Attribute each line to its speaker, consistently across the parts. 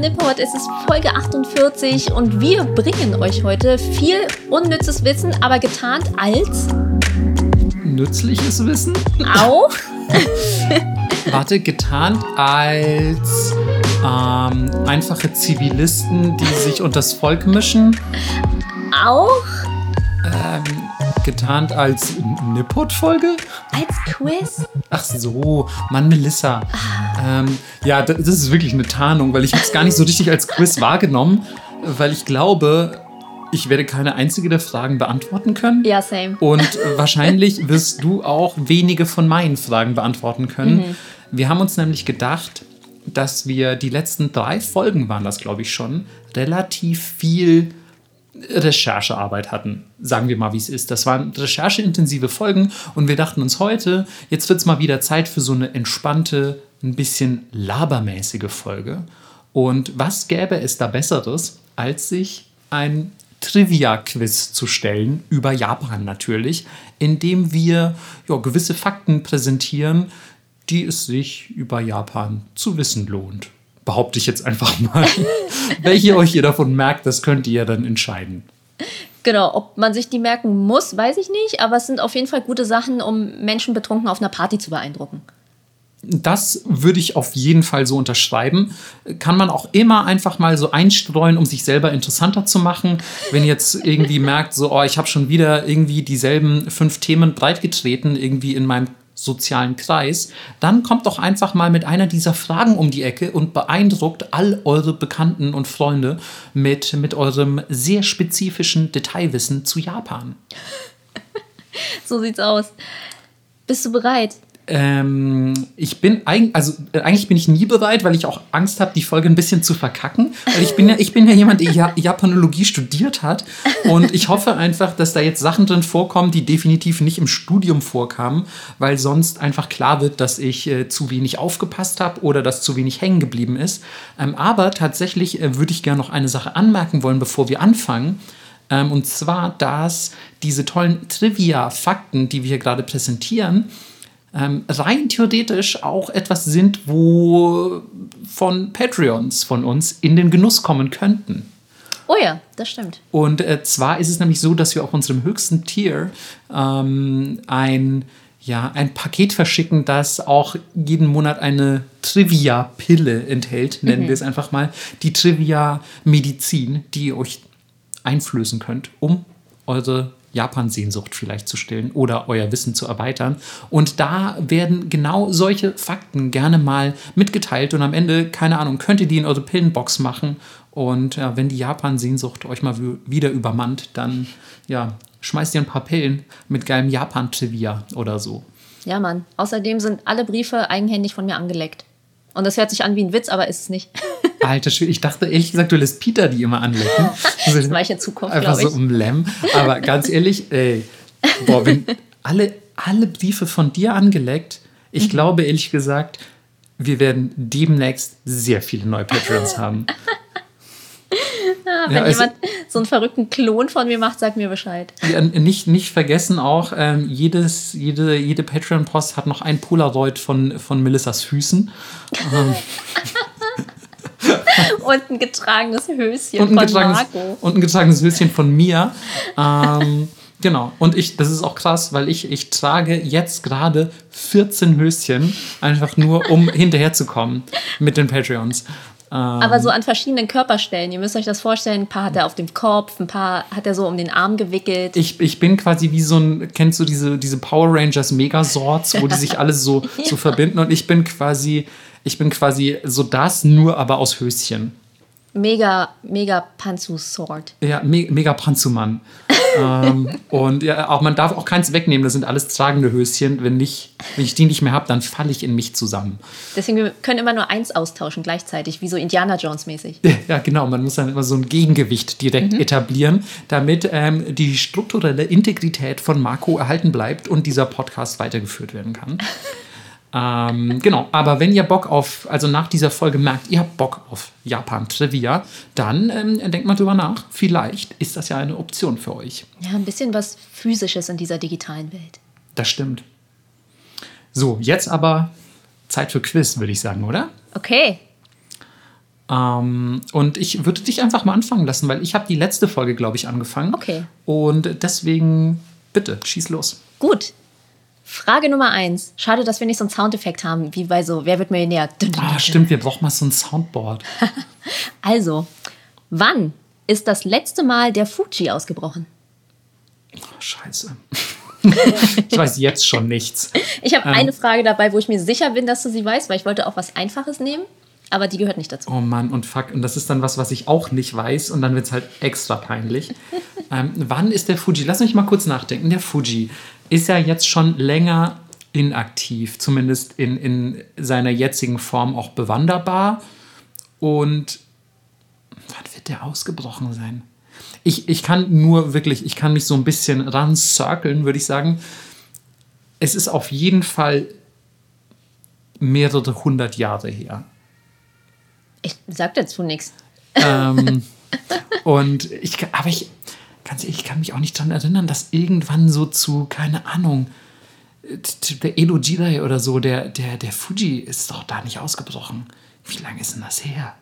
Speaker 1: Nipport, es ist Folge 48 und wir bringen euch heute viel unnützes Wissen, aber getarnt als
Speaker 2: nützliches Wissen?
Speaker 1: Auch.
Speaker 2: Warte, getarnt als ähm, einfache Zivilisten, die sich unter das Volk mischen?
Speaker 1: Auch.
Speaker 2: Getarnt als Nippot-Folge?
Speaker 1: Als Quiz?
Speaker 2: Ach so, Mann, Melissa. Ähm, ja, das ist wirklich eine Tarnung, weil ich habe es gar nicht so richtig als Quiz wahrgenommen, weil ich glaube, ich werde keine einzige der Fragen beantworten können.
Speaker 1: Ja, same.
Speaker 2: Und wahrscheinlich wirst du auch wenige von meinen Fragen beantworten können. Mhm. Wir haben uns nämlich gedacht, dass wir die letzten drei Folgen waren das, glaube ich, schon, relativ viel Recherchearbeit hatten. Sagen wir mal, wie es ist. Das waren rechercheintensive Folgen und wir dachten uns heute, jetzt wird es mal wieder Zeit für so eine entspannte, ein bisschen labermäßige Folge. Und was gäbe es da Besseres, als sich ein Trivia-Quiz zu stellen, über Japan natürlich, indem wir ja, gewisse Fakten präsentieren, die es sich über Japan zu wissen lohnt. Behaupte ich jetzt einfach mal. Welche euch ihr davon merkt, das könnt ihr ja dann entscheiden.
Speaker 1: Genau, ob man sich die merken muss, weiß ich nicht, aber es sind auf jeden Fall gute Sachen, um Menschen betrunken auf einer Party zu beeindrucken.
Speaker 2: Das würde ich auf jeden Fall so unterschreiben. Kann man auch immer einfach mal so einstreuen, um sich selber interessanter zu machen. Wenn ihr jetzt irgendwie merkt, so, oh, ich habe schon wieder irgendwie dieselben fünf Themen breitgetreten, irgendwie in meinem sozialen Kreis, dann kommt doch einfach mal mit einer dieser Fragen um die Ecke und beeindruckt all eure Bekannten und Freunde mit, mit eurem sehr spezifischen Detailwissen zu Japan.
Speaker 1: so sieht's aus. Bist du bereit?
Speaker 2: Ähm, ich bin eigentlich, also äh, eigentlich bin ich nie bereit, weil ich auch Angst habe, die Folge ein bisschen zu verkacken. Weil ich bin ja, ich bin ja jemand, der ja Japanologie studiert hat. Und ich hoffe einfach, dass da jetzt Sachen drin vorkommen, die definitiv nicht im Studium vorkamen, weil sonst einfach klar wird, dass ich äh, zu wenig aufgepasst habe oder dass zu wenig hängen geblieben ist. Ähm, aber tatsächlich äh, würde ich gerne noch eine Sache anmerken wollen, bevor wir anfangen. Ähm, und zwar, dass diese tollen Trivia-Fakten, die wir hier gerade präsentieren, ähm, rein theoretisch auch etwas sind, wo von Patreons von uns in den Genuss kommen könnten.
Speaker 1: Oh ja, das stimmt.
Speaker 2: Und äh, zwar ist es nämlich so, dass wir auf unserem höchsten Tier ähm, ein, ja, ein Paket verschicken, das auch jeden Monat eine Trivia-Pille enthält, nennen mhm. wir es einfach mal. Die Trivia-Medizin, die ihr euch einflößen könnt, um eure Japan-Sehnsucht vielleicht zu stillen oder euer Wissen zu erweitern. Und da werden genau solche Fakten gerne mal mitgeteilt und am Ende, keine Ahnung, könnt ihr die in eure Pillenbox machen. Und ja, wenn die Japan-Sehnsucht euch mal wieder übermannt, dann ja, schmeißt ihr ein paar Pillen mit geilem Japan-Trivia oder so.
Speaker 1: Ja, Mann. Außerdem sind alle Briefe eigenhändig von mir angeleckt. Und das hört sich an wie ein Witz, aber ist es nicht.
Speaker 2: Alter Schwede, ich dachte ehrlich gesagt, du lässt Peter die immer anlecken.
Speaker 1: das war ich in Zukunft,
Speaker 2: Einfach so um Lem. Aber ganz ehrlich, ey, boah, wenn alle, alle Briefe von dir angeleckt, ich mhm. glaube ehrlich gesagt, wir werden demnächst sehr viele neue Patrons haben.
Speaker 1: Ja, wenn ja, jemand so einen verrückten Klon von mir macht, sag mir Bescheid.
Speaker 2: Ja, nicht, nicht vergessen auch, ähm, jedes, jede, jede Patreon-Post hat noch ein Polaroid von, von Melissas Füßen. ähm.
Speaker 1: und ein getragenes Höschen und ein von getragenes, Marco.
Speaker 2: Und ein getragenes Höschen von mir. Ähm, genau. Und ich, das ist auch krass, weil ich, ich trage jetzt gerade 14 Höschen, einfach nur, um hinterherzukommen mit den Patreons.
Speaker 1: Aber so an verschiedenen Körperstellen. Ihr müsst euch das vorstellen. Ein paar hat er auf dem Kopf, ein paar hat er so um den Arm gewickelt.
Speaker 2: Ich, ich bin quasi wie so ein, kennst du diese, diese Power Rangers Megasorts, wo die sich alle so, so verbinden und ich bin quasi, ich bin quasi so das, nur aber aus Höschen.
Speaker 1: Mega, mega Panzu-Sword.
Speaker 2: Ja, me mega Panzumann. ähm, und ja, auch man darf auch keins wegnehmen, das sind alles tragende Höschen. Wenn, nicht, wenn ich die nicht mehr habe, dann falle ich in mich zusammen.
Speaker 1: Deswegen, wir können immer nur eins austauschen gleichzeitig, wie so Indiana Jones-mäßig.
Speaker 2: Ja, genau, man muss dann immer so ein Gegengewicht direkt mhm. etablieren, damit ähm, die strukturelle Integrität von Marco erhalten bleibt und dieser Podcast weitergeführt werden kann. Ähm, genau, aber wenn ihr Bock auf, also nach dieser Folge merkt, ihr habt Bock auf Japan-Trivia, dann ähm, denkt mal drüber nach. Vielleicht ist das ja eine Option für euch.
Speaker 1: Ja, ein bisschen was Physisches in dieser digitalen Welt.
Speaker 2: Das stimmt. So, jetzt aber Zeit für Quiz, würde ich sagen, oder?
Speaker 1: Okay.
Speaker 2: Ähm, und ich würde dich einfach mal anfangen lassen, weil ich habe die letzte Folge, glaube ich, angefangen.
Speaker 1: Okay.
Speaker 2: Und deswegen, bitte, schieß los.
Speaker 1: Gut. Frage Nummer eins. Schade, dass wir nicht so einen Soundeffekt haben, wie bei so Wer wird Millionär?
Speaker 2: Ah, stimmt, wir brauchen mal so ein Soundboard.
Speaker 1: Also, wann ist das letzte Mal der Fuji ausgebrochen?
Speaker 2: Scheiße. ich weiß jetzt schon nichts.
Speaker 1: Ich habe eine Frage dabei, wo ich mir sicher bin, dass du sie weißt, weil ich wollte auch was Einfaches nehmen, aber die gehört nicht dazu.
Speaker 2: Oh Mann, und fuck, und das ist dann was, was ich auch nicht weiß, und dann wird es halt extra peinlich. ähm, wann ist der Fuji? Lass mich mal kurz nachdenken. Der Fuji ist ja jetzt schon länger inaktiv, zumindest in, in seiner jetzigen Form auch bewanderbar. Und wann wird der ausgebrochen sein? Ich, ich kann nur wirklich, ich kann mich so ein bisschen rancirkeln, würde ich sagen. Es ist auf jeden Fall mehrere hundert Jahre her.
Speaker 1: Ich sag dazu nichts.
Speaker 2: ähm, und ich, kann- aber ich, ganz ehrlich, ich kann mich auch nicht daran erinnern, dass irgendwann so zu, keine Ahnung, der Edo Jirai oder so, der, der, der Fuji ist doch da nicht ausgebrochen. Wie lange ist denn das her?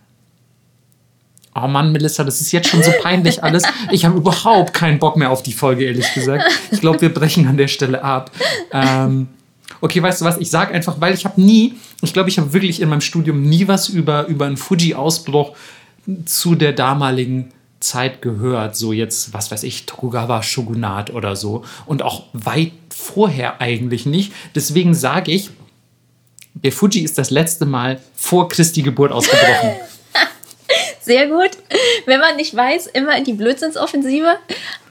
Speaker 2: Oh Mann, Melissa, das ist jetzt schon so peinlich alles. Ich habe überhaupt keinen Bock mehr auf die Folge, ehrlich gesagt. Ich glaube, wir brechen an der Stelle ab. Ähm, okay, weißt du was? Ich sage einfach, weil ich habe nie, ich glaube, ich habe wirklich in meinem Studium nie was über, über einen Fuji-Ausbruch zu der damaligen Zeit gehört. So jetzt, was weiß ich, Tokugawa Shogunat oder so. Und auch weit vorher eigentlich nicht. Deswegen sage ich, der Fuji ist das letzte Mal vor Christi Geburt ausgebrochen.
Speaker 1: Sehr gut. Wenn man nicht weiß, immer in die Blödsinnsoffensive.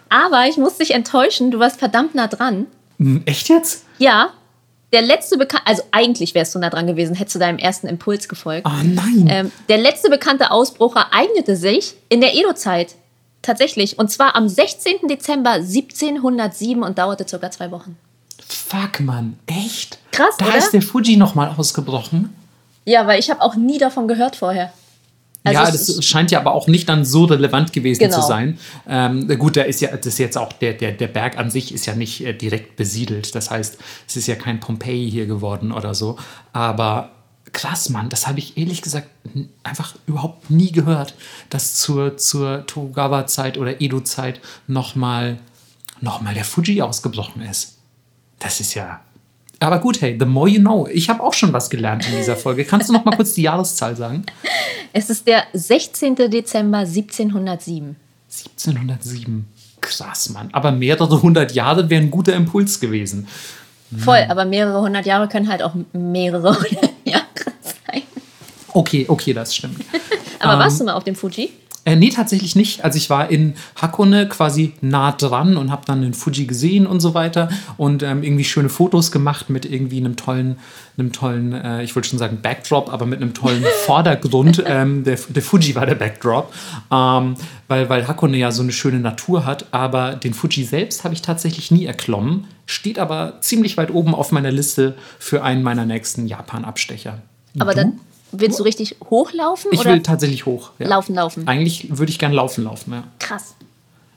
Speaker 1: Aber ich muss dich enttäuschen, du warst verdammt nah dran.
Speaker 2: Hm, Echt jetzt?
Speaker 1: Ja, der letzte bekannte, also eigentlich wärst du nah dran gewesen, hättest du deinem ersten Impuls gefolgt.
Speaker 2: Oh nein.
Speaker 1: Ähm, der letzte bekannte Ausbruch ereignete sich in der Edo-Zeit. Tatsächlich. Und zwar am 16. Dezember 1707 und dauerte circa zwei Wochen.
Speaker 2: Fuck, Mann. Echt?
Speaker 1: Krass,
Speaker 2: Da
Speaker 1: oder?
Speaker 2: ist der Fuji nochmal ausgebrochen.
Speaker 1: Ja, weil ich habe auch nie davon gehört vorher. Also
Speaker 2: ja, das scheint ja aber auch nicht dann so relevant gewesen
Speaker 1: Genau.
Speaker 2: zu sein. Ähm, gut, da ist ja, das ist jetzt auch, der, der, der Berg an sich ist ja nicht äh, direkt besiedelt. Das heißt, es ist ja kein Pompeji hier geworden oder so. Aber krass, Mann, das habe ich ehrlich gesagt einfach überhaupt nie gehört, dass zur, zur Tokugawa-Zeit oder Edo-Zeit nochmal noch mal der Fuji ausgebrochen ist. Das ist ja. Aber gut, hey, the more you know. Ich habe auch schon was gelernt in dieser Folge. Kannst du noch mal kurz die Jahreszahl sagen?
Speaker 1: Es ist der 16. Dezember 1707.
Speaker 2: 1707. Krass, Mann. Aber mehrere hundert Jahre wären ein guter Impuls gewesen.
Speaker 1: Voll, aber mehrere hundert Jahre können halt auch mehrere hundert Jahre sein.
Speaker 2: Okay, okay, das stimmt.
Speaker 1: Aber warst du mal auf dem Fuji?
Speaker 2: Äh, nee, tatsächlich nicht. Also ich war in Hakone quasi nah dran und habe dann den Fuji gesehen und so weiter und ähm, irgendwie schöne Fotos gemacht mit irgendwie einem tollen, einem tollen, äh, ich wollte schon sagen Backdrop, aber mit einem tollen Vordergrund. ähm, der, der Fuji war der Backdrop, ähm, weil, weil Hakone ja so eine schöne Natur hat. Aber den Fuji selbst habe ich tatsächlich nie erklommen. Steht aber ziemlich weit oben auf meiner Liste für einen meiner nächsten Japan-Abstecher.
Speaker 1: Aber dann willst du richtig hochlaufen
Speaker 2: Ich
Speaker 1: oder
Speaker 2: will tatsächlich hoch. Ja.
Speaker 1: laufen, laufen?
Speaker 2: Eigentlich würde ich gern laufen laufen, ja.
Speaker 1: Krass.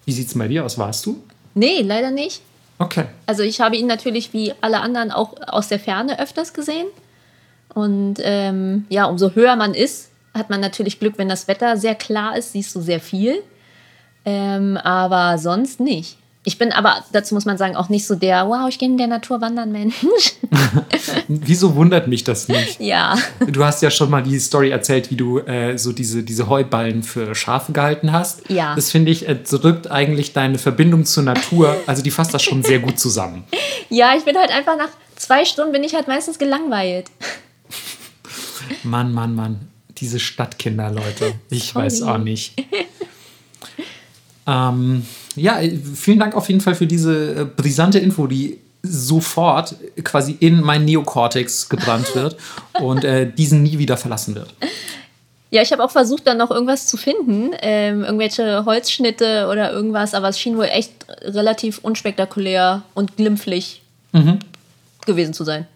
Speaker 2: Wie sieht es bei dir aus? Warst du?
Speaker 1: Nee, leider nicht.
Speaker 2: Okay.
Speaker 1: Also ich habe ihn natürlich wie alle anderen auch aus der Ferne öfters gesehen. Und ähm, ja, umso höher man ist, hat man natürlich Glück, wenn das Wetter sehr klar ist, siehst du sehr viel. Ähm, aber sonst nicht. Ich bin aber, dazu muss man sagen, auch nicht so der, wow, ich gehe in der Natur wandern, Mensch.
Speaker 2: Wieso wundert mich das nicht?
Speaker 1: ja.
Speaker 2: Du hast ja schon mal die Story erzählt, wie du äh, so diese, diese Heuballen für Schafe gehalten hast.
Speaker 1: Ja.
Speaker 2: Das finde ich, drückt eigentlich deine Verbindung zur Natur, also die fasst das schon sehr gut zusammen.
Speaker 1: Ja, ich bin halt einfach nach zwei Stunden bin ich halt meistens gelangweilt.
Speaker 2: Mann, Mann, Mann. Diese Stadtkinder, Leute. Ich
Speaker 1: Sorry.
Speaker 2: weiß auch nicht. ähm, ja, äh, vielen Dank auf jeden Fall für diese äh, brisante Info, die sofort quasi in mein Neokortex gebrannt wird und äh, diesen nie wieder verlassen wird.
Speaker 1: Ja, ich habe auch versucht, dann noch irgendwas zu finden, ähm, irgendwelche Holzschnitte oder irgendwas, aber es schien wohl echt relativ unspektakulär und glimpflich gewesen zu sein.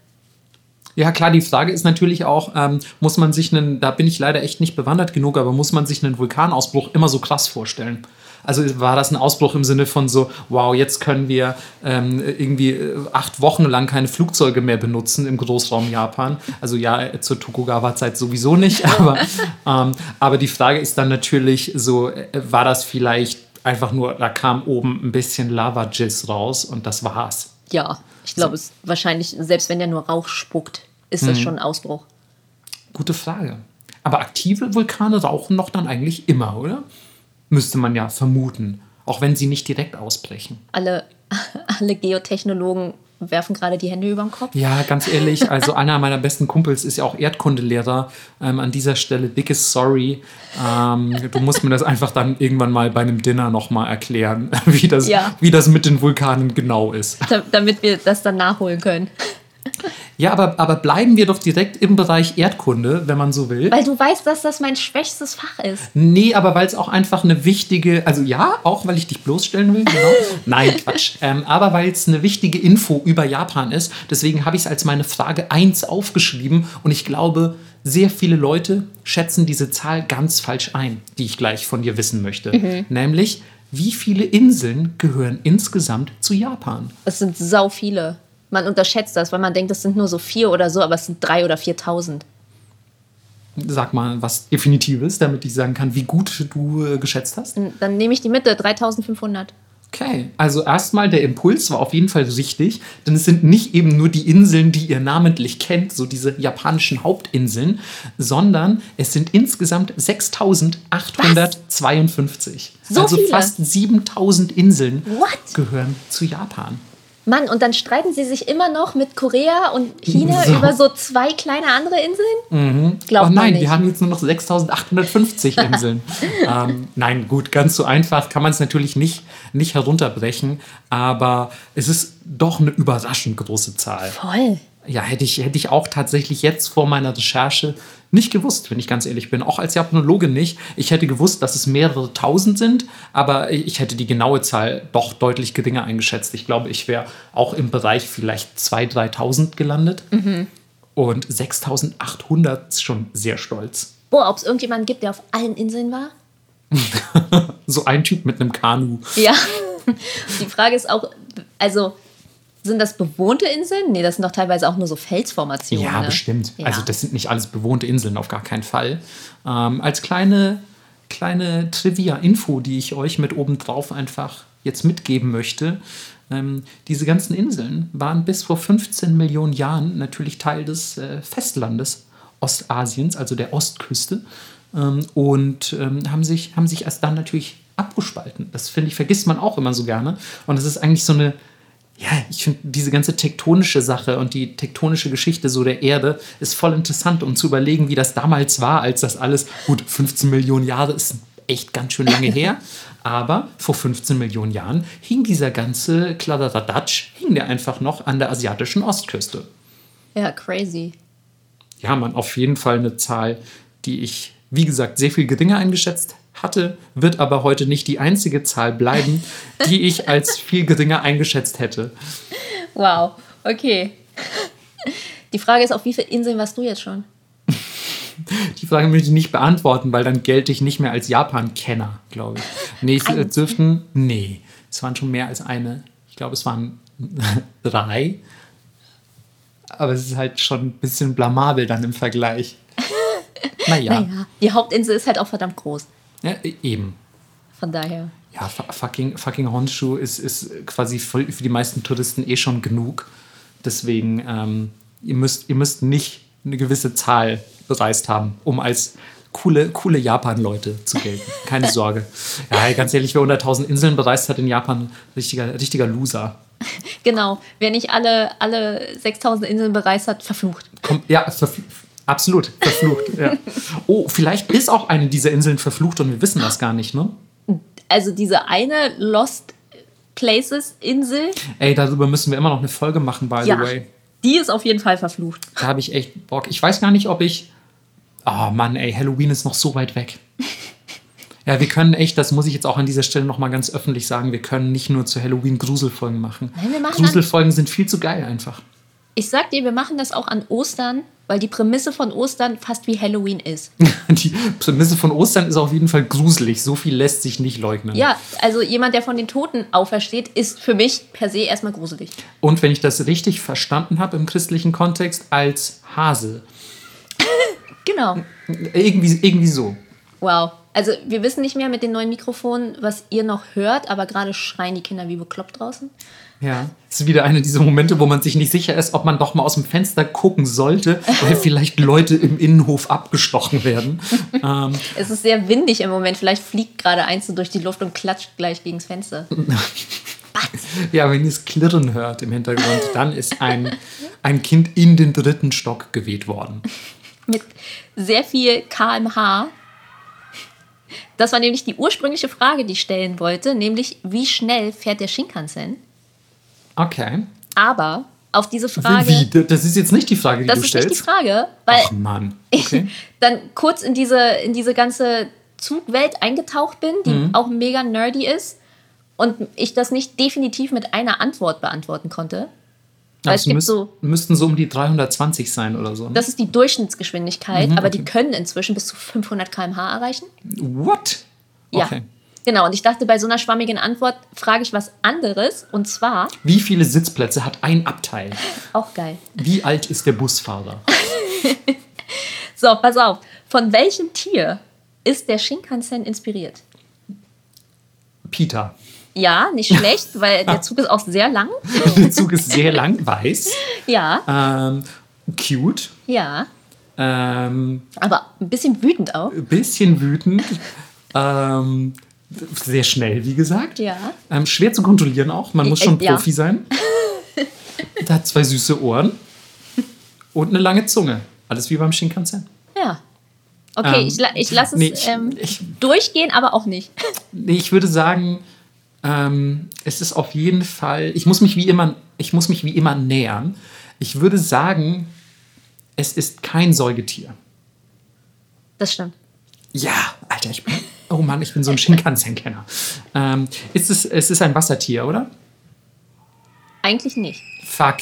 Speaker 2: Ja, klar, die Frage ist natürlich auch, ähm, muss man sich einen, da bin ich leider echt nicht bewandert genug, aber muss man sich einen Vulkanausbruch immer so krass vorstellen? Also war das ein Ausbruch im Sinne von so, wow, jetzt können wir ähm, irgendwie äh, acht Wochen lang keine Flugzeuge mehr benutzen im Großraum Japan. Also ja, zur Tokugawa-Zeit sowieso nicht, aber, ähm, aber die Frage ist dann natürlich so, äh, war das vielleicht einfach nur, da kam oben ein bisschen Lava-Jizz raus und das war's.
Speaker 1: Ja, ich glaube, es wahrscheinlich, selbst wenn der nur Rauch spuckt, ist das
Speaker 2: Mhm.
Speaker 1: schon ein Ausbruch.
Speaker 2: Gute Frage. Aber aktive Vulkane rauchen doch dann eigentlich immer, oder? Müsste man ja vermuten. Auch wenn sie nicht direkt ausbrechen.
Speaker 1: Alle, alle Geotechnologen werfen gerade die Hände über den Kopf.
Speaker 2: Ja, ganz ehrlich, also einer meiner besten Kumpels ist ja auch Erdkundelehrer. Ähm, an dieser Stelle dickes Sorry. Ähm, du musst mir das einfach dann irgendwann mal bei einem Dinner nochmal erklären, wie das,
Speaker 1: Ja.
Speaker 2: wie das mit den Vulkanen genau ist.
Speaker 1: Da, damit wir das dann nachholen können.
Speaker 2: Ja, aber, aber bleiben wir doch direkt im Bereich Erdkunde, wenn man so will.
Speaker 1: Weil du weißt, dass das mein schwächstes Fach ist.
Speaker 2: Nee, aber weil es auch einfach eine wichtige, also ja, auch weil ich dich bloßstellen will, genau. Nein, Quatsch. Ähm, aber weil es eine wichtige Info über Japan ist. Deswegen habe ich es als meine Frage 1 aufgeschrieben und ich glaube, sehr viele Leute schätzen diese Zahl ganz falsch ein, die ich gleich von dir wissen möchte. Nämlich, wie viele Inseln gehören insgesamt zu Japan?
Speaker 1: Es sind sau viele. Man unterschätzt das, weil man denkt, es sind nur so vier oder so, aber es sind drei oder 4.000.
Speaker 2: Sag mal was Definitives, damit ich sagen kann, wie gut du äh, geschätzt hast.
Speaker 1: Dann nehme ich die Mitte, 3.500.
Speaker 2: Okay, also erstmal der Impuls war auf jeden Fall richtig, denn es sind nicht eben nur die Inseln, die ihr namentlich kennt, so diese japanischen Hauptinseln, sondern es sind insgesamt 6852.
Speaker 1: So
Speaker 2: also
Speaker 1: viele?
Speaker 2: fast 7000 Inseln
Speaker 1: What?
Speaker 2: gehören zu Japan.
Speaker 1: Mann, und dann streiten sie sich immer noch mit Korea und China
Speaker 2: So.
Speaker 1: über so zwei kleine andere Inseln? Glaubt
Speaker 2: oh nein, wir haben jetzt nur noch 6850 Inseln. ähm, nein, gut, ganz so einfach kann man es natürlich nicht, nicht herunterbrechen, aber es ist doch eine überraschend große Zahl.
Speaker 1: Voll.
Speaker 2: Ja, hätte ich, hätte ich auch tatsächlich jetzt vor meiner Recherche nicht gewusst, wenn ich ganz ehrlich bin. Auch als Japanologe nicht. Ich hätte gewusst, dass es mehrere tausend sind, aber ich hätte die genaue Zahl doch deutlich geringer eingeschätzt. Ich glaube, ich wäre auch im Bereich vielleicht 2.000, 3.000 gelandet. Und 6.800 ist schon sehr stolz.
Speaker 1: Boah, ob es irgendjemanden gibt, der auf allen Inseln war?
Speaker 2: So ein Typ mit einem Kanu.
Speaker 1: Ja. Die Frage ist auch, also sind das bewohnte Inseln? Nee, das sind doch teilweise auch nur so Felsformationen.
Speaker 2: Ja,
Speaker 1: ne?
Speaker 2: bestimmt.
Speaker 1: Ja.
Speaker 2: Also das sind nicht alles bewohnte Inseln, auf gar keinen Fall. Ähm, als kleine, kleine Trivia-Info, die ich euch mit oben drauf einfach jetzt mitgeben möchte. Ähm, diese ganzen Inseln waren bis vor 15 Millionen Jahren natürlich Teil des äh, Festlandes Ostasiens, also der Ostküste. Ähm, und ähm, haben, sich, haben sich erst dann natürlich abgespalten. Das finde ich, vergisst man auch immer so gerne. Und das ist eigentlich so eine, ja, ich finde diese ganze tektonische Sache und die tektonische Geschichte so der Erde ist voll interessant, um zu überlegen, wie das damals war, als das alles, gut, 15 Millionen Jahre ist echt ganz schön lange her, aber vor 15 Millionen Jahren hing dieser ganze Kladderadatsch, hing der einfach noch an der asiatischen Ostküste.
Speaker 1: Ja, crazy.
Speaker 2: Ja, man, auf jeden Fall eine Zahl, die ich, wie gesagt, sehr viel geringer eingeschätzt hatte, wird aber heute nicht die einzige Zahl bleiben, die ich als viel geringer eingeschätzt hätte.
Speaker 1: Wow, okay. Die Frage ist, auf wie viele Inseln warst du jetzt schon?
Speaker 2: Die Frage möchte ich nicht beantworten, weil dann gelte ich nicht mehr als Japan-Kenner, glaube ich. Nee, es äh, dürften, nee, es waren schon mehr als eine. Ich glaube, es waren drei. Aber es ist halt schon ein bisschen blamabel dann im Vergleich. Naja,
Speaker 1: Naja, die Hauptinsel ist halt auch verdammt groß.
Speaker 2: Ja, eben.
Speaker 1: Von daher.
Speaker 2: Ja, fu- fucking, fucking Honshu ist, ist quasi für, die meisten Touristen eh schon genug. Deswegen, ähm, ihr, müsst, ihr müsst nicht eine gewisse Zahl bereist haben, um als coole, coole Japan-Leute zu gelten. Keine Sorge. Ja, ganz ehrlich, wer unter 1000 Inseln bereist hat in Japan, richtiger, richtiger Loser.
Speaker 1: Genau, wer nicht alle, alle 6000 Inseln bereist hat, verflucht.
Speaker 2: Komm, ja, verfl- absolut, verflucht. ja. Oh, vielleicht ist auch eine dieser Inseln verflucht und wir wissen das gar nicht, ne?
Speaker 1: Also diese eine Lost Places Insel,
Speaker 2: Ey, darüber müssen wir immer noch eine Folge machen, by
Speaker 1: ja,
Speaker 2: the way.
Speaker 1: die ist auf jeden Fall verflucht.
Speaker 2: Da habe ich echt Bock. Ich weiß gar nicht, ob ich. Oh Mann, ey, Halloween ist noch so weit weg. Ja, wir können echt, das muss ich jetzt auch an dieser Stelle nochmal ganz öffentlich sagen, wir können nicht nur zu Halloween Gruselfolgen machen.
Speaker 1: Nein, wir machen
Speaker 2: Gruselfolgen sind viel zu geil einfach.
Speaker 1: Ich sag dir, wir machen das auch an Ostern, weil die Prämisse von Ostern fast wie Halloween ist.
Speaker 2: Die Prämisse von Ostern ist auf jeden Fall gruselig. So viel lässt sich nicht leugnen.
Speaker 1: Ja, also jemand, der von den Toten aufersteht, ist für mich per se erstmal gruselig.
Speaker 2: Und wenn ich das richtig verstanden habe im christlichen Kontext, als Hase.
Speaker 1: Genau.
Speaker 2: Irgendwie, irgendwie so.
Speaker 1: Wow. Also wir wissen nicht mehr mit den neuen Mikrofonen, was ihr noch hört, aber gerade schreien die Kinder wie bekloppt draußen.
Speaker 2: Ja, es ist wieder einer dieser Momente, wo man sich nicht sicher ist, ob man doch mal aus dem Fenster gucken sollte, weil vielleicht Leute im Innenhof abgestochen werden. ähm,
Speaker 1: Es ist sehr windig im Moment. Vielleicht fliegt gerade eins durch die Luft und klatscht gleich gegens Fenster.
Speaker 2: ja, wenn ihr es klirren hört im Hintergrund, dann ist ein, ein Kind in den dritten Stock geweht worden.
Speaker 1: Mit sehr viel kmh. Das war nämlich die ursprüngliche Frage, die ich stellen wollte, nämlich wie schnell fährt der Shinkansen?
Speaker 2: Okay.
Speaker 1: Aber auf diese Frage,
Speaker 2: Wie? Das ist jetzt nicht die Frage, die
Speaker 1: das
Speaker 2: du
Speaker 1: ist
Speaker 2: stellst.
Speaker 1: nicht die Frage, weil
Speaker 2: Ach Mann. Okay.
Speaker 1: dann kurz in diese, in diese ganze Zugwelt eingetaucht bin, die
Speaker 2: Mhm.
Speaker 1: auch mega nerdy ist und ich das nicht definitiv mit einer Antwort beantworten konnte. Weil es
Speaker 2: Das
Speaker 1: gibt
Speaker 2: müsst,
Speaker 1: so,
Speaker 2: müssten so um die 320 sein oder so. ne?
Speaker 1: das ist die Durchschnittsgeschwindigkeit,
Speaker 2: Mhm,
Speaker 1: aber
Speaker 2: okay.
Speaker 1: die können inzwischen bis zu 500 km/h erreichen.
Speaker 2: What?
Speaker 1: Ja. Genau, und ich dachte, bei so einer schwammigen Antwort frage ich was anderes und zwar,
Speaker 2: Wie viele Sitzplätze hat ein Abteil?
Speaker 1: auch geil.
Speaker 2: Wie alt ist der Busfahrer?
Speaker 1: So, pass auf, von welchem Tier ist der Shinkansen inspiriert?
Speaker 2: Peter.
Speaker 1: Ja, nicht schlecht, weil der Zug ist auch sehr lang.
Speaker 2: Der Zug ist sehr lang, weiß,
Speaker 1: Ja,
Speaker 2: ähm, cute,
Speaker 1: ja,
Speaker 2: ähm,
Speaker 1: aber ein bisschen wütend auch.
Speaker 2: ein bisschen wütend, ähm, sehr schnell, wie gesagt.
Speaker 1: Ja.
Speaker 2: Ähm, schwer zu kontrollieren auch. Man muss
Speaker 1: Äh,
Speaker 2: schon
Speaker 1: ja.
Speaker 2: Profi sein. Der hat zwei süße Ohren und eine lange Zunge. Alles wie beim Shinkansen.
Speaker 1: Ja. Okay,
Speaker 2: Ähm,
Speaker 1: ich, la ich lasse es
Speaker 2: nee, ich-
Speaker 1: ähm,
Speaker 2: ich-
Speaker 1: durchgehen, aber auch nicht.
Speaker 2: Nee, ich würde sagen, ähm, es ist auf jeden Fall, ich muss mich wie immer, ich muss mich wie immer nähern. Ich würde sagen, es ist kein Säugetier.
Speaker 1: Das stimmt.
Speaker 2: Ja, Alter, ich bin, oh Mann, ich bin so ein Shinkansen-Kenner. Ähm, ist es, es ist ein Wassertier, oder?
Speaker 1: Eigentlich nicht.
Speaker 2: Fuck.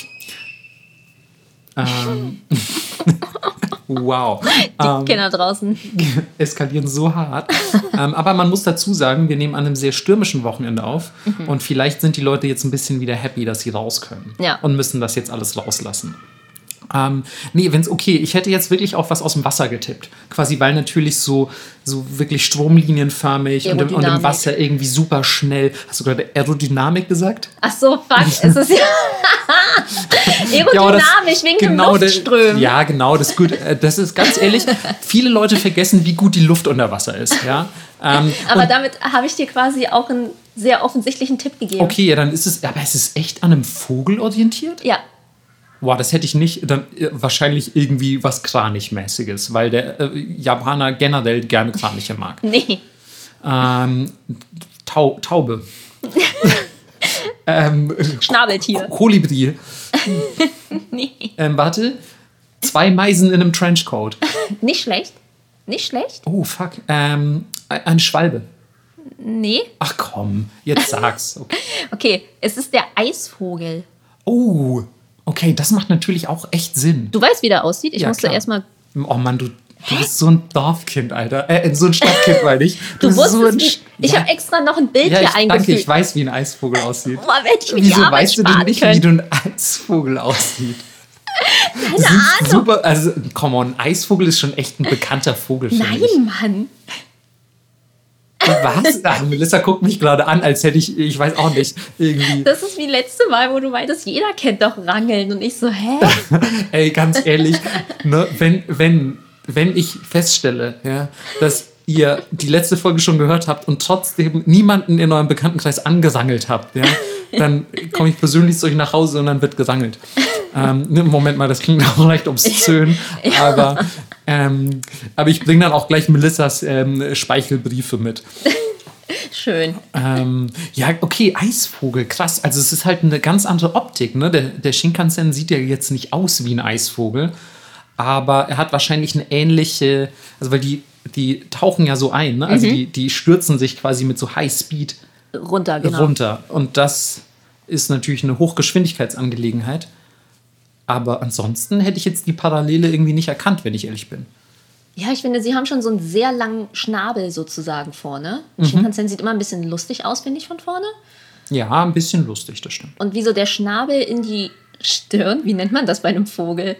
Speaker 2: Ähm, wow.
Speaker 1: Die
Speaker 2: Ähm,
Speaker 1: Kinder draußen.
Speaker 2: eskalieren so hart. ähm, aber man muss dazu sagen, wir nehmen an einem sehr stürmischen Wochenende auf und vielleicht sind die Leute jetzt ein bisschen wieder happy, dass sie raus können
Speaker 1: Ja.
Speaker 2: und müssen das jetzt alles rauslassen. Ähm, nee, wenn es okay, ich hätte jetzt wirklich auf was aus dem Wasser getippt. Quasi, weil natürlich so, so wirklich stromlinienförmig und im, und im
Speaker 1: Aerodynamik.
Speaker 2: Wasser irgendwie super schnell. Hast du gerade Aerodynamik gesagt?
Speaker 1: Ach so, fuck, es ist ja aerodynamisch wegen
Speaker 2: genau
Speaker 1: dem Luftströmen.
Speaker 2: Ja, genau, das ist gut. Äh, Das ist ganz ehrlich, viele Leute vergessen, wie gut die Luft unter Wasser ist. Ja? Ähm,
Speaker 1: aber damit habe ich dir quasi auch einen sehr offensichtlichen Tipp gegeben.
Speaker 2: Okay, ja, dann ist es, aber es ist echt an einem Vogel orientiert?
Speaker 1: Ja,
Speaker 2: Boah, das hätte ich nicht, dann äh, wahrscheinlich irgendwie was Kranichmäßiges, weil der äh, Japaner generell gerne Kraniche mag.
Speaker 1: nee.
Speaker 2: Ähm, Tau Taube. ähm,
Speaker 1: Schnabeltier.
Speaker 2: Kolibri.
Speaker 1: Nee.
Speaker 2: Ähm, warte. Zwei Meisen in einem Trenchcoat.
Speaker 1: Nicht schlecht. Nicht schlecht.
Speaker 2: Oh, fuck. Ähm, eine Schwalbe.
Speaker 1: Nee.
Speaker 2: Ach komm, jetzt sag's. Okay.
Speaker 1: Okay, es ist der Eisvogel.
Speaker 2: Oh, okay, das macht natürlich auch echt Sinn.
Speaker 1: Du weißt, wie der aussieht. Ich
Speaker 2: Ja,
Speaker 1: musste erstmal.
Speaker 2: Oh Mann, du, du bist so ein Dorfkind, Alter. Äh, so ein Stadtkind, meine ich.
Speaker 1: Du
Speaker 2: bist
Speaker 1: wusstest,
Speaker 2: so ein Sch-
Speaker 1: ich
Speaker 2: ja,
Speaker 1: habe extra noch ein Bild
Speaker 2: ja,
Speaker 1: hier
Speaker 2: ich, danke,
Speaker 1: eingefügt.
Speaker 2: ich weiß, wie ein Eisvogel aussieht.
Speaker 1: Boah, hätte ich mir
Speaker 2: Wieso weißt du denn nicht,
Speaker 1: können.
Speaker 2: wie du ein Eisvogel aussieht?
Speaker 1: Keine Ahnung.
Speaker 2: Super, also, komm on, ein Eisvogel ist schon echt ein bekannter Vogel, finde ich.
Speaker 1: Nein, Mann.
Speaker 2: Was? Ach, Melissa guckt mich gerade an, als hätte ich, ich weiß auch nicht, irgendwie.
Speaker 1: Das ist wie letzte Mal, wo du meintest, jeder kennt doch Rangeln. Und ich so, hä?
Speaker 2: Ey, ganz ehrlich, ne, wenn, wenn, wenn ich feststelle, ja, dass ihr die letzte Folge schon gehört habt und trotzdem niemanden in eurem Bekanntenkreis angesangelt habt, ja, dann komme ich persönlich zu euch nach Hause und dann wird gesangelt. Ähm, ne, Moment mal, das klingt auch leicht obszön, aber, ähm, aber ich bringe dann auch gleich Melissas ähm, Speichelbriefe mit.
Speaker 1: Schön.
Speaker 2: Ähm, ja, okay, Eisvogel, krass. Also es ist halt eine ganz andere Optik. Ne? Der, der Shinkansen sieht ja jetzt nicht aus wie ein Eisvogel, aber er hat wahrscheinlich eine ähnliche, also weil die, die tauchen ja so ein, ne? also die, die stürzen sich quasi mit so High Speed
Speaker 1: Runter, genau.
Speaker 2: runter. Und das ist natürlich eine Hochgeschwindigkeitsangelegenheit. Aber ansonsten hätte ich jetzt die Parallele irgendwie nicht erkannt, wenn ich ehrlich bin.
Speaker 1: Ja, ich finde, sie haben schon so einen sehr langen Schnabel sozusagen vorne. Ein Schimpansen sieht immer ein bisschen lustig aus, finde ich, von vorne.
Speaker 2: Ja, ein bisschen lustig, das stimmt.
Speaker 1: Und wie so der Schnabel in die Stirn, wie nennt man das bei einem Vogel,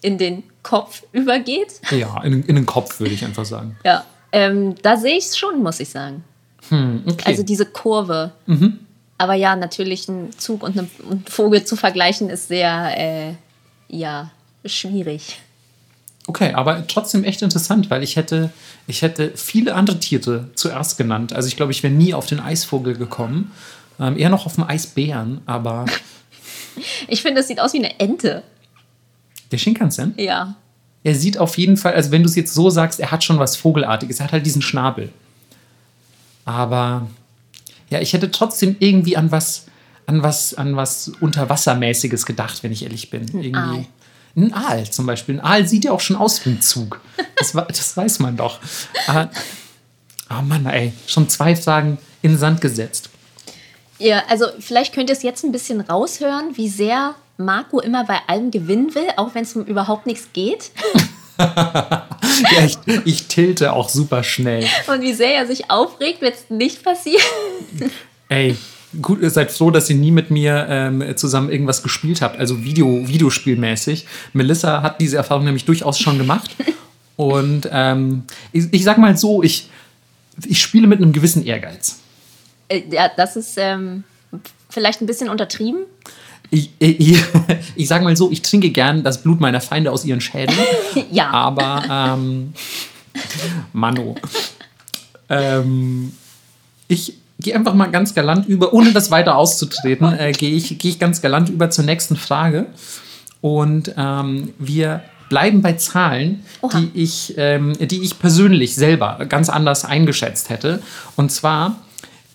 Speaker 1: in den Kopf übergeht.
Speaker 2: Ja, in, in den Kopf würde ich einfach sagen.
Speaker 1: Ja, ähm, da sehe ich es schon, muss ich sagen.
Speaker 2: Hm, okay.
Speaker 1: Also diese Kurve. Aber ja, natürlich ein Zug und ein Vogel zu vergleichen ist sehr, äh, ja, schwierig.
Speaker 2: Okay, aber trotzdem echt interessant, weil ich hätte, ich hätte viele andere Tiere zuerst genannt. Also ich glaube, ich wäre nie auf den Eisvogel gekommen. Ähm, eher noch auf den Eisbären, aber
Speaker 1: Ich finde, es sieht aus wie eine Ente.
Speaker 2: Der Shinkansen,
Speaker 1: Ja.
Speaker 2: er sieht auf jeden Fall, also wenn du es jetzt so sagst, er hat schon was Vogelartiges. Er hat halt diesen Schnabel. Aber ja, ich hätte trotzdem irgendwie an was, an was, an was Unterwassermäßiges gedacht, wenn ich ehrlich bin. Irgendwie.
Speaker 1: Aal.
Speaker 2: Ein Aal zum Beispiel. Ein Aal sieht ja auch schon aus wie ein Zug. Das, das weiß man doch. Aber, oh Mann, ey, schon zwei Fragen in den Sand gesetzt.
Speaker 1: Ja, also vielleicht könnt ihr es jetzt ein bisschen raushören, wie sehr Marco immer bei allem gewinnen will, auch wenn es um überhaupt nichts geht.
Speaker 2: Ja, ich, ich tilte auch super schnell.
Speaker 1: Und wie sehr er sich aufregt, wenn es nicht passiert.
Speaker 2: Ey, gut, ihr seid froh, dass ihr nie mit mir ähm, zusammen irgendwas gespielt habt, also Video, Videospielmäßig. Melissa hat diese Erfahrung nämlich durchaus schon gemacht. Und ähm, ich, ich sag mal so, ich, ich spiele mit einem gewissen Ehrgeiz.
Speaker 1: Äh, Ja, das ist ähm, vielleicht ein bisschen untertrieben.
Speaker 2: Ich, ich, ich sag mal so, ich trinke gern das Blut meiner Feinde aus ihren Schädeln.
Speaker 1: Ja.
Speaker 2: Aber, ähm, Mano. Ähm, ich gehe einfach mal ganz galant über, ohne das weiter auszutreten, äh, gehe ich, gehe ich ganz galant über zur nächsten Frage. Und ähm, wir bleiben bei Zahlen,
Speaker 1: Oha.
Speaker 2: die ich, ähm, die ich persönlich selber ganz anders eingeschätzt hätte. Und zwar,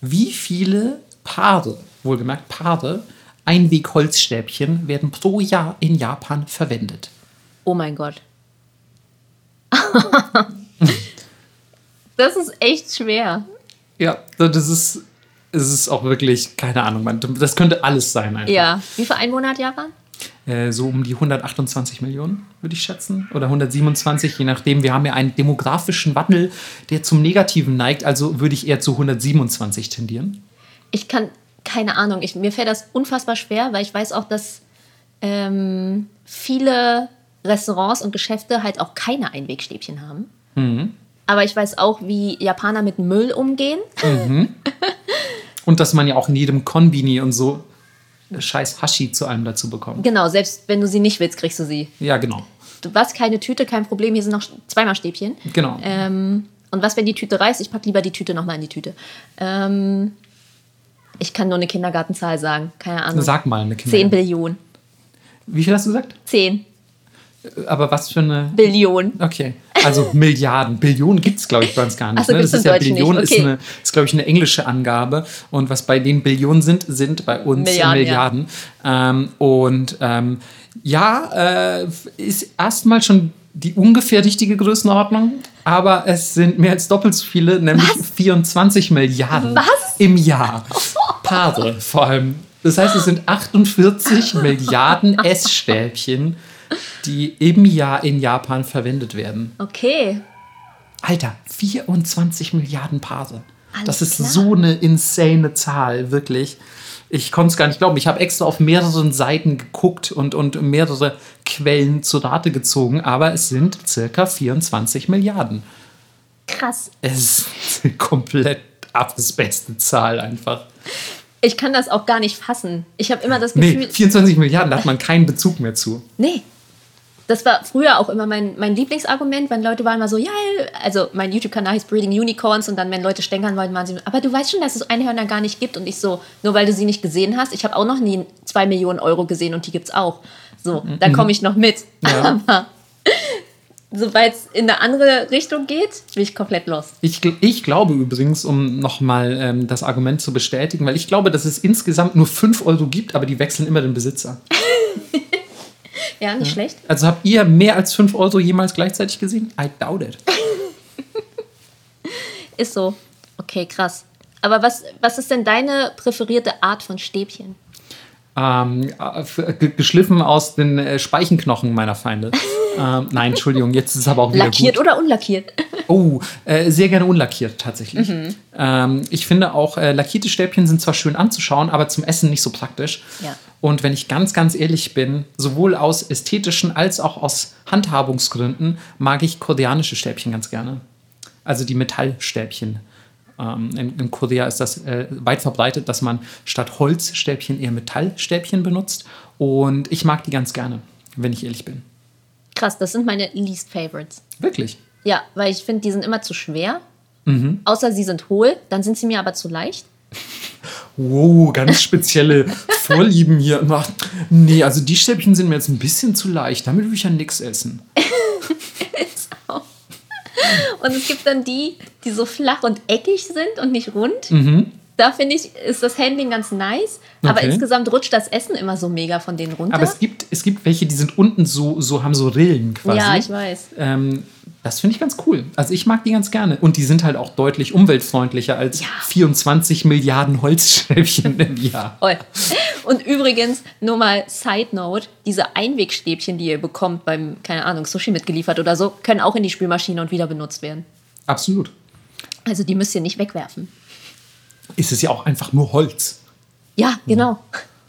Speaker 2: wie viele Paare, wohlgemerkt Paare, Einwegholzstäbchen werden pro Jahr in Japan verwendet?
Speaker 1: Oh mein Gott. das ist echt schwer.
Speaker 2: Ja, das ist, es ist auch wirklich, keine Ahnung, man, das könnte alles sein. Einfach.
Speaker 1: Ja. Wie viel Einwohner hat Japan?
Speaker 2: Äh, so um die 128 Millionen, würde ich schätzen. Oder 127, je nachdem. Wir haben ja einen demografischen Wandel, der zum Negativen neigt. Also würde ich eher zu 127 tendieren.
Speaker 1: Ich kann, keine Ahnung, ich, mir fällt das unfassbar schwer, weil ich weiß auch, dass ähm, viele Restaurants und Geschäfte halt auch keine Einwegstäbchen haben. Aber ich weiß auch, wie Japaner mit Müll umgehen.
Speaker 2: Und dass man ja auch in jedem Konbini und so scheiß Hashi zu allem dazu bekommt.
Speaker 1: Genau, selbst wenn du sie nicht willst, kriegst du sie.
Speaker 2: Ja, genau.
Speaker 1: Du hast keine Tüte, kein Problem, hier sind noch zweimal Stäbchen.
Speaker 2: Genau.
Speaker 1: Ähm, und was, wenn die Tüte reißt? Ich packe lieber die Tüte nochmal in die Tüte. Ähm, ich kann nur eine Kindergartenzahl sagen, keine Ahnung.
Speaker 2: Sag mal eine Kinder.
Speaker 1: 10 Billionen.
Speaker 2: Wie viel hast du gesagt?
Speaker 1: 10
Speaker 2: Aber was für eine.
Speaker 1: Billionen.
Speaker 2: Okay, also Milliarden. Billionen gibt es, glaube ich, bei uns gar nicht.
Speaker 1: So,
Speaker 2: ne? Das ist ja
Speaker 1: Deutschen
Speaker 2: Billion,
Speaker 1: nicht,
Speaker 2: ist,
Speaker 1: okay.
Speaker 2: eine, ist glaube ich, eine englische Angabe. Und was bei den Billionen sind, sind bei uns
Speaker 1: Milliarden,
Speaker 2: Milliarden. Ähm, und ähm, ja, äh, ist erstmal schon die ungefähr richtige Größenordnung, aber es sind mehr als doppelt so viele, nämlich 24 Milliarden
Speaker 1: Was?
Speaker 2: im Jahr. Paare vor allem. Das heißt, es sind 48 Milliarden Essstäbchen, die im Jahr in Japan verwendet werden.
Speaker 1: Okay.
Speaker 2: Alter, 24 Milliarden Paare.
Speaker 1: Alles
Speaker 2: das ist
Speaker 1: klar.
Speaker 2: so eine insane Zahl, wirklich. Ich konnte es gar nicht glauben. Ich habe extra auf mehreren Seiten geguckt und, und mehrere Quellen zu Rate gezogen, aber es sind circa 24 Milliarden.
Speaker 1: Krass.
Speaker 2: Es ist eine komplett abgespacete Zahl einfach.
Speaker 1: Ich kann das auch gar nicht fassen. Ich habe immer das
Speaker 2: Nee,
Speaker 1: Gefühl.
Speaker 2: 24 Milliarden, da hat man keinen Bezug mehr zu.
Speaker 1: Nee. Das war früher auch immer mein, mein Lieblingsargument, wenn Leute waren mal so, ja, also mein YouTube-Kanal heißt Breeding Unicorns und dann, wenn Leute stänkern wollten, waren sie, aber du weißt schon, dass es Einhörner gar nicht gibt und ich so, nur weil du sie nicht gesehen hast, ich habe auch noch nie 2 Millionen Euro gesehen und die gibt's auch. So, da komme ich noch mit.
Speaker 2: Ja.
Speaker 1: Aber sobald es in eine andere Richtung geht, bin ich komplett lost.
Speaker 2: Ich, ich glaube übrigens, um nochmal ähm, das Argument zu bestätigen, weil ich glaube, dass es insgesamt nur 5 Euro gibt, aber die wechseln immer den Besitzer.
Speaker 1: Ja, nicht schlecht.
Speaker 2: Also habt ihr mehr als 5 Euro jemals gleichzeitig gesehen? I doubt it.
Speaker 1: Ist so. Okay, krass. Aber was, was ist denn deine präferierte Art von Stäbchen?
Speaker 2: Ähm, äh, ge- geschliffen aus den äh, Speichenknochen meiner Feinde. ähm, nein, Entschuldigung, jetzt ist es aber auch wieder
Speaker 1: Lackiert
Speaker 2: gut.
Speaker 1: oder unlackiert?
Speaker 2: Oh, äh, sehr gerne unlackiert tatsächlich. Ähm, ich finde auch, äh, lackierte Stäbchen sind zwar schön anzuschauen, aber zum Essen nicht so praktisch.
Speaker 1: Ja.
Speaker 2: Und wenn ich ganz, ganz ehrlich bin, sowohl aus ästhetischen als auch aus Handhabungsgründen mag ich koreanische Stäbchen ganz gerne. Also die Metallstäbchen. Ähm, in, in Korea ist das äh, weit verbreitet, dass man statt Holzstäbchen eher Metallstäbchen benutzt. Und ich mag die ganz gerne, wenn ich ehrlich bin.
Speaker 1: Krass, das sind meine least favorites.
Speaker 2: Wirklich.
Speaker 1: Ja, weil ich finde, die sind immer zu schwer.
Speaker 2: Mhm.
Speaker 1: Außer sie sind hohl, dann sind sie mir aber zu leicht.
Speaker 2: Wow, ganz spezielle Vorlieben hier. Ach, nee, also die Stäbchen sind mir jetzt ein bisschen zu leicht. Damit würde ich ja nichts essen.
Speaker 1: Und es gibt dann die, die so flach und eckig sind und nicht rund. Da finde ich, ist das Handling ganz nice. Aber.
Speaker 2: Okay.
Speaker 1: insgesamt rutscht das Essen immer so mega von denen runter.
Speaker 2: Aber es gibt, es gibt welche, die sind unten so, so haben so Rillen quasi.
Speaker 1: ja, ich weiß.
Speaker 2: Ähm, das finde ich ganz cool. Also ich mag die ganz gerne. Und die sind halt auch deutlich umweltfreundlicher als
Speaker 1: Ja.
Speaker 2: 24 Milliarden Holzstäbchen im Jahr.
Speaker 1: Und übrigens, nur mal Side Note: diese Einwegstäbchen, die ihr bekommt beim, keine Ahnung, Sushi mitgeliefert oder so, können auch in die Spülmaschine und wieder benutzt werden.
Speaker 2: Absolut.
Speaker 1: Also die müsst ihr nicht wegwerfen.
Speaker 2: Ist es ja auch einfach nur Holz.
Speaker 1: Ja, genau.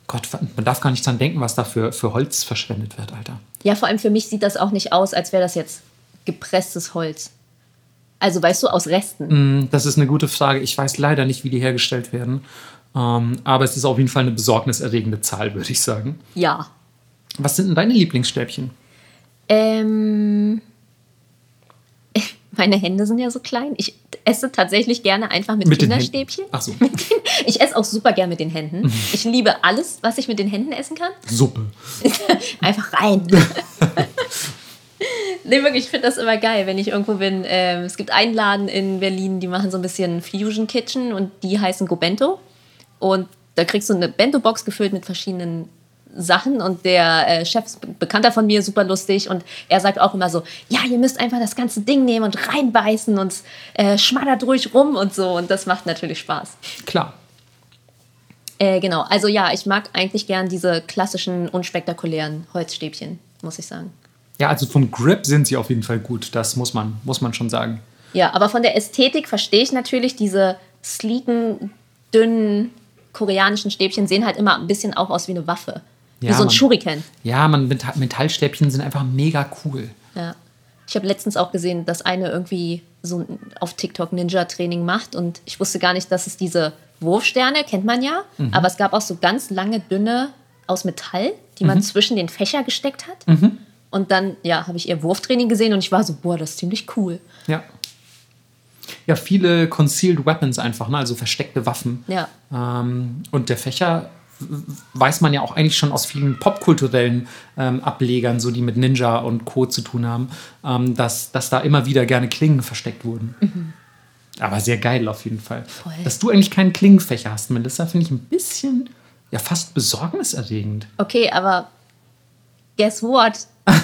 Speaker 2: Gott, man darf gar nicht dran denken, was da für, für Holz verschwendet wird, Alter.
Speaker 1: Ja, vor allem für mich sieht das auch nicht aus, als wäre das jetzt gepresstes Holz. Also, weißt du, aus Resten.
Speaker 2: Hm, Das ist eine gute Frage. Ich weiß leider nicht, wie die hergestellt werden. Ähm, aber es ist auf jeden Fall eine besorgniserregende Zahl, würde ich sagen.
Speaker 1: Ja.
Speaker 2: Was sind denn deine Lieblingsstäbchen?
Speaker 1: Ähm, meine Hände sind ja so klein. Ich esse tatsächlich gerne einfach mit,
Speaker 2: Mit.
Speaker 1: Kinderstäbchen.
Speaker 2: Ach so.
Speaker 1: Ich esse auch super gern mit den Händen. Ich liebe alles, was ich mit den Händen essen kann.
Speaker 2: Suppe.
Speaker 1: Einfach rein. nee, wirklich, ich finde das immer geil, wenn ich irgendwo bin. Ähm, es gibt einen Laden in Berlin, die machen so ein bisschen Fusion Kitchen und die heißen Gobento. Und da kriegst du eine Bento-Box gefüllt mit verschiedenen Sachen und der äh, Chef ist be- Bekannter von mir, super lustig und er sagt auch immer so, ja, ihr müsst einfach das ganze Ding nehmen und reinbeißen und es, äh, schmattert ruhig rum und so und das macht natürlich Spaß.
Speaker 2: Klar.
Speaker 1: Äh, genau, also ja, ich mag eigentlich gern diese klassischen, unspektakulären Holzstäbchen, muss ich sagen.
Speaker 2: Ja, also vom Grip sind sie auf jeden Fall gut. Das muss man, muss man schon sagen.
Speaker 1: Ja, aber von der Ästhetik verstehe ich natürlich, diese sleeken, dünnen koreanischen Stäbchen sehen halt immer ein bisschen auch aus wie eine Waffe. Wie
Speaker 2: Ja,
Speaker 1: so ein
Speaker 2: man-
Speaker 1: Shuriken.
Speaker 2: Ja, man, Meta- Metallstäbchen sind einfach mega cool.
Speaker 1: Ja. Ich habe letztens auch gesehen, dass eine irgendwie so auf TikTok Ninja-Training macht und ich wusste gar nicht, dass es diese Wurfsterne, kennt man ja,
Speaker 2: Mhm.
Speaker 1: aber es gab auch so ganz lange, dünne aus Metall, die
Speaker 2: Mhm.
Speaker 1: man zwischen den Fächer gesteckt hat. Und dann, ja, habe ich ihr Wurftraining gesehen und ich war so, boah, das ist ziemlich cool.
Speaker 2: Ja. Ja, viele Concealed Weapons einfach, ne? also versteckte Waffen.
Speaker 1: Ja.
Speaker 2: Ähm, und der Fächer weiß man ja auch eigentlich schon aus vielen popkulturellen ähm, Ablegern, so die mit Ninja und Co. zu tun haben, ähm, dass, dass da immer wieder gerne Klingen versteckt wurden. Aber sehr geil auf jeden Fall.
Speaker 1: Voll.
Speaker 2: Dass du eigentlich keinen Klingenfächer hast, Melissa, finde ich ein bisschen, ja, fast besorgniserregend.
Speaker 1: Okay, aber guess what?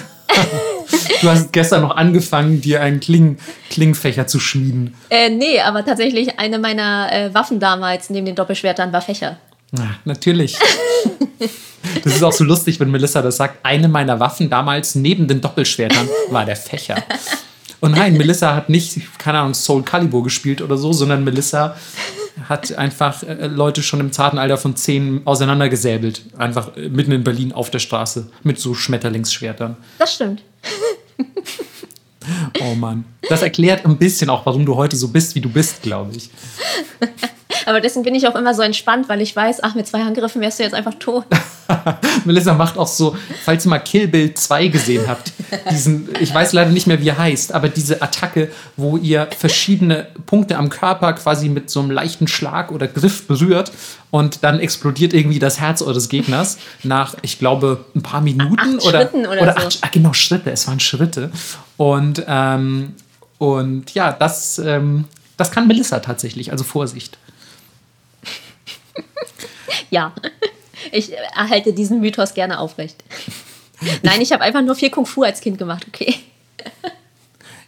Speaker 2: Du hast gestern noch angefangen, dir einen Kling Klingenfächer zu schmieden.
Speaker 1: Äh, nee, aber tatsächlich eine meiner äh, Waffen damals neben den Doppelschwertern war Fächer.
Speaker 2: Na, natürlich. Das ist auch so lustig, wenn Melissa das sagt. Eine meiner Waffen damals neben den Doppelschwertern war der Fächer. Und nein, Melissa hat nicht, keine Ahnung, Soul Calibur gespielt oder so, sondern Melissa hat einfach äh, Leute schon im zarten Alter von zehn auseinandergesäbelt. Einfach äh, mitten in Berlin auf der Straße mit so Schmetterlingsschwertern.
Speaker 1: Das stimmt.
Speaker 2: Oh Mann. Das erklärt ein bisschen auch, warum du heute so bist, wie du bist, glaube ich.
Speaker 1: Aber deswegen bin ich auch immer so entspannt, weil ich weiß, ach, mit zwei Handgriffen wärst du jetzt einfach tot.
Speaker 2: Melissa macht auch so, falls ihr mal Kill Bill 2 gesehen habt, diesen, ich weiß leider nicht mehr, wie er heißt, aber diese Attacke, wo ihr verschiedene Punkte am Körper quasi mit so einem leichten Schlag oder Griff berührt und dann explodiert irgendwie das Herz eures Gegners nach, ich glaube, ein paar Minuten
Speaker 1: Acht
Speaker 2: oder,
Speaker 1: Schritten oder so.
Speaker 2: acht, ah, genau, Schritte, es waren Schritte. Und, ähm, und ja, das, ähm, das kann Melissa tatsächlich, also Vorsicht.
Speaker 1: Ja, ich erhalte diesen Mythos gerne aufrecht. Nein, ich habe einfach nur viel Kung Fu als Kind gemacht, okay?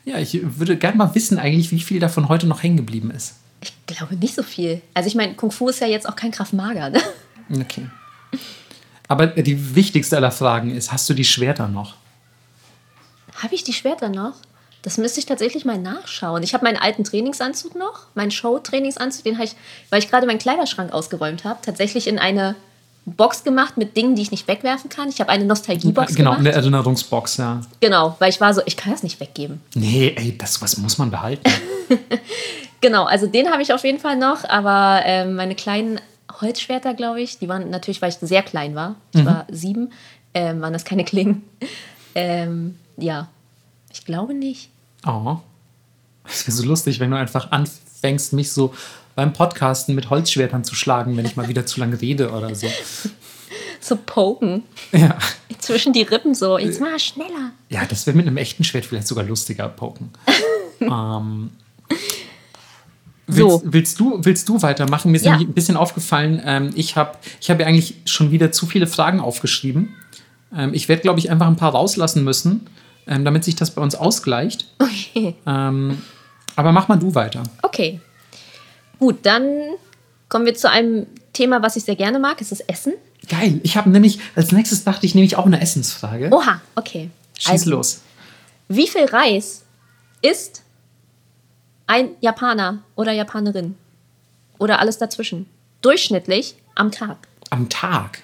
Speaker 2: Ja, ich würde gerne mal wissen eigentlich, wie viel davon heute noch hängen geblieben ist.
Speaker 1: Ich glaube nicht so viel. Also ich meine, Kung Fu ist ja jetzt auch kein Kraft Mager, ne?
Speaker 2: Okay. Aber die wichtigste aller Fragen ist, hast du die Schwerter noch?
Speaker 1: Habe ich die Schwerter noch? Das müsste ich tatsächlich mal nachschauen. Ich habe meinen alten Trainingsanzug noch, meinen Show-Trainingsanzug, den habe ich, weil ich gerade meinen Kleiderschrank ausgeräumt habe, tatsächlich in eine Box gemacht mit Dingen, die ich nicht wegwerfen kann. Ich habe eine Nostalgiebox
Speaker 2: Genau,
Speaker 1: gemacht.
Speaker 2: eine Erinnerungsbox, ja.
Speaker 1: Genau, weil ich war so, ich kann das nicht weggeben.
Speaker 2: Nee, ey, das was muss man behalten.
Speaker 1: Genau, also den habe ich auf jeden Fall noch, aber ähm, meine kleinen Holzschwerter, glaube ich, die waren natürlich, weil ich sehr klein war. Ich war sieben, ähm, waren das keine Klingen. Ähm, ja, ich glaube nicht.
Speaker 2: Oh. Das wäre so lustig, wenn du einfach anfängst, mich so beim Podcasten mit Holzschwertern zu schlagen, wenn ich mal wieder zu lange rede oder so.
Speaker 1: So poken
Speaker 2: Ja,
Speaker 1: zwischen die Rippen so. Jetzt mal schneller.
Speaker 2: ja das wäre mit einem echten Schwert vielleicht sogar lustiger, poken. ähm, willst,
Speaker 1: So.
Speaker 2: willst, du, willst du weitermachen? Mir ist
Speaker 1: Ja.
Speaker 2: nämlich ein bisschen aufgefallen, ähm, ich habe ich hab ja eigentlich schon wieder zu viele Fragen aufgeschrieben. Ähm, ich werde, glaube ich, einfach ein paar rauslassen müssen, ähm, damit sich das bei uns ausgleicht.
Speaker 1: Okay.
Speaker 2: Ähm, aber mach mal du weiter.
Speaker 1: Okay. Gut, dann kommen wir zu einem Thema, was ich sehr gerne mag. Es ist Essen.
Speaker 2: Geil. Ich habe nämlich, als nächstes dachte ich nämlich auch eine Essensfrage.
Speaker 1: Oha, okay.
Speaker 2: Schieß
Speaker 1: Also,
Speaker 2: los.
Speaker 1: Wie viel Reis isst ein Japaner oder Japanerin? Oder alles dazwischen? Durchschnittlich am Tag.
Speaker 2: Am Tag.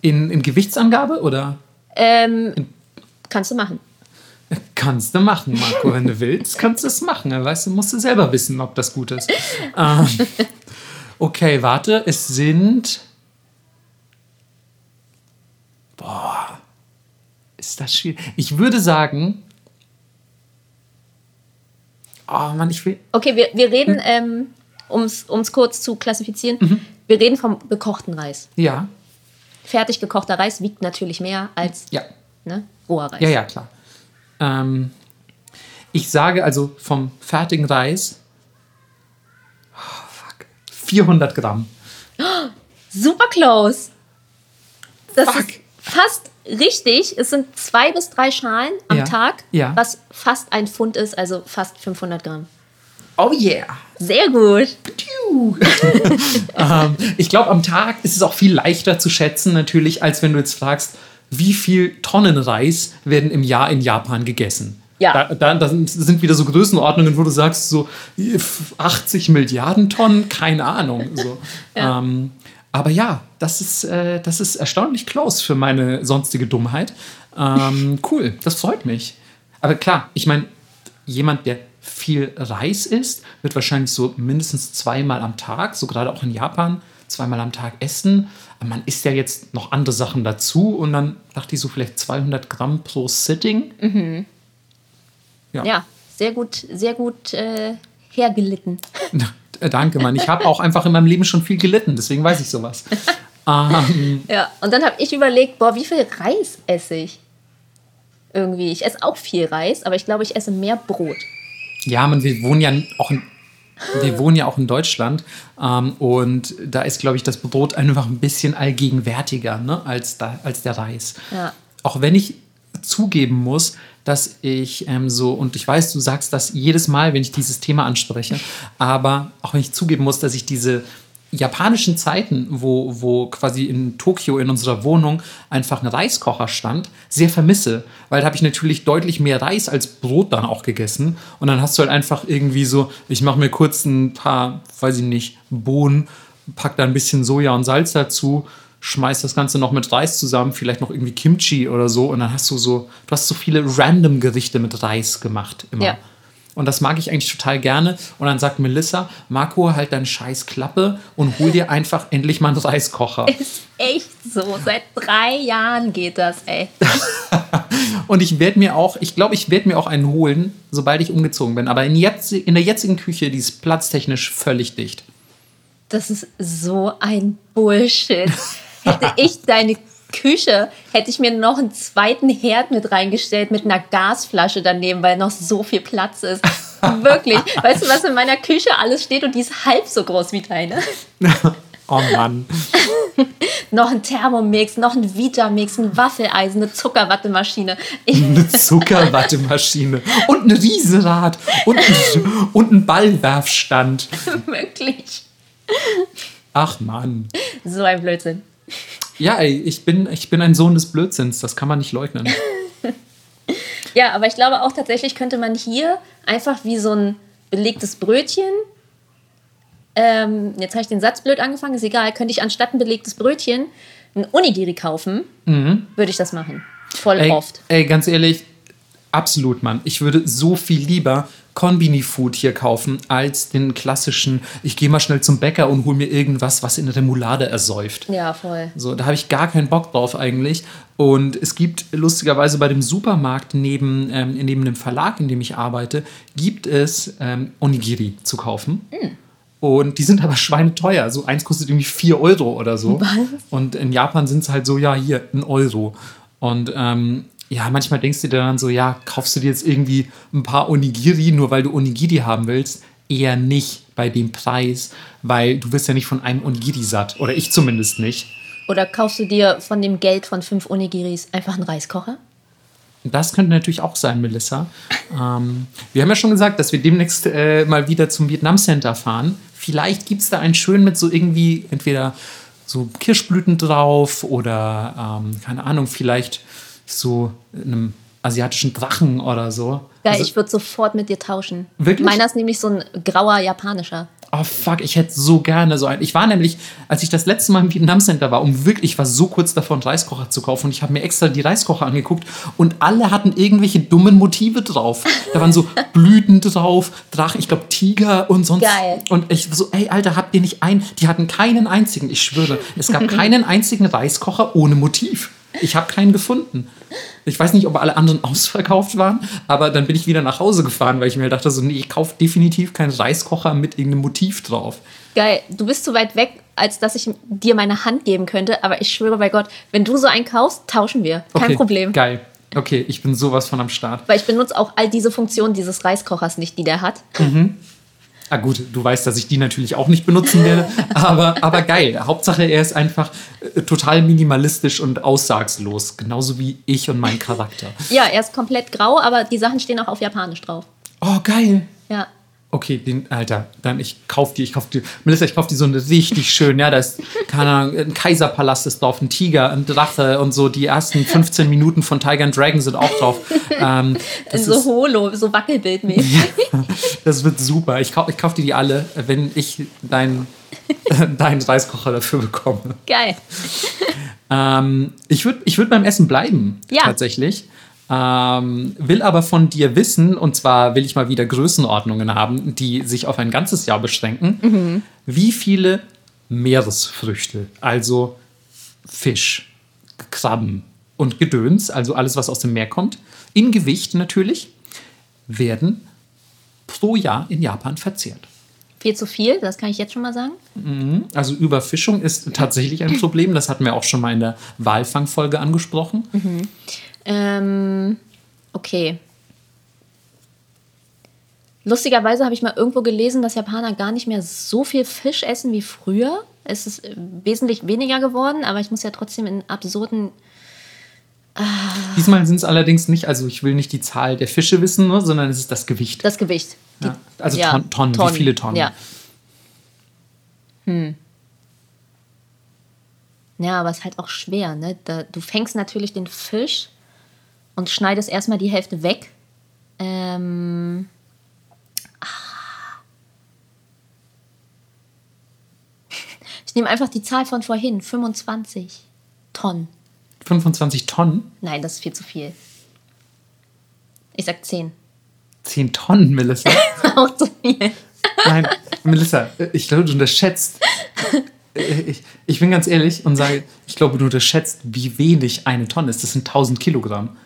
Speaker 2: In, in Gewichtsangabe oder?
Speaker 1: Ähm, kannst du machen.
Speaker 2: Kannst du machen, Marco, wenn du willst, kannst du es machen. Weißt du, musst du selber wissen, ob das gut ist. ähm, okay, warte, es sind. Boah, ist das schwierig. Ich würde sagen. Oh Mann, ich will.
Speaker 1: Okay, wir, wir reden, ähm, um es kurz zu klassifizieren, wir reden vom gekochten Reis.
Speaker 2: Ja,
Speaker 1: Fertig gekochter Reis wiegt natürlich mehr als
Speaker 2: ja,
Speaker 1: ne, roher Reis.
Speaker 2: ja, ja, klar. Ähm, ich sage also vom fertigen Reis. Oh, fuck. 400 Gramm.
Speaker 1: Super close. Das
Speaker 2: Fuck.
Speaker 1: ist fast richtig. Es sind zwei bis drei Schalen am
Speaker 2: Ja,
Speaker 1: Tag,
Speaker 2: ja.
Speaker 1: was fast ein Pfund ist, also fast 500 Gramm.
Speaker 2: Oh yeah.
Speaker 1: Sehr gut.
Speaker 2: Ähm, ich glaube, am Tag ist es auch viel leichter zu schätzen, natürlich, als wenn du jetzt fragst, wie viel Tonnen Reis werden im Jahr in Japan gegessen.
Speaker 1: Ja.
Speaker 2: Da, da, sind wieder so Größenordnungen, wo du sagst, so 80 Milliarden Tonnen, keine Ahnung. So.
Speaker 1: Ja.
Speaker 2: Ähm, aber ja, das ist, äh, das ist erstaunlich close für meine sonstige Dummheit. Ähm, cool, das freut mich. Aber klar, ich meine, jemand, der viel Reis isst, wird wahrscheinlich so mindestens zweimal am Tag, so gerade auch in Japan, zweimal am Tag essen. Man isst ja jetzt noch andere Sachen dazu und dann dachte ich so vielleicht 200 Gramm pro Sitting.
Speaker 1: Ja, sehr gut, sehr gut äh, hergelitten.
Speaker 2: Äh, Danke, Mann. Ich habe auch einfach in meinem Leben schon viel gelitten, deswegen weiß ich sowas. ähm,
Speaker 1: Ja, und dann habe ich überlegt, boah, wie viel Reis esse ich? Irgendwie. Ich esse auch viel Reis, aber ich glaube, ich esse mehr Brot.
Speaker 2: ja, man, wir wohnen ja auch in, wir wohnen ja auch in Deutschland ähm, und da ist, glaube ich, das Brot einfach ein bisschen allgegenwärtiger ne, als, da, als der Reis.
Speaker 1: Ja.
Speaker 2: Auch wenn ich zugeben muss, dass ich ähm, so, und ich weiß, du sagst das jedes Mal, wenn ich dieses Thema anspreche, aber auch wenn ich zugeben muss, dass ich diese japanischen Zeiten, wo, wo quasi in Tokio in unserer Wohnung einfach ein Reiskocher stand, sehr vermisse. Weil da habe ich natürlich deutlich mehr Reis als Brot dann auch gegessen. Und dann hast du halt einfach irgendwie so, ich mache mir kurz ein paar, weiß ich nicht, Bohnen, pack da ein bisschen Soja und Salz dazu, schmeiß das Ganze noch mit Reis zusammen, vielleicht noch irgendwie Kimchi oder so. Und dann hast du so, du hast so viele random Gerichte mit Reis gemacht immer.
Speaker 1: Ja.
Speaker 2: Und das mag ich eigentlich total gerne. Und dann sagt Melissa, Marco, halt deine scheiß Klappe und hol dir einfach endlich mal einen Reiskocher.
Speaker 1: Ist echt so. Seit drei Jahren geht das, ey.
Speaker 2: Und ich werde mir auch, ich glaube, ich werde mir auch einen holen, sobald ich umgezogen bin. Aber in, jetzt, in der jetzigen Küche, die ist platztechnisch völlig dicht.
Speaker 1: Das ist so ein Bullshit. Hätte ich deine Küche, hätte ich mir noch einen zweiten Herd mit reingestellt mit einer Gasflasche daneben, weil noch so viel Platz ist. Wirklich. Weißt du, was in meiner Küche alles steht und die ist halb so groß wie deine?
Speaker 2: Oh Mann.
Speaker 1: Noch ein Thermomix, noch ein Vitamix, ein Waffeleisen, eine Zuckerwattemaschine. Ich,
Speaker 2: Eine Zuckerwattemaschine und ein Riesenrad und ein, und ein Ballwerfstand.
Speaker 1: wirklich.
Speaker 2: Ach Mann.
Speaker 1: So ein Blödsinn.
Speaker 2: Ja, ey, ich bin, ich bin ein Sohn des Blödsinns, das kann man nicht leugnen.
Speaker 1: Ja, aber ich glaube auch tatsächlich könnte man hier einfach wie so ein belegtes Brötchen, ähm, jetzt habe ich den Satz blöd angefangen, ist egal, könnte ich anstatt ein belegtes Brötchen ein Onigiri kaufen, würde ich das machen. Voll
Speaker 2: Mhm. Ey,
Speaker 1: oft.
Speaker 2: ey, ganz ehrlich, absolut, Mann. Ich würde so viel lieber Konbini-Food hier kaufen, als den klassischen, ich gehe mal schnell zum Bäcker und hol mir irgendwas, was in Remoulade ersäuft.
Speaker 1: Ja, voll.
Speaker 2: So, da habe ich gar keinen Bock drauf eigentlich. Und es gibt lustigerweise bei dem Supermarkt neben, ähm, neben dem Verlag, in dem ich arbeite, gibt es ähm, Onigiri zu kaufen. Und die sind aber schweineteuer. So eins kostet irgendwie 4 Euro oder so.
Speaker 1: Was?
Speaker 2: Und in Japan sind es halt so, ja, hier, ein Euro. Und ähm, ja, manchmal denkst du dir dann so, ja, kaufst du dir jetzt irgendwie ein paar Onigiri, nur weil du Onigiri haben willst? Eher nicht bei dem Preis, weil du wirst ja nicht von einem Onigiri satt. Oder ich zumindest nicht.
Speaker 1: Oder kaufst du dir von dem Geld von fünf Onigiris einfach einen Reiskocher?
Speaker 2: Das könnte natürlich auch sein, Melissa. Ähm, wir haben ja schon gesagt, dass wir demnächst äh, mal wieder zum Vietnam Center fahren. Vielleicht gibt es da einen schönen mit so irgendwie entweder so Kirschblüten drauf oder ähm, keine Ahnung, vielleicht so einem asiatischen Drachen oder so.
Speaker 1: Geil,
Speaker 2: Also-
Speaker 1: ich würde sofort mit dir tauschen.
Speaker 2: Wirklich?
Speaker 1: Meiner ist nämlich so ein grauer japanischer.
Speaker 2: Oh fuck, ich hätte so gerne so einen. Ich war nämlich, als ich das letzte Mal im Vietnam Center war, um wirklich, ich war so kurz davor, einen Reiskocher zu kaufen und ich habe mir extra die Reiskocher angeguckt und alle hatten irgendwelche dummen Motive drauf. Da waren so Blüten drauf, Drachen, ich glaube Tiger und sonst.
Speaker 1: Geil.
Speaker 2: Und ich so, ey Alter, habt ihr nicht einen? Die hatten keinen einzigen, ich schwöre, es gab keinen einzigen Reiskocher ohne Motiv. Ich habe keinen gefunden. Ich weiß nicht, ob alle anderen ausverkauft waren, aber dann bin ich wieder nach Hause gefahren, weil ich mir dachte, so, nee, ich kaufe definitiv keinen Reiskocher mit irgendeinem Motiv drauf.
Speaker 1: Geil, du bist zu weit weg, als dass ich dir meine Hand geben könnte, aber ich schwöre bei Gott, wenn du so einen kaufst, tauschen wir. Kein
Speaker 2: Okay,
Speaker 1: Problem.
Speaker 2: Geil. Okay, ich bin sowas von am Start.
Speaker 1: Weil ich benutze auch all diese Funktionen dieses Reiskochers nicht, die der hat.
Speaker 2: Ah gut, du weißt, dass ich die natürlich auch nicht benutzen werde, aber, aber geil. Hauptsache, er ist einfach äh, total minimalistisch und aussagslos, genauso wie ich und mein Charakter.
Speaker 1: Ja, er ist komplett grau, aber die Sachen stehen auch auf Japanisch drauf.
Speaker 2: Oh, geil.
Speaker 1: Ja.
Speaker 2: Okay, den, Alter, dann ich kauf die, ich kauf die, Melissa, ich kauf die so eine richtig schön, ja, da ist, keine Ahnung, ein Kaiserpalast ist drauf, ein Tiger, ein Drache und so, die ersten 15 Minuten von Tiger and Dragon sind auch drauf. Ähm,
Speaker 1: so
Speaker 2: ist,
Speaker 1: Holo, so Wackelbildmäßig.
Speaker 2: das wird super. Ich kauf, ich kauf dir die alle, wenn ich deinen deinen Reiskocher dafür bekomme.
Speaker 1: Geil.
Speaker 2: Ähm, ich würde ich würd beim Essen bleiben,
Speaker 1: Ja.
Speaker 2: tatsächlich. Ähm, will aber von dir wissen, und zwar will ich mal wieder Größenordnungen haben, die sich auf ein ganzes Jahr beschränken. Wie viele Meeresfrüchte, also Fisch, Krabben und Gedöns, also alles, was aus dem Meer kommt, in Gewicht natürlich, werden pro Jahr in Japan verzehrt?
Speaker 1: Viel zu viel, das kann ich jetzt schon mal sagen.
Speaker 2: Also Überfischung ist tatsächlich ein Problem. Das hatten wir auch schon mal in der Walfangfolge angesprochen.
Speaker 1: Ähm, okay. Lustigerweise habe ich mal irgendwo gelesen, dass Japaner gar nicht mehr so viel Fisch essen wie früher. Es ist äh, wesentlich weniger geworden, aber ich muss ja trotzdem in absurden.
Speaker 2: Diesmal sind es allerdings nicht, also ich will nicht die Zahl der Fische wissen, ne, sondern es ist das Gewicht.
Speaker 1: Das Gewicht. Die,
Speaker 2: Ja, also
Speaker 1: ja,
Speaker 2: Ton, Tonnen, wie viele Tonnen?
Speaker 1: Ja. Hm. Ja, aber es ist halt auch schwer, ne? Da, du fängst natürlich den Fisch und schneidest erstmal die Hälfte weg. Ähm. ah. Ich nehme einfach die Zahl von vorhin, 25 Tonnen.
Speaker 2: 25 Tonnen?
Speaker 1: Nein, das ist viel zu viel. Ich sag 10.
Speaker 2: 10 Tonnen, Melissa?
Speaker 1: Auch zu viel.
Speaker 2: Nein, Melissa, ich glaube, du unterschätzt. Ich, ich bin ganz ehrlich und sage, ich glaube, du unterschätzt, wie wenig eine Tonne ist. Das sind 1000 Kilogramm.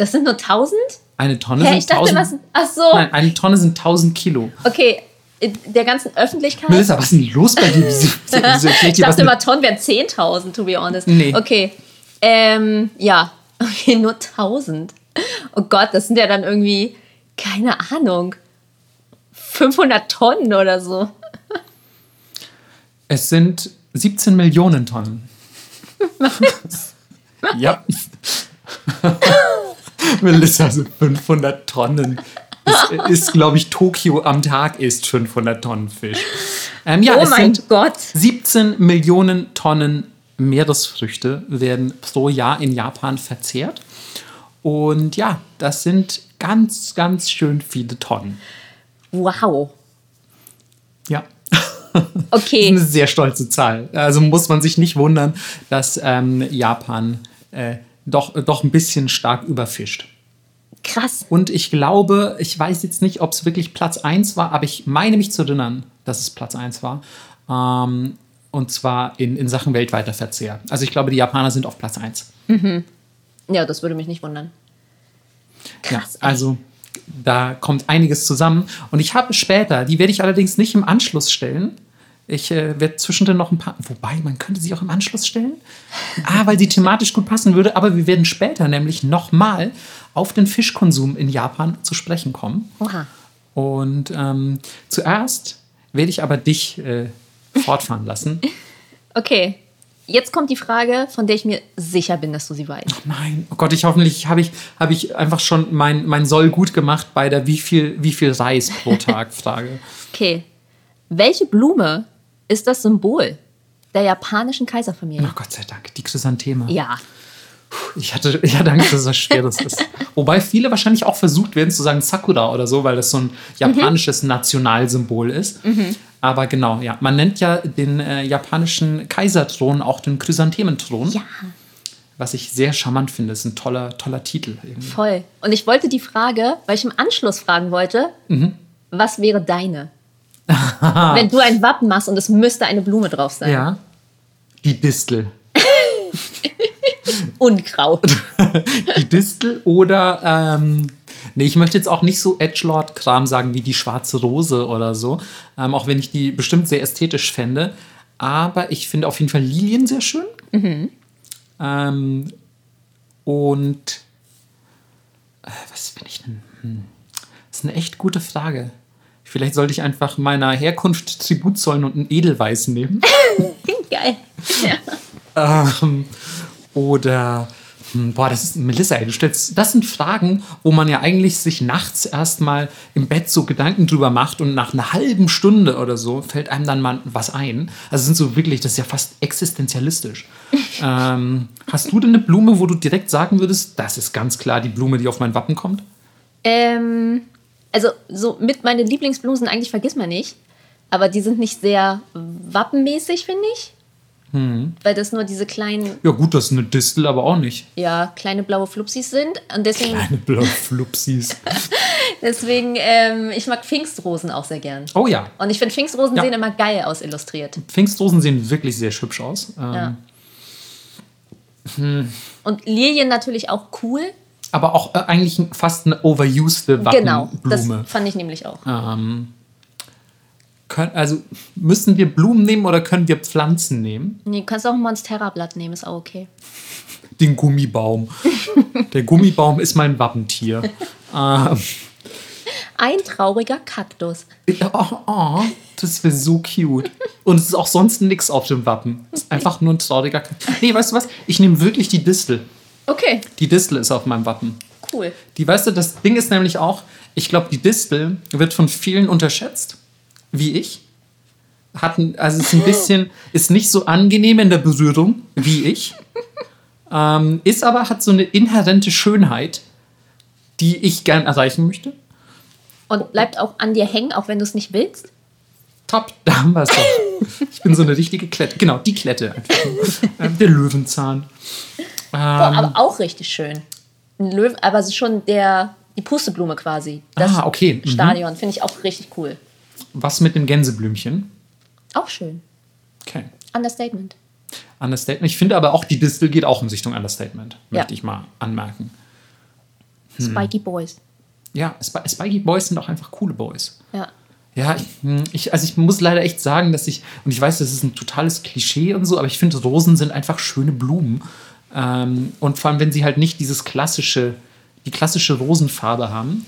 Speaker 1: Das sind nur 1000?
Speaker 2: Eine Tonne
Speaker 1: Hä,
Speaker 2: sind
Speaker 1: ich dachte,
Speaker 2: 1000.
Speaker 1: was. Ach so.
Speaker 2: Nein, eine Tonne sind 1000 Kilo.
Speaker 1: Okay, in der ganzen Öffentlichkeit.
Speaker 2: Melissa, was ist denn los bei dir? Wieso, wieso
Speaker 1: ich
Speaker 2: was
Speaker 1: dachte immer, Tonnen wären 10.000, to be honest.
Speaker 2: Nee.
Speaker 1: Okay. Ähm, ja. Okay, nur 1000. Oh Gott, das sind ja dann irgendwie, keine Ahnung, 500 Tonnen oder so.
Speaker 2: Es sind 17 Millionen Tonnen. ja. Melissa, so 500 Tonnen. Es ist, glaube ich, Tokio am Tag isst 500 Tonnen Fisch. Ähm, ja,
Speaker 1: oh mein Gott.
Speaker 2: 17 Millionen Tonnen Meeresfrüchte werden pro Jahr in Japan verzehrt. Und ja, das sind ganz, ganz schön viele Tonnen.
Speaker 1: Wow.
Speaker 2: Ja.
Speaker 1: Okay.
Speaker 2: eine sehr stolze Zahl. Also muss man sich nicht wundern, dass ähm, Japan äh, doch, doch ein bisschen stark überfischt.
Speaker 1: Krass.
Speaker 2: Und ich glaube, ich weiß jetzt nicht, ob es wirklich Platz 1 war, aber ich meine mich zu erinnern, dass es Platz 1 war. Ähm, und zwar in, in Sachen weltweiter Verzehr. Also ich glaube, die Japaner sind auf Platz 1.
Speaker 1: Ja, das würde mich nicht wundern. Krass.
Speaker 2: Ja, also da kommt einiges zusammen. Und ich habe später, die werde ich allerdings nicht im Anschluss stellen. Ich äh, werde zwischendrin noch ein paar, wobei man könnte sie auch im Anschluss stellen. Ah, weil sie thematisch gut passen würde. Aber wir werden später nämlich nochmal auf den Fischkonsum in Japan zu sprechen kommen.
Speaker 1: Oha.
Speaker 2: Und ähm, zuerst werde ich aber dich äh, fortfahren lassen.
Speaker 1: Okay. Jetzt kommt die Frage, von der ich mir sicher bin, dass du sie weißt.
Speaker 2: Nein, oh Gott, ich hoffentlich habe ich, hab ich einfach schon mein, mein Soll gut gemacht bei der wie viel, wie viel Reis pro Tag Frage.
Speaker 1: Okay. Welche Blume ist das Symbol der japanischen Kaiserfamilie?
Speaker 2: Oh Gott sei Dank, die Chrysantheme.
Speaker 1: Ja.
Speaker 2: Ich hatte, ich hatte Angst, dass das schweres ist. Wobei viele wahrscheinlich auch versucht werden zu sagen Sakura oder so, weil das so ein japanisches Nationalsymbol ist. Aber genau, ja. Man nennt ja den äh, japanischen Kaiserthron auch den Chrysanthementhron.
Speaker 1: Ja.
Speaker 2: Was ich sehr charmant finde. ist ein toller, toller Titel. Irgendwie.
Speaker 1: Voll. Und ich wollte die Frage, weil ich im Anschluss fragen wollte, was wäre deine? Wenn du ein Wappen machst und es müsste eine Blume drauf sein.
Speaker 2: Ja. Die Distel.
Speaker 1: Unkraut.
Speaker 2: Die Distel oder, ähm, nee, ich möchte jetzt auch nicht so Edgelord-Kram sagen wie die schwarze Rose oder so, ähm, auch wenn ich die bestimmt sehr ästhetisch fände. Aber ich finde auf jeden Fall Lilien sehr schön. Ähm, und äh, was bin ich denn? Hm. Das ist eine echt gute Frage. Vielleicht sollte ich einfach meiner Herkunft Tribut zollen und einen Edelweiß nehmen.
Speaker 1: Geil. Ja.
Speaker 2: Ähm, oder, hm, boah, das ist, Melissa, ey, du stellst, das sind Fragen, wo man ja eigentlich sich nachts erstmal im Bett so Gedanken drüber macht und nach einer halben Stunde oder so fällt einem dann mal was ein. Also sind so wirklich, das ist ja fast existenzialistisch. ähm, hast du denn eine Blume, wo du direkt sagen würdest, das ist ganz klar die Blume, die auf mein Wappen kommt?
Speaker 1: Ähm, also so mit meine Lieblingsblumen sind eigentlich vergiss mal nicht, aber die sind nicht sehr wappenmäßig, finde ich. Weil das nur diese kleinen,
Speaker 2: Ja gut, das ist eine Distel, aber auch nicht.
Speaker 1: ja, kleine blaue Flupsis sind. Und deswegen,
Speaker 2: Kleine blaue Flupsis.
Speaker 1: deswegen ähm, ich mag Pfingstrosen auch sehr gern.
Speaker 2: Oh ja,
Speaker 1: Und ich finde, Pfingstrosen
Speaker 2: Ja.
Speaker 1: sehen immer geil aus illustriert.
Speaker 2: Pfingstrosen sehen wirklich sehr hübsch aus. Ähm,
Speaker 1: Ja. Und Lilien natürlich auch cool.
Speaker 2: Aber auch äh, eigentlich fast eine overused
Speaker 1: Genau, das
Speaker 2: Wappenblume.
Speaker 1: fand ich nämlich auch.
Speaker 2: Ähm, können, also müssen wir Blumen nehmen oder können wir Pflanzen nehmen?
Speaker 1: Nee, du kannst auch ein Monstera-Blatt nehmen, ist auch okay.
Speaker 2: Den Gummibaum. Der Gummibaum ist mein Wappentier. ähm,
Speaker 1: Ein trauriger Kaktus.
Speaker 2: oh, oh, das wäre so cute. Und es ist auch sonst nichts auf dem Wappen. Es ist einfach nur ein trauriger K Nee, weißt du was? Ich nehme wirklich die Distel.
Speaker 1: Okay,
Speaker 2: Die Distel ist auf meinem Wappen.
Speaker 1: cool.
Speaker 2: Die, weißt du, das Ding ist nämlich auch, ich glaube, die Distel wird von vielen unterschätzt, wie ich. Hatten, also ist ein bisschen, ist nicht so angenehm in der Berührung wie ich. Ähm, ist aber, hat so eine inhärente Schönheit, die ich gern erreichen möchte.
Speaker 1: Und bleibt auch an dir hängen, auch wenn du es nicht willst.
Speaker 2: Top, da haben wir es doch. Ich bin so eine richtige Klette. Genau, die Klette. Einfach. Der Löwenzahn.
Speaker 1: Boah,
Speaker 2: Ähm,
Speaker 1: aber auch richtig schön. Ein Löwen, aber schon der, die Pusteblume quasi. Das
Speaker 2: Ah, okay. Mhm.
Speaker 1: Stadion finde ich auch richtig cool.
Speaker 2: was mit dem Gänseblümchen?
Speaker 1: Auch schön.
Speaker 2: Okay.
Speaker 1: Understatement.
Speaker 2: Understatement. Ich finde aber auch, die Distel geht auch in Richtung Understatement,
Speaker 1: Ja.
Speaker 2: möchte ich mal anmerken. Hm.
Speaker 1: Spiky Boys.
Speaker 2: Ja, Sp Spiky Boys sind auch einfach coole Boys.
Speaker 1: Ja.
Speaker 2: Ja, ich, hm, ich, also ich muss leider echt sagen, dass ich, und ich weiß, das ist ein totales Klischee und so, aber ich finde, Rosen sind einfach schöne Blumen. Ähm, und vor allem, wenn sie halt nicht dieses klassische, die klassische Rosenfarbe haben.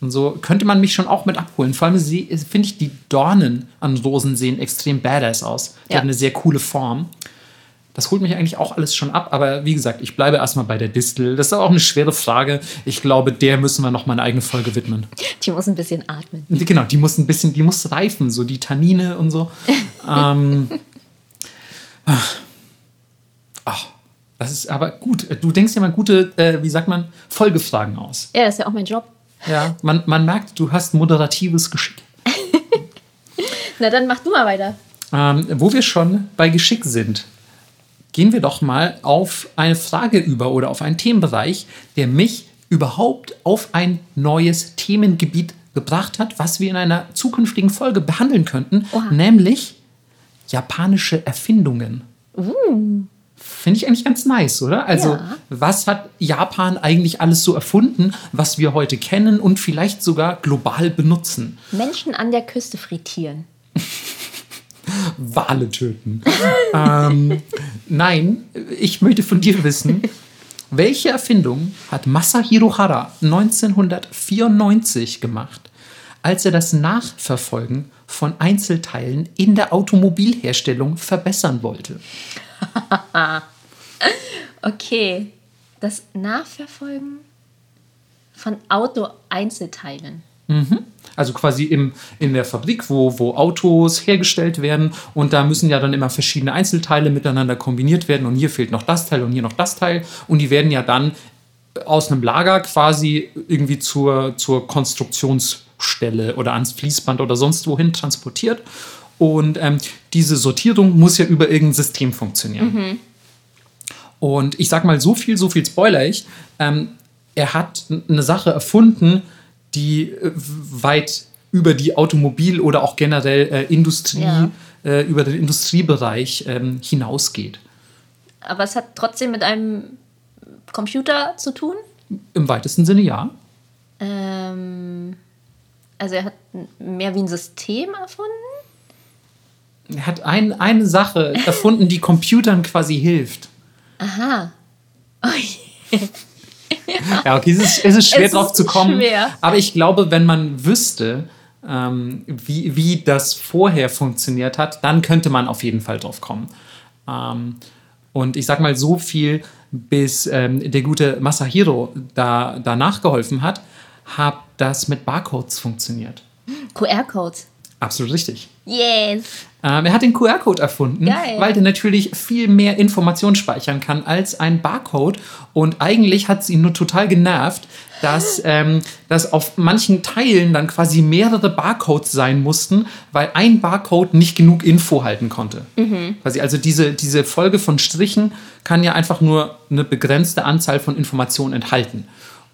Speaker 2: Und so könnte man mich schon auch mit abholen. Vor allem finde ich, die Dornen an Rosen sehen extrem badass aus. Die
Speaker 1: Ja.
Speaker 2: haben eine sehr coole Form. Das holt mich eigentlich auch alles schon ab, aber wie gesagt, ich bleibe erstmal bei der Distel. Das ist auch eine schwere Frage. Ich glaube, der müssen wir noch mal eine eigene Folge widmen.
Speaker 1: Die muss ein bisschen atmen.
Speaker 2: Genau, die muss ein bisschen, die muss reifen, so die Tannine und so. ähm, ach. Das ist aber gut. Du denkst ja mal gute, äh, wie sagt man, Folgefragen aus.
Speaker 1: Ja, das ist ja auch mein Job.
Speaker 2: Ja, man, man merkt, du hast moderatives Geschick.
Speaker 1: Na, dann mach du mal weiter.
Speaker 2: Ähm, wo wir schon bei Geschick sind, gehen wir doch mal auf eine Frage über oder auf einen Themenbereich, der mich überhaupt auf ein neues Themengebiet gebracht hat, was wir in einer zukünftigen Folge behandeln könnten,
Speaker 1: Oha.
Speaker 2: nämlich japanische Erfindungen.
Speaker 1: Uh,
Speaker 2: Finde ich eigentlich ganz nice, oder? Also,
Speaker 1: Ja.
Speaker 2: was hat Japan eigentlich alles so erfunden, was wir heute kennen und vielleicht sogar global benutzen?
Speaker 1: Menschen an der Küste frittieren.
Speaker 2: Wale töten. ähm, nein, ich möchte von dir wissen, welche Erfindung hat Masahiro Hara 1994 gemacht, als er das Nachverfolgen von Einzelteilen in der Automobilherstellung verbessern wollte?
Speaker 1: Okay, das Nachverfolgen von Auto-Einzelteilen.
Speaker 2: Also quasi im, in der Fabrik, wo, wo Autos hergestellt werden. Und da müssen ja dann immer verschiedene Einzelteile miteinander kombiniert werden. Und hier fehlt noch das Teil und hier noch das Teil. Und die werden ja dann aus einem Lager quasi irgendwie zur, zur Konstruktionsstelle oder ans Fließband oder sonst wohin transportiert und ähm, diese Sortierung muss ja über irgendein System funktionieren. Und ich sag mal so viel, so viel spoiler ich. Ähm, er hat eine Sache erfunden, die äh, weit über die Automobil- oder auch generell äh, Industrie,
Speaker 1: Ja.
Speaker 2: äh, über den Industriebereich ähm, hinausgeht.
Speaker 1: Aber es hat trotzdem mit einem Computer zu tun.
Speaker 2: Im weitesten Sinne ja.
Speaker 1: Ähm, also er hat mehr wie ein System erfunden.
Speaker 2: Er hat ein, eine Sache erfunden, die Computern quasi hilft.
Speaker 1: Aha. Oh je.
Speaker 2: Ja, okay, es ist, es ist schwer
Speaker 1: Es
Speaker 2: drauf
Speaker 1: ist
Speaker 2: zu kommen.
Speaker 1: schwer.
Speaker 2: Aber ich glaube, wenn man wüsste, ähm, wie, wie das vorher funktioniert hat, dann könnte man auf jeden Fall drauf kommen. Ähm, und ich sag mal so viel, bis ähm, der gute Masahiro da, da nachgeholfen hat, hat das mit Barcodes funktioniert.
Speaker 1: QR-Codes.
Speaker 2: Absolut richtig.
Speaker 1: Yes.
Speaker 2: Ähm, er hat den QR-Code erfunden,
Speaker 1: Geil.
Speaker 2: weil der natürlich viel mehr Informationen speichern kann als ein Barcode. Und eigentlich hat es ihn nur total genervt, dass, ähm, dass auf manchen Teilen dann quasi mehrere Barcodes sein mussten, weil ein Barcode nicht genug Info halten konnte. Quasi also diese, diese Folge von Strichen kann ja einfach nur eine begrenzte Anzahl von Informationen enthalten.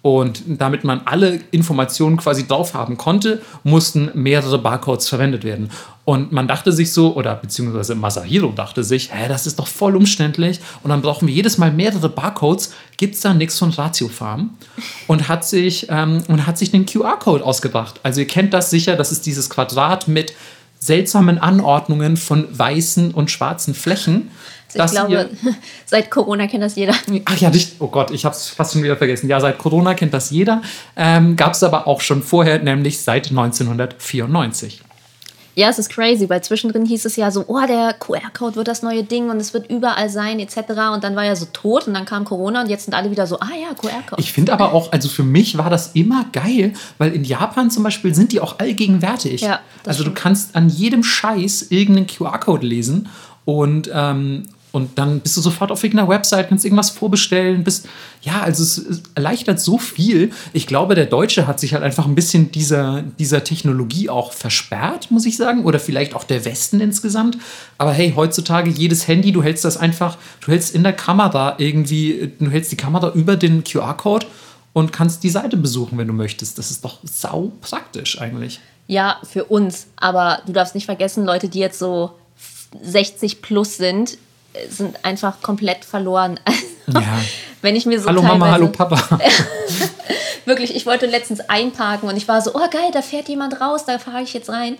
Speaker 2: Und damit man alle Informationen quasi drauf haben konnte, mussten mehrere Barcodes verwendet werden. Und man dachte sich so, oder beziehungsweise Masahiro dachte sich, hä, das ist doch voll umständlich. Und dann brauchen wir jedes Mal mehrere Barcodes. Gibt es da nichts von Ratio Farm? Und hat sich, ähm, und hat sich den QR-Code ausgedacht. Also ihr kennt das sicher, das ist dieses Quadrat mit seltsamen Anordnungen von weißen und schwarzen Flächen.
Speaker 1: Also ich glaube, seit Corona kennt das jeder.
Speaker 2: Ach ja, nicht, oh Gott, ich habe es fast schon wieder vergessen. Ja, seit Corona kennt das jeder. Ähm, Gab es aber auch schon vorher, nämlich seit 1994.
Speaker 1: Ja, es ist crazy, weil zwischendrin hieß es ja so, oh, der QR-Code wird das neue Ding und es wird überall sein, etc. Und dann war er so tot und dann kam Corona und jetzt sind alle wieder so, ah ja, QR-Code.
Speaker 2: Ich finde aber auch, also für mich war das immer geil, weil in Japan zum Beispiel sind die auch allgegenwärtig.
Speaker 1: Ja,
Speaker 2: also du
Speaker 1: stimmt.
Speaker 2: kannst an jedem Scheiß irgendeinen QR-Code lesen und, ähm, und dann bist du sofort auf irgendeiner Website, kannst irgendwas vorbestellen, bist, ja, also es, erleichtert so viel. Ich glaube, der Deutsche hat sich halt einfach ein bisschen dieser, dieser Technologie auch versperrt, muss ich sagen, oder vielleicht auch der Westen insgesamt. Aber hey, heutzutage jedes Handy, du hältst das einfach, du hältst in der Kamera irgendwie, du hältst die Kamera über den QR-Code und kannst die Seite besuchen, wenn du möchtest. Das ist doch sau praktisch eigentlich.
Speaker 1: Ja, für uns. Aber du darfst nicht vergessen, Leute, die jetzt so 60 plus sind, sind einfach komplett verloren. Also,
Speaker 2: Ja.
Speaker 1: Wenn ich mir so
Speaker 2: hallo Mama, hallo Papa.
Speaker 1: Wirklich, ich wollte letztens einparken und ich war so, oh geil, da fährt jemand raus, da fahre ich jetzt rein.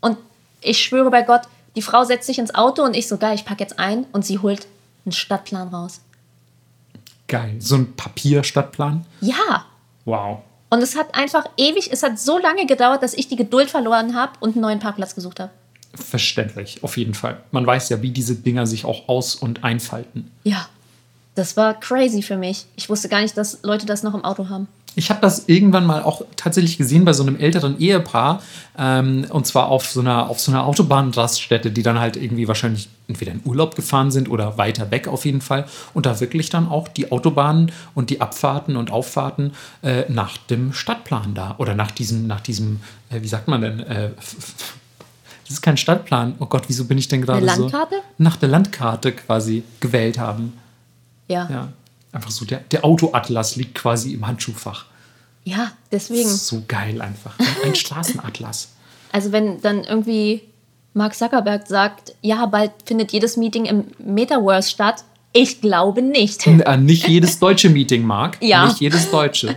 Speaker 1: Und ich schwöre bei Gott, die Frau setzt sich ins Auto und ich so, geil, ich packe jetzt ein und sie holt einen Stadtplan raus.
Speaker 2: Geil. So ein Papierstadtplan.
Speaker 1: Ja.
Speaker 2: Wow.
Speaker 1: Und es hat einfach ewig, es hat so lange gedauert, dass ich die Geduld verloren habe und einen neuen Parkplatz gesucht habe.
Speaker 2: Verständlich, auf jeden Fall. Man weiß ja, wie diese Dinger sich auch aus- und einfalten.
Speaker 1: Ja. Das war crazy für mich. Ich wusste gar nicht, dass Leute das noch im Auto haben.
Speaker 2: Ich habe das irgendwann mal auch tatsächlich gesehen bei so einem älteren Ehepaar. Ähm, und zwar auf so einer, auf so einer Autobahnraststätte, die dann halt irgendwie wahrscheinlich entweder in Urlaub gefahren sind oder weiter weg auf jeden Fall. Und da wirklich dann auch die Autobahnen und die Abfahrten und Auffahrten äh, nach dem Stadtplan da. Oder nach diesem, nach diesem, äh, wie sagt man denn? Äh, das ist kein Stadtplan. Oh Gott, wieso bin ich denn gerade so?
Speaker 1: Landkarte?
Speaker 2: Nach der Landkarte quasi gewählt haben.
Speaker 1: Ja.
Speaker 2: Ja. Einfach so, der, der Autoatlas liegt quasi im Handschuhfach.
Speaker 1: Ja, deswegen.
Speaker 2: So geil einfach. Ein, ein Straßenatlas.
Speaker 1: Also wenn dann irgendwie Mark Zuckerberg sagt, ja, bald findet jedes Meeting im Metaverse statt. Ich glaube nicht.
Speaker 2: Äh, Nicht jedes deutsche Meeting, Marc.
Speaker 1: Ja.
Speaker 2: Nicht jedes deutsche.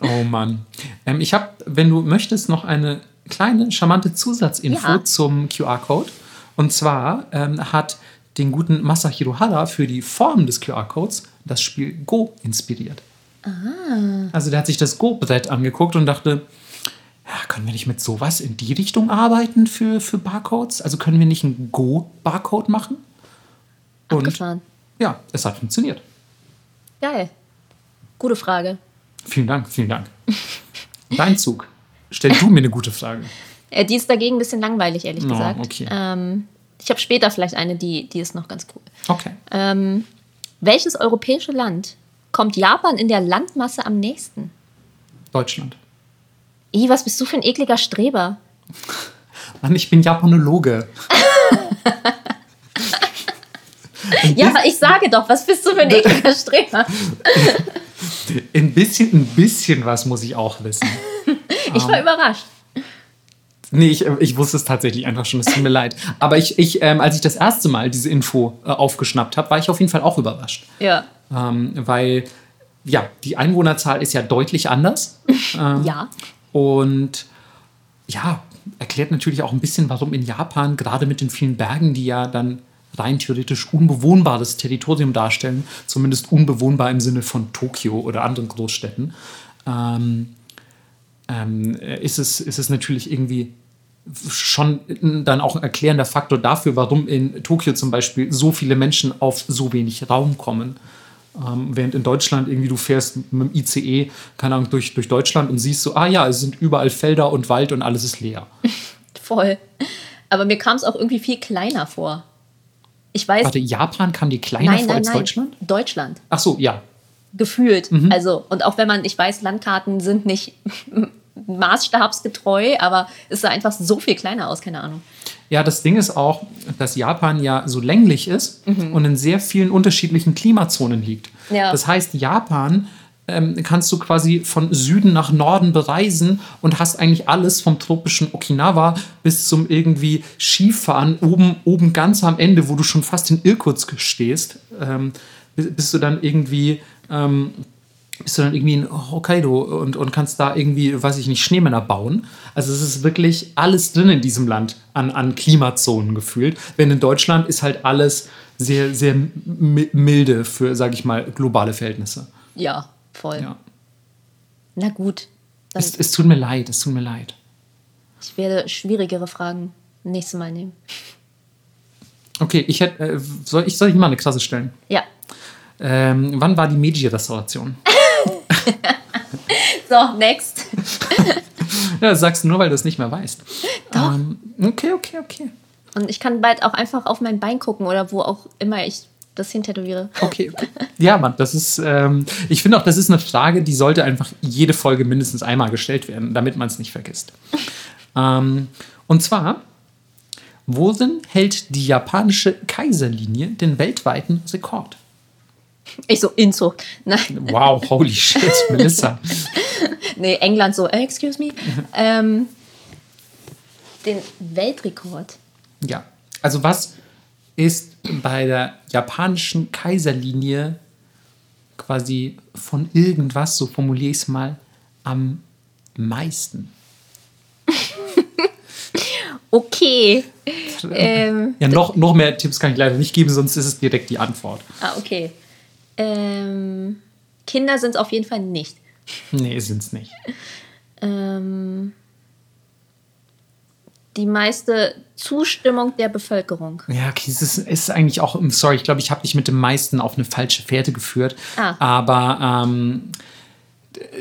Speaker 2: Oh Mann. Ähm, ich habe, wenn du möchtest, noch eine kleine, charmante Zusatzinfo
Speaker 1: Ja.
Speaker 2: zum QR-Code. Und zwar ähm, hat den guten Masahiro Hara für die Form des QR-Codes das Spiel Go inspiriert. Also der hat sich das Go-Brett angeguckt und dachte, ja, können wir nicht mit sowas in die Richtung arbeiten für, für Barcodes? Also können wir nicht einen Go-Barcode machen? Und
Speaker 1: Abgefahren.
Speaker 2: ja, es hat funktioniert.
Speaker 1: Geil. Gute Frage.
Speaker 2: Vielen Dank, vielen Dank. Dein Zug. Stell du mir eine gute Frage.
Speaker 1: Äh, die ist dagegen ein bisschen langweilig, ehrlich
Speaker 2: Oh,
Speaker 1: gesagt.
Speaker 2: okay.
Speaker 1: Ähm, ich habe später vielleicht eine, die, die ist noch ganz cool.
Speaker 2: Okay.
Speaker 1: Ähm, welches europäische Land kommt Japan in der Landmasse am nächsten?
Speaker 2: Deutschland.
Speaker 1: Ih, was bist du für ein ekliger Streber?
Speaker 2: Mann, ich bin Japanologe.
Speaker 1: Ja, aber ich sage doch, was bist du für ein ekliger Streber?
Speaker 2: Ein bisschen, ein bisschen was muss ich auch wissen.
Speaker 1: Ich war überrascht.
Speaker 2: Nee, ich, äh, ich wusste es tatsächlich einfach schon, es tut mir leid. Aber ich, ich ähm, als ich das erste Mal diese Info äh, aufgeschnappt habe, war ich auf jeden Fall auch überrascht.
Speaker 1: Ja.
Speaker 2: Ähm, weil, ja, die Einwohnerzahl ist ja deutlich anders.
Speaker 1: Ja.
Speaker 2: Und ja, erklärt natürlich auch ein bisschen, warum in Japan, gerade mit den vielen Bergen, die ja dann rein theoretisch unbewohnbares Territorium darstellen, zumindest unbewohnbar im Sinne von Tokio oder anderen Großstädten, ähm, ähm, ist, es, ist es natürlich irgendwie schon dann auch ein erklärender Faktor dafür, warum in Tokio zum Beispiel so viele Menschen auf so wenig Raum kommen. Ähm, während in Deutschland irgendwie du fährst mit dem ICE, keine Ahnung, durch, durch Deutschland und siehst so, ah ja, es sind überall Felder und Wald und alles ist leer.
Speaker 1: Voll. Aber mir kam es auch irgendwie viel kleiner vor. Ich weiß.
Speaker 2: Warte, Japan kam dir kleiner
Speaker 1: nein,
Speaker 2: vor
Speaker 1: nein,
Speaker 2: als
Speaker 1: nein.
Speaker 2: Deutschland?
Speaker 1: Deutschland.
Speaker 2: Ach so, ja.
Speaker 1: Gefühlt.
Speaker 2: Mhm.
Speaker 1: Also, und auch wenn man, ich weiß, Landkarten sind nicht maßstabsgetreu, aber es sah einfach so viel kleiner aus, keine Ahnung.
Speaker 2: Ja, das Ding ist auch, dass Japan ja so länglich ist und in sehr vielen unterschiedlichen Klimazonen liegt.
Speaker 1: Ja.
Speaker 2: Das heißt, Japan ähm, kannst du quasi von Süden nach Norden bereisen und hast eigentlich alles vom tropischen Okinawa bis zum irgendwie Skifahren oben, oben ganz am Ende, wo du schon fast in Irkutsk stehst, ähm, bis- bist du dann irgendwie ähm, bist du dann irgendwie in Hokkaido und, und kannst da irgendwie, weiß ich nicht, Schneemänner bauen. Also es ist wirklich alles drin in diesem Land an, an Klimazonen gefühlt. Wenn in Deutschland ist halt alles sehr, sehr mi- milde für, sage ich mal, globale Verhältnisse.
Speaker 1: Ja, voll.
Speaker 2: Ja.
Speaker 1: Na gut.
Speaker 2: Es, es tut mir leid, es tut mir leid.
Speaker 1: ich werde schwierigere Fragen nächstes Mal nehmen.
Speaker 2: Okay, ich hätte, äh, soll, ich, soll ich mal eine Klasse stellen?
Speaker 1: Ja.
Speaker 2: Ähm, wann war die Meiji-Restauration?
Speaker 1: So, next.
Speaker 2: Ja, das sagst du nur, weil du es nicht mehr weißt.
Speaker 1: Doch.
Speaker 2: Ähm, okay, okay, okay.
Speaker 1: Und ich kann bald auch einfach auf mein Bein gucken oder wo auch immer ich das hintätowiere.
Speaker 2: Okay. Ja, Mann, das ist, ähm, ich finde auch, das ist eine Frage, die sollte einfach jede Folge mindestens einmal gestellt werden, damit man es nicht vergisst. ähm, und zwar, worin hält die japanische Kaiserlinie den weltweiten Rekord?
Speaker 1: Ich so, Inzucht. Nein,
Speaker 2: Wow, holy shit, Melissa.
Speaker 1: nee, England so, äh, excuse me. ähm, den Weltrekord.
Speaker 2: Ja, also was ist bei der japanischen Kaiserlinie quasi von irgendwas, so formuliere ich es mal, am meisten?
Speaker 1: Okay. ähm,
Speaker 2: Ja, noch, noch mehr Tipps kann ich leider nicht geben, sonst ist es direkt die Antwort.
Speaker 1: ah, okay. Ähm, Kinder sind es auf jeden Fall nicht.
Speaker 2: Nee, sind es nicht.
Speaker 1: Ähm, die meiste Zustimmung der Bevölkerung.
Speaker 2: Ja, okay, es ist, ist eigentlich auch, sorry, ich glaube, ich habe dich mit dem meisten auf eine falsche Fährte geführt.
Speaker 1: Ah.
Speaker 2: Aber ähm,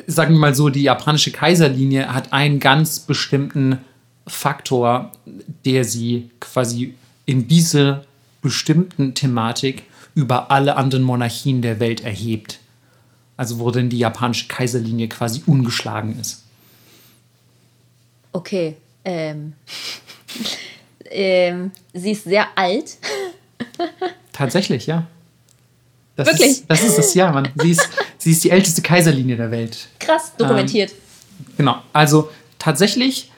Speaker 2: sagen wir mal so, die japanische Kaiserlinie hat einen ganz bestimmten Faktor, der sie quasi in diese bestimmten Thematik über alle anderen Monarchien der Welt erhebt. Also wo denn die japanische Kaiserlinie quasi ungeschlagen ist.
Speaker 1: Okay. Ähm. ähm, sie ist sehr alt.
Speaker 2: Tatsächlich, ja. Das
Speaker 1: Wirklich?
Speaker 2: Ist, das ist das, ja, Mann. Sie ist, sie ist die älteste Kaiserlinie der Welt.
Speaker 1: Krass dokumentiert.
Speaker 2: Genau. Also tatsächlich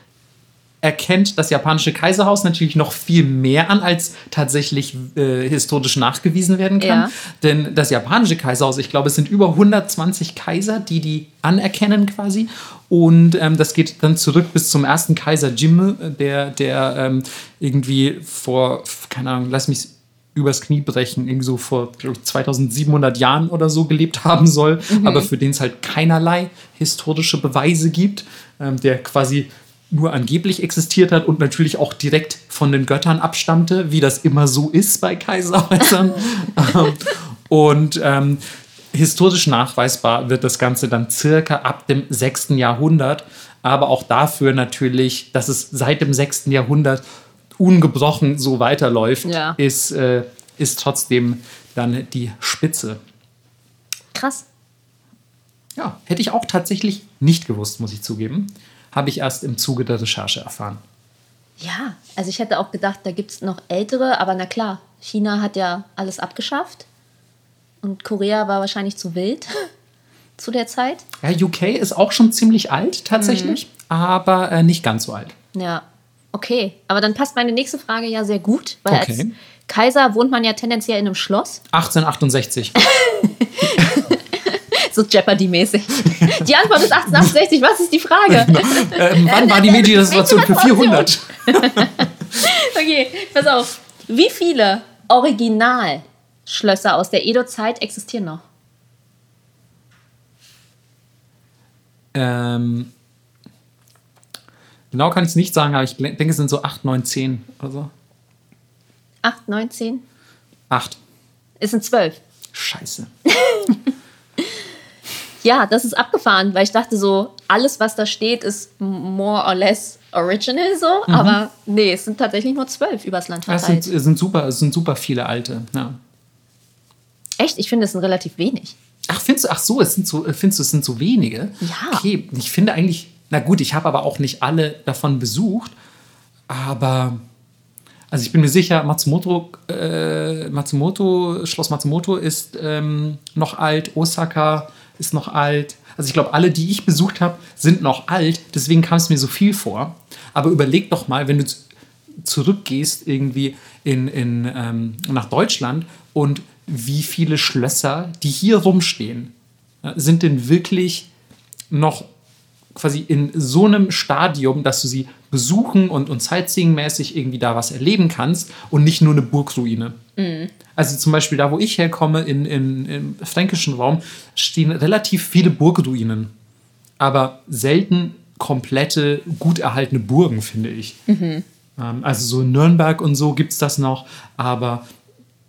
Speaker 2: erkennt das japanische Kaiserhaus natürlich noch viel mehr an, als tatsächlich äh, historisch nachgewiesen werden kann.
Speaker 1: Ja.
Speaker 2: Denn das japanische Kaiserhaus, ich glaube, es sind über 120 Kaiser, die die anerkennen quasi. Und ähm, das geht dann zurück bis zum ersten Kaiser Jimmu, der, der ähm, irgendwie vor, keine Ahnung, lass mich übers Knie brechen, irgendwie so vor glaub ich, 2700 Jahren oder so gelebt haben soll, aber für den es halt keinerlei historische Beweise gibt, ähm, der quasi nur angeblich existiert hat und natürlich auch direkt von den Göttern abstammte, wie das immer so ist bei Kaiserhäusern. Ähm, und ähm, historisch nachweisbar wird das Ganze dann circa ab dem 6. Jahrhundert, aber auch dafür natürlich, dass es seit dem 6. Jahrhundert ungebrochen so weiterläuft,
Speaker 1: Ja.
Speaker 2: ist, äh, ist trotzdem dann die Spitze.
Speaker 1: Krass.
Speaker 2: Ja, hätte ich auch tatsächlich nicht gewusst, muss ich zugeben. Habe ich erst im Zuge der Recherche erfahren.
Speaker 1: Ja, also ich hätte auch gedacht, da gibt es noch ältere, aber na klar, China hat ja alles abgeschafft. Und Korea war wahrscheinlich zu wild zu der Zeit.
Speaker 2: Ja, UK ist auch schon ziemlich alt tatsächlich, aber äh, nicht ganz so alt.
Speaker 1: Ja, okay. Aber dann passt meine nächste Frage ja sehr gut, weil als
Speaker 2: Okay.
Speaker 1: Kaiser wohnt man ja tendenziell in einem Schloss,
Speaker 2: 1868.
Speaker 1: so Jeopardy-mäßig. Die Antwort ist 1868. Was ist die Frage?
Speaker 2: ähm, wann war die Meiji-Restauration für 400?
Speaker 1: Okay, pass auf. Wie viele Originalschlösser aus der Edo-Zeit existieren noch?
Speaker 2: ähm, genau kann ich es nicht sagen, aber ich denke, es sind so 8, 9, 10 oder so.
Speaker 1: 8, 9, 10?
Speaker 2: 8.
Speaker 1: Es sind 12.
Speaker 2: Scheiße.
Speaker 1: Ja, das ist abgefahren, weil ich dachte so, alles, was da steht, ist more or less original so. Aber nee, es sind tatsächlich nur 12 übers Land
Speaker 2: Es
Speaker 1: verteilt.
Speaker 2: sind, es sind, super, es sind super viele alte. Ja.
Speaker 1: Echt? Ich finde, es sind relativ wenig.
Speaker 2: Ach, findest du, ach so, es sind so, findest du, es sind so wenige?
Speaker 1: Ja.
Speaker 2: Okay, ich finde eigentlich, na gut, ich habe aber auch nicht alle davon besucht, aber, also ich bin mir sicher, Matsumoto, äh, Matsumoto, Schloss Matsumoto ist ähm, noch alt, Osaka ist noch alt. Also ich glaube, alle, die ich besucht habe, sind noch alt, deswegen kam es mir so viel vor. Aber überleg doch mal, wenn du zurückgehst irgendwie in, in, ähm, nach Deutschland und wie viele Schlösser, die hier rumstehen, ja, sind denn wirklich noch quasi in so einem Stadium, dass du sie besuchen und, und sightseeing-mäßig irgendwie da was erleben kannst und nicht nur eine Burgruine. Also zum Beispiel da, wo ich herkomme, in, in, im fränkischen Raum, stehen relativ viele Burgruinen, aber selten komplette, gut erhaltene Burgen, finde ich. Ähm, also so in Nürnberg und so gibt es das noch, aber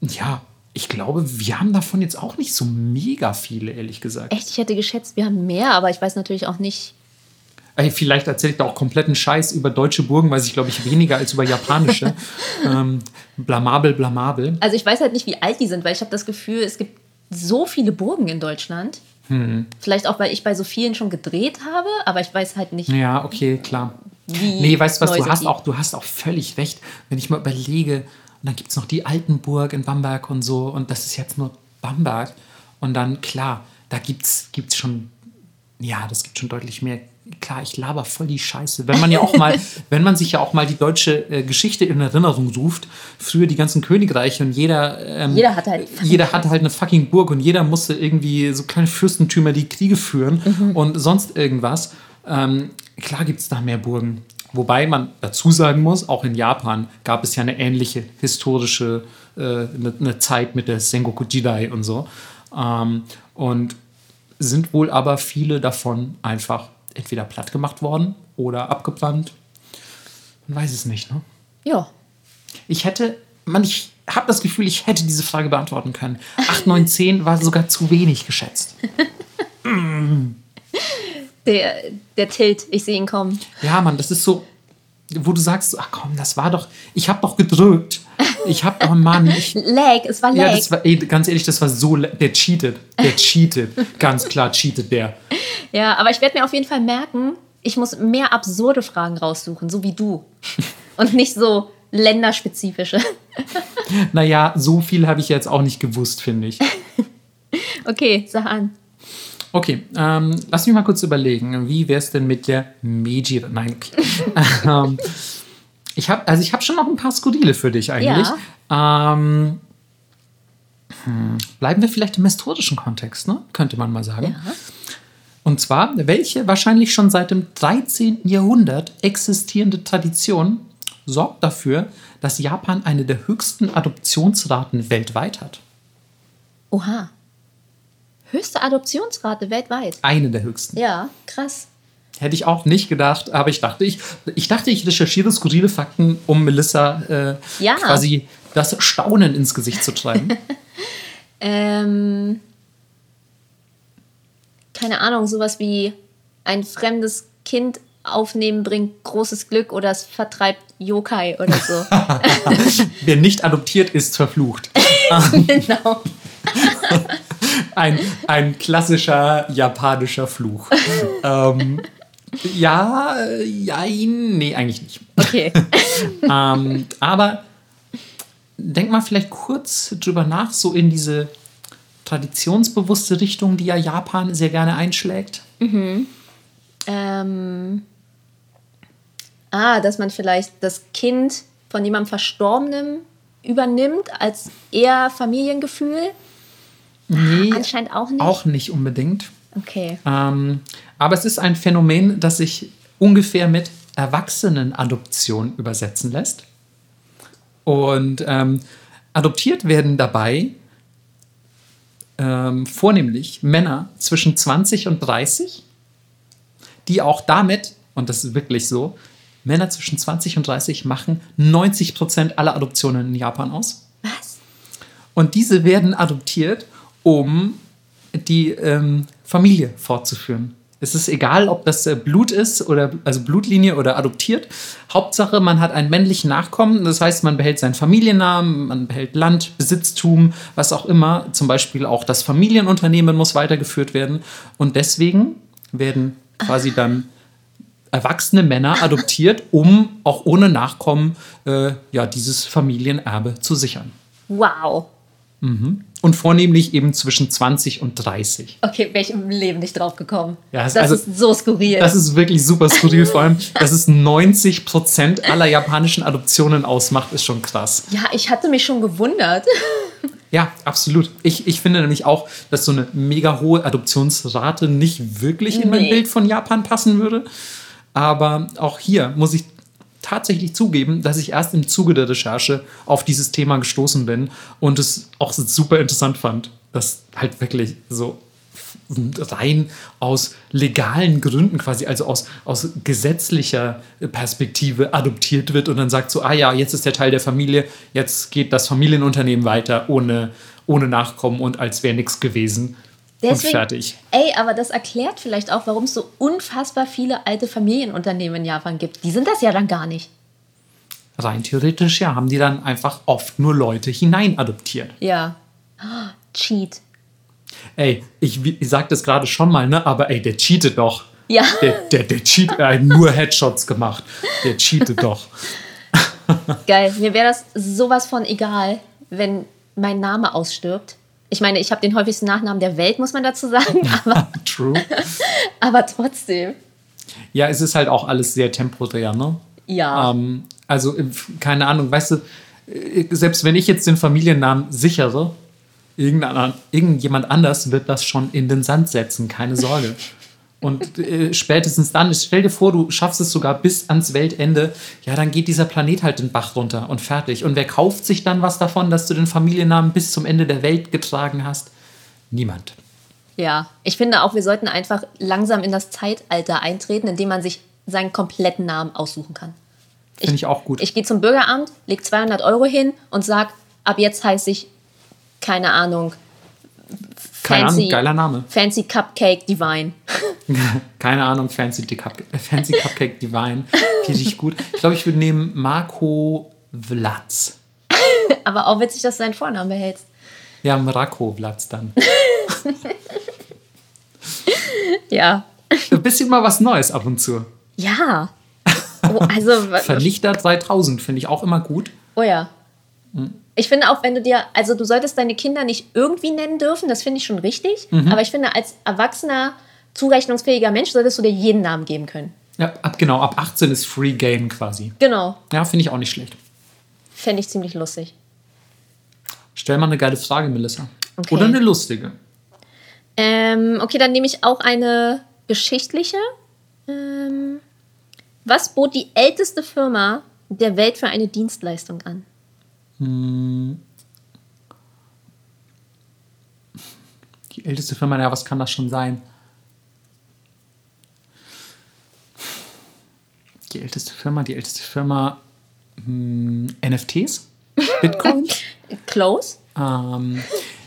Speaker 2: ja, ich glaube, wir haben davon jetzt auch nicht so mega viele, ehrlich gesagt.
Speaker 1: Echt, ich hätte geschätzt, wir haben mehr, aber ich weiß natürlich auch nicht.
Speaker 2: Ey, vielleicht erzähle ich da auch kompletten Scheiß über deutsche Burgen, weiß ich, glaube ich, weniger als über japanische. ähm, blamabel, blamabel.
Speaker 1: Also ich weiß halt nicht, wie alt die sind, weil ich habe das Gefühl, es gibt so viele Burgen in Deutschland. Vielleicht auch, weil ich bei so vielen schon gedreht habe, aber ich weiß halt nicht,
Speaker 2: Ja, okay, klar.
Speaker 1: wie.
Speaker 2: Nee, weißt du was, du hast, auch, du hast auch völlig recht. Wenn ich mal überlege, und dann gibt es noch die Altenburg in Bamberg und so, und das ist jetzt nur Bamberg. Und dann, klar, da gibt es schon, ja, das gibt schon deutlich mehr. Klar, ich laber voll die Scheiße. Wenn man ja auch mal, wenn man sich ja auch mal die deutsche äh, Geschichte in Erinnerung ruft, früher die ganzen Königreiche und jeder, ähm,
Speaker 1: Jeder hatte halt
Speaker 2: jeder hatte halt eine fucking Burg und jeder musste irgendwie so kleine Fürstentümer die Kriege führen
Speaker 1: Mhm.
Speaker 2: und sonst irgendwas. Ähm, klar gibt es da mehr Burgen. Wobei man dazu sagen muss, auch in Japan gab es ja eine ähnliche historische äh, eine, eine Zeit mit der Sengoku Jidai und so. Ähm, und sind wohl aber viele davon einfach entweder platt gemacht worden oder abgebrannt. Man weiß es nicht, ne?
Speaker 1: Ja.
Speaker 2: Ich hätte, man, ich habe das Gefühl, ich hätte diese Frage beantworten können. 8, 9, 10 war sogar zu wenig geschätzt.
Speaker 1: Der, der Tilt, ich sehe ihn kommen.
Speaker 2: Ja, Mann, das ist so, wo du sagst, ach komm, das war doch, ich habe doch gedrückt. Ich habe doch, Mann, ich,
Speaker 1: Lag, es war Lag.
Speaker 2: ja, das war, ey, ganz ehrlich, das war so, der cheatet, der cheatet, ganz klar cheatet der.
Speaker 1: Ja, aber ich werde mir auf jeden Fall merken, ich muss mehr absurde Fragen raussuchen, so wie du. Und nicht so länderspezifische.
Speaker 2: Naja, so viel habe ich jetzt auch nicht gewusst, finde ich.
Speaker 1: Okay, sag an.
Speaker 2: Okay, ähm, lass mich mal kurz überlegen, wie wäre es denn mit der Meiji? Nein, okay. ähm, ich habe, also ich habe schon noch ein paar Skurrile für dich eigentlich. Ähm, hm, bleiben wir vielleicht im historischen Kontext, ne? Könnte man mal sagen.
Speaker 1: Ja.
Speaker 2: Und zwar, welche wahrscheinlich schon seit dem 13. Jahrhundert existierende Tradition sorgt dafür, dass Japan eine der höchsten Adoptionsraten weltweit hat?
Speaker 1: Oha. Höchste Adoptionsrate weltweit.
Speaker 2: Eine der höchsten.
Speaker 1: Ja, krass.
Speaker 2: Hätte ich auch nicht gedacht, aber ich dachte, ich, ich dachte, ich recherchiere skurrile Fakten, um Melissa äh,
Speaker 1: Ja.
Speaker 2: quasi das Staunen ins Gesicht zu treiben.
Speaker 1: Ähm, keine Ahnung, sowas wie ein fremdes Kind aufnehmen bringt großes Glück oder es vertreibt Yokai oder so.
Speaker 2: Wer nicht adoptiert, ist verflucht.
Speaker 1: genau.
Speaker 2: Ein, ein klassischer japanischer Fluch. ähm, ja, äh, jein, nee, eigentlich nicht.
Speaker 1: Okay.
Speaker 2: ähm, aber denk mal vielleicht kurz drüber nach, so in diese traditionsbewusste Richtung, die ja Japan sehr gerne einschlägt.
Speaker 1: ähm, ah, dass man vielleicht das Kind von jemandem Verstorbenem übernimmt als eher Familiengefühl.
Speaker 2: Nee,
Speaker 1: Anscheinend auch nicht.
Speaker 2: auch nicht unbedingt.
Speaker 1: Okay.
Speaker 2: Ähm, aber es ist ein Phänomen, das sich ungefähr mit Erwachsenenadoption übersetzen lässt. Und ähm, adoptiert werden dabei ähm, vornehmlich Männer zwischen 20 und 30, die auch damit, und das ist wirklich so, Männer zwischen 20 und 30 machen 90 Prozent aller Adoptionen in Japan aus.
Speaker 1: Was?
Speaker 2: Und diese werden adoptiert, um die ähm, Familie fortzuführen. Es ist egal, ob das äh, Blut ist oder also Blutlinie oder adoptiert. Hauptsache, man hat einen männlichen Nachkommen. Das heißt, man behält seinen Familiennamen, man behält Land, Besitztum, was auch immer. Zum Beispiel auch das Familienunternehmen muss weitergeführt werden. Und deswegen werden quasi dann erwachsene Männer adoptiert, um auch ohne Nachkommen äh, ja, dieses Familienerbe zu sichern.
Speaker 1: Wow.
Speaker 2: Und vornehmlich eben zwischen 20 und 30.
Speaker 1: Okay, wäre ich im Leben nicht drauf gekommen.
Speaker 2: Ja,
Speaker 1: das
Speaker 2: also-
Speaker 1: ist so skurril.
Speaker 2: Das ist wirklich super skurril, vor allem, dass es 90 Prozent aller japanischen Adoptionen ausmacht, ist schon krass.
Speaker 1: ja, ich hatte mich schon gewundert.
Speaker 2: Ja, absolut. Ich, ich finde nämlich auch, dass so eine mega hohe Adoptionsrate nicht wirklich in mein
Speaker 1: Nee.
Speaker 2: Bild von Japan passen würde. Aber auch hier muss ich tatsächlich zugeben, dass ich erst im Zuge der Recherche auf dieses Thema gestoßen bin und es auch super interessant fand, dass halt wirklich so rein aus legalen Gründen quasi, also aus, aus gesetzlicher Perspektive adoptiert wird und dann sagt so, ah ja, jetzt ist der Teil der Familie, jetzt geht das Familienunternehmen weiter ohne, ohne Nachkommen und als wäre nichts gewesen und fertig.
Speaker 1: Ey, aber das erklärt vielleicht auch, warum es so unfassbar viele alte Familienunternehmen in Japan gibt. Die sind das ja dann gar nicht.
Speaker 2: Rein theoretisch, ja, haben die dann einfach oft nur Leute hinein adoptiert.
Speaker 1: Ja. Oh, Cheat.
Speaker 2: Ey, ich, ich sag das gerade schon mal, ne, aber ey, der cheatet doch.
Speaker 1: Ja.
Speaker 2: Der, der, der cheat, er hat nur Headshots gemacht. Der cheatet doch.
Speaker 1: Geil. Mir wäre das sowas von egal, wenn mein Name ausstirbt. Ich meine, ich habe den häufigsten Nachnamen der Welt, muss man dazu sagen, aber,
Speaker 2: True.
Speaker 1: aber trotzdem.
Speaker 2: Ja, es ist halt auch alles sehr temporär, ne?
Speaker 1: Ja.
Speaker 2: Ähm, also, äh, keine Ahnung, weißt du, äh, selbst wenn ich jetzt den Familiennamen sichere, irgendjemand anders wird das schon in den Sand setzen, keine Sorge. Und äh, spätestens dann, stell dir vor, du schaffst es sogar bis ans Weltende, ja, dann geht dieser Planet halt den Bach runter und fertig. Und wer kauft sich dann was davon, dass du den Familiennamen bis zum Ende der Welt getragen hast? Niemand.
Speaker 1: Ja, ich finde auch, wir sollten einfach langsam in das Zeitalter eintreten, in dem man sich seinen kompletten Namen aussuchen kann.
Speaker 2: Finde ich auch gut.
Speaker 1: Ich gehe zum Bürgeramt, leg 200 Euro hin und sag, ab jetzt heiße ich, keine Ahnung,
Speaker 2: keine
Speaker 1: fancy-
Speaker 2: Ahnung, geiler Name.
Speaker 1: Fancy Cupcake Divine.
Speaker 2: Keine Ahnung, Fancy, Cup Fancy Cupcake Divine. Richtig gut. Ich glaube, ich würde nehmen Marco Vlatz.
Speaker 1: Aber auch witzig, dass du deinen Vornamen behältst.
Speaker 2: Ja, Mrako Vlatz dann.
Speaker 1: ja.
Speaker 2: Ein bisschen mal was Neues ab und zu.
Speaker 1: Ja. Oh, also,
Speaker 2: Vernichter 3000 finde ich auch immer gut.
Speaker 1: Oh ja. Ich finde auch, wenn du dir, also du solltest deine Kinder nicht irgendwie nennen dürfen, das finde ich schon richtig.
Speaker 2: Mhm.
Speaker 1: Aber ich finde, als erwachsener, zurechnungsfähiger Mensch solltest du dir jeden Namen geben können.
Speaker 2: Ja, ab, genau, ab 18 ist Free Game quasi.
Speaker 1: Genau.
Speaker 2: Ja, finde ich auch nicht schlecht.
Speaker 1: Fände ich ziemlich lustig.
Speaker 2: Stell mal eine geile Frage, Melissa.
Speaker 1: Okay.
Speaker 2: Oder eine lustige.
Speaker 1: Ähm, okay, dann nehme ich auch eine geschichtliche. Ähm, was bot die älteste Firma der Welt für eine Dienstleistung an?
Speaker 2: Die älteste Firma, ja, was kann das schon sein? Die älteste Firma, die älteste Firma hm, NFTs? Bitcoin?
Speaker 1: Close?
Speaker 2: ähm,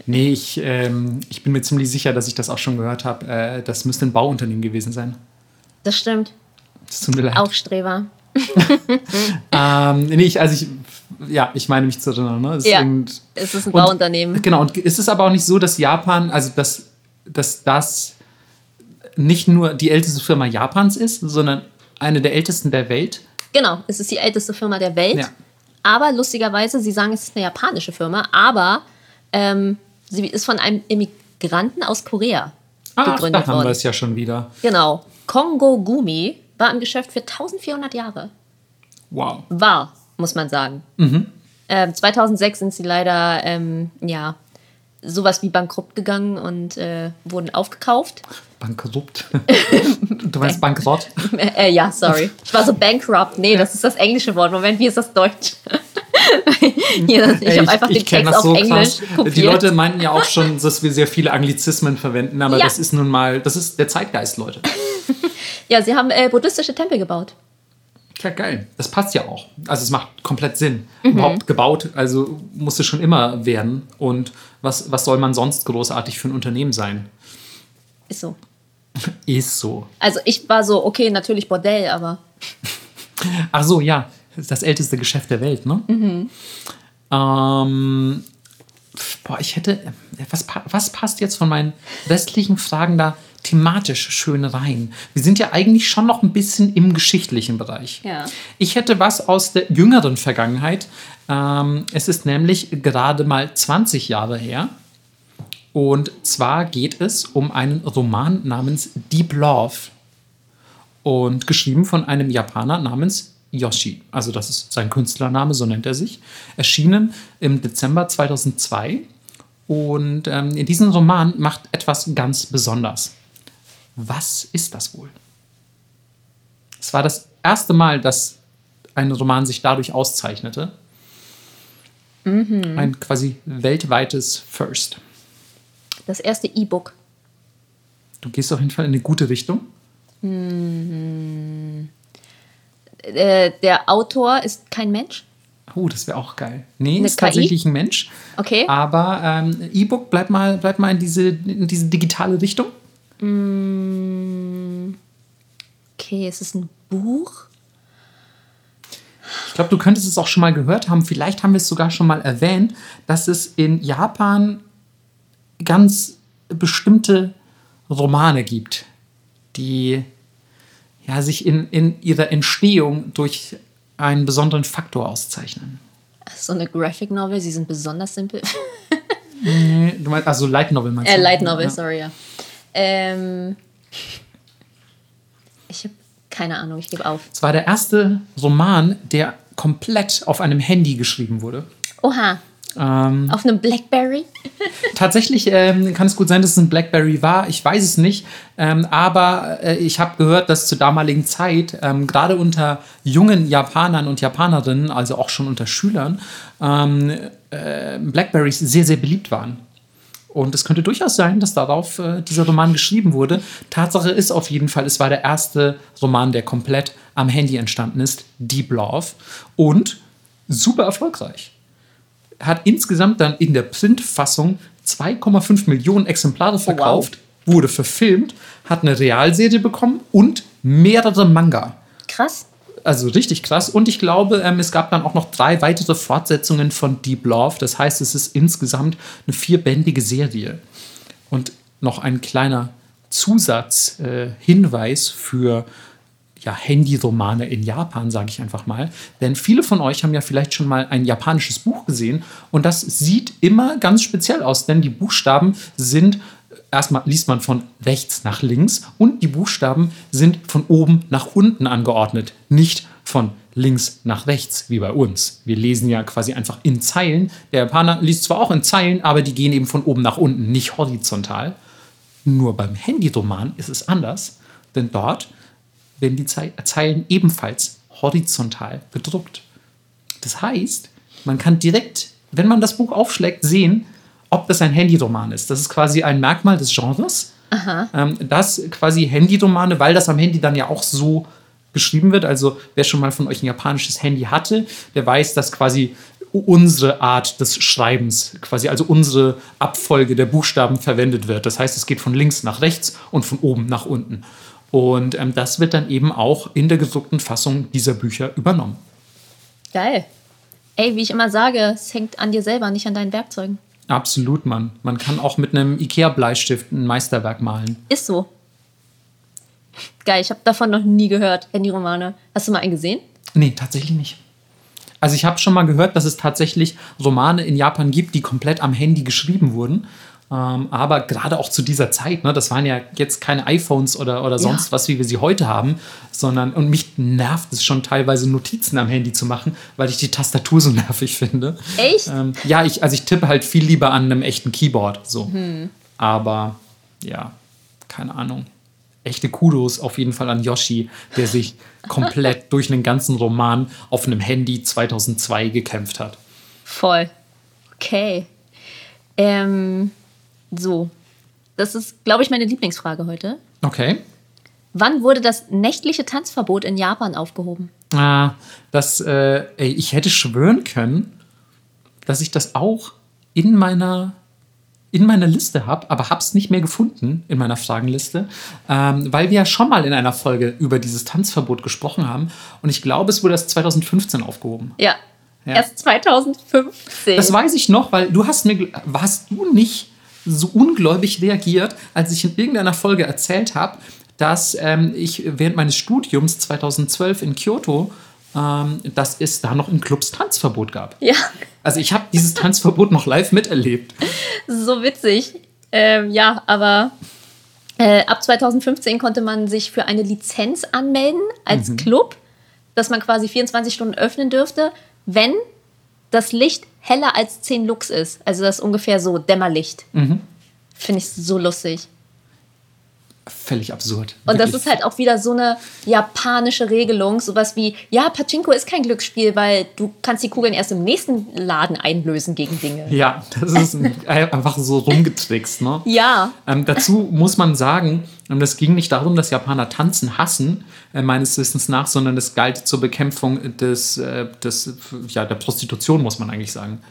Speaker 2: nee, ich, ähm, ich bin mir ziemlich sicher, dass ich das auch schon gehört habe. Äh, das müsste ein Bauunternehmen gewesen sein.
Speaker 1: Das stimmt.
Speaker 2: Das tut mir leid.
Speaker 1: Aufstreber.
Speaker 2: Ähm, nee, ich, also ich, ja, ich meine mich zu erinnern. Ne? Es ist
Speaker 1: Ja. Es ist ein
Speaker 2: Und-
Speaker 1: Bauunternehmen.
Speaker 2: Genau, und ist es aber auch nicht so, dass Japan, also dass, dass das nicht nur die älteste Firma Japans ist, sondern eine der ältesten der Welt?
Speaker 1: Genau, es ist die älteste Firma der Welt.
Speaker 2: Ja.
Speaker 1: Aber lustigerweise, sie sagen, es ist eine japanische Firma, aber ähm, sie ist von einem Immigranten aus Korea
Speaker 2: Ach,
Speaker 1: gegründet
Speaker 2: da haben wir
Speaker 1: worden.
Speaker 2: es ja schon wieder.
Speaker 1: Genau. Kongo Gumi war im Geschäft für 1400 Jahre.
Speaker 2: Wow.
Speaker 1: War, muss man sagen.
Speaker 2: Mhm.
Speaker 1: Ähm, 2006 sind sie leider, ähm, ja, sowas wie bankrott gegangen und äh, wurden aufgekauft.
Speaker 2: Bankrott. du meinst bankrott?
Speaker 1: äh, ja, sorry. Ich war so bankrupt. Nee, das ist das englische Wort. Moment, wie ist das Deutsch? Hier, ich habe einfach den
Speaker 2: kenn
Speaker 1: Text auf Englisch
Speaker 2: krass.
Speaker 1: kopiert.
Speaker 2: Die Leute meinten ja auch schon, dass wir sehr viele Anglizismen verwenden, aber
Speaker 1: Ja.
Speaker 2: das ist nun mal, das ist der Zeitgeist, Leute.
Speaker 1: Ja, sie haben äh, buddhistische Tempel gebaut.
Speaker 2: Ja, geil. Das passt ja auch. Also es macht komplett Sinn.
Speaker 1: Mhm.
Speaker 2: Überhaupt gebaut, also musste schon immer werden. Und was, was soll man sonst großartig für ein Unternehmen sein?
Speaker 1: Ist so.
Speaker 2: Ist so.
Speaker 1: Also ich war so, okay, natürlich Bordell, aber
Speaker 2: Ach so, ja. Das älteste Geschäft der Welt, ne?
Speaker 1: Mhm.
Speaker 2: Ähm, boah, ich hätte. Was, was passt jetzt von meinen restlichen Fragen da thematisch schön rein? Wir sind ja eigentlich schon noch ein bisschen im geschichtlichen Bereich.
Speaker 1: Ja.
Speaker 2: Ich hätte was aus der jüngeren Vergangenheit. Ähm, es ist nämlich gerade mal 20 Jahre her. Und zwar geht es um einen Roman namens Deep Love und geschrieben von einem Japaner namens Yoshi. Also das ist sein Künstlername, so nennt er sich. Erschienen im Dezember 2002. Und ähm, in diesem Roman macht etwas ganz besonders. Was ist das wohl? Es war das erste Mal, dass ein Roman sich dadurch auszeichnete. Ein quasi weltweites First.
Speaker 1: das erste E-Book.
Speaker 2: Du gehst auf jeden Fall in eine gute Richtung.
Speaker 1: Äh, der Autor ist kein Mensch.
Speaker 2: Oh, das wäre auch geil. Nee,
Speaker 1: Eine
Speaker 2: ist
Speaker 1: KI?
Speaker 2: tatsächlich ein Mensch.
Speaker 1: Okay.
Speaker 2: Aber ähm, E-Book, bleib mal, bleib mal in, diese, in diese digitale Richtung.
Speaker 1: Okay, es ist ein Buch.
Speaker 2: Ich glaube, du könntest es auch schon mal gehört haben. Vielleicht haben wir es sogar schon mal erwähnt, dass es in Japan ganz bestimmte Romane gibt, die ja, sich in, in ihrer Entstehung durch einen besonderen Faktor auszeichnen.
Speaker 1: So eine Graphic Novel, sie sind besonders simpel.
Speaker 2: Nee, Du meinst, also Light Novel meinst
Speaker 1: äh,
Speaker 2: du?
Speaker 1: Light Novel,
Speaker 2: Ja.
Speaker 1: sorry, ja. Ähm, ich habe keine Ahnung, ich gebe auf.
Speaker 2: Es war der erste Roman, der komplett auf einem Handy geschrieben wurde.
Speaker 1: Oha,
Speaker 2: Ähm,
Speaker 1: auf einem Blackberry?
Speaker 2: Tatsächlich ähm, kann es gut sein, dass es ein Blackberry war. Ich weiß es nicht. Ähm, aber äh, ich habe gehört, dass zur damaligen Zeit, ähm, gerade unter jungen Japanern und Japanerinnen, also auch schon unter Schülern, ähm, äh, Blackberries sehr, sehr beliebt waren. Und es könnte durchaus sein, dass darauf äh, dieser Roman geschrieben wurde. Tatsache ist auf jeden Fall, es war der erste Roman, der komplett am Handy entstanden ist, Deep Love. Und super erfolgreich hat insgesamt dann in der Printfassung 2,5 Millionen Exemplare verkauft wurde verfilmt, hat eine Realserie bekommen und mehrere Manga.
Speaker 1: Krass.
Speaker 2: Also richtig krass. Und ich glaube, ähm, es gab dann auch noch drei weitere Fortsetzungen von Deep Love. Das heißt, es ist insgesamt eine vierbändige Serie. Und noch ein kleiner Zusatzhinweis äh, für ja, Handyromane in Japan, sage ich einfach mal. Denn viele von euch haben ja vielleicht schon mal ein japanisches Buch gesehen und das sieht immer ganz speziell aus, denn die Buchstaben sind erstmal liest man von rechts nach links und die Buchstaben sind von oben nach unten angeordnet, nicht von links nach rechts, wie bei uns. Wir lesen ja quasi einfach in Zeilen. Der Japaner liest zwar auch in Zeilen, aber die gehen eben von oben nach unten, nicht horizontal. Nur beim Handyroman ist es anders, denn dort werden die Zeilen ebenfalls horizontal bedruckt. Das heißt, man kann direkt, wenn man das Buch aufschlägt, sehen, ob das ein Handyroman ist. Das ist quasi ein Merkmal des Genres, ähm, dass quasi Handyromane, weil das am Handy dann ja auch so geschrieben wird, also wer schon mal von euch ein japanisches Handy hatte, der weiß, dass quasi unsere Art des Schreibens, quasi also unsere Abfolge der Buchstaben verwendet wird. Das heißt, es geht von links nach rechts und von oben nach unten. Und ähm, das wird dann eben auch in der gedruckten Fassung dieser Bücher übernommen.
Speaker 1: Geil. Ey, wie ich immer sage, es hängt an dir selber, nicht an deinen Werkzeugen.
Speaker 2: Absolut, Mann. Man kann auch mit einem Ikea-Bleistift ein Meisterwerk malen.
Speaker 1: Ist so. Geil, ich habe davon noch nie gehört, Handyromane. Hast du mal einen gesehen?
Speaker 2: Nee, tatsächlich nicht. Also ich habe schon mal gehört, dass es tatsächlich Romane in Japan gibt, die komplett am Handy geschrieben wurden. Ähm, aber gerade auch zu dieser Zeit, ne, das waren ja jetzt keine iPhones oder, oder sonst ja. was, wie wir sie heute haben, sondern, und mich nervt es schon teilweise, Notizen am Handy zu machen, weil ich die Tastatur so nervig finde.
Speaker 1: Echt?
Speaker 2: Ähm, ja, ich, also ich tippe halt viel lieber an einem echten Keyboard. So. Hm. Aber ja, keine Ahnung. Echte Kudos auf jeden Fall an Yoshi, der sich komplett durch einen ganzen Roman auf einem Handy 2002 gekämpft hat.
Speaker 1: Voll. Okay. Ähm, so, das ist, glaube ich, meine Lieblingsfrage heute.
Speaker 2: Okay.
Speaker 1: Wann wurde das nächtliche Tanzverbot in Japan aufgehoben?
Speaker 2: Ah, das, äh, ey, ich hätte schwören können, dass ich das auch in meiner in meiner Liste habe, aber habe es nicht mehr gefunden in meiner Fragenliste, ähm, weil wir ja schon mal in einer Folge über dieses Tanzverbot gesprochen haben und ich glaube, es wurde erst 2015 aufgehoben.
Speaker 1: Ja, ja. erst 2015.
Speaker 2: Das weiß ich noch, weil du hast mir, warst du nicht so ungläubig reagiert, als ich in irgendeiner Folge erzählt habe, dass ähm, ich während meines Studiums 2012 in Kyoto, ähm, dass es da noch in Clubs Tanzverbot gab.
Speaker 1: Ja.
Speaker 2: Also ich habe dieses Tanzverbot noch live miterlebt.
Speaker 1: So witzig. Ähm, ja, aber äh, ab 2015 konnte man sich für eine Lizenz anmelden als mhm. Club, dass man quasi 24 Stunden öffnen dürfte, wenn das Licht heller als 10 Lux ist. Also das ist ungefähr so Dämmerlicht. Mhm. Finde ich so lustig.
Speaker 2: Völlig absurd.
Speaker 1: Und Wirklich. das ist halt auch wieder so eine japanische Regelung. Sowas wie, ja, Pachinko ist kein Glücksspiel, weil du kannst die Kugeln erst im nächsten Laden einlösen gegen Dinge.
Speaker 2: Ja, das ist einfach so rumgetrickst. Ne?
Speaker 1: Ja.
Speaker 2: Ähm, dazu muss man sagen, und es ging nicht darum, dass Japaner Tanzen hassen, äh, meines Wissens nach, sondern es galt zur Bekämpfung des, äh, des, ja, der Prostitution, muss man eigentlich sagen.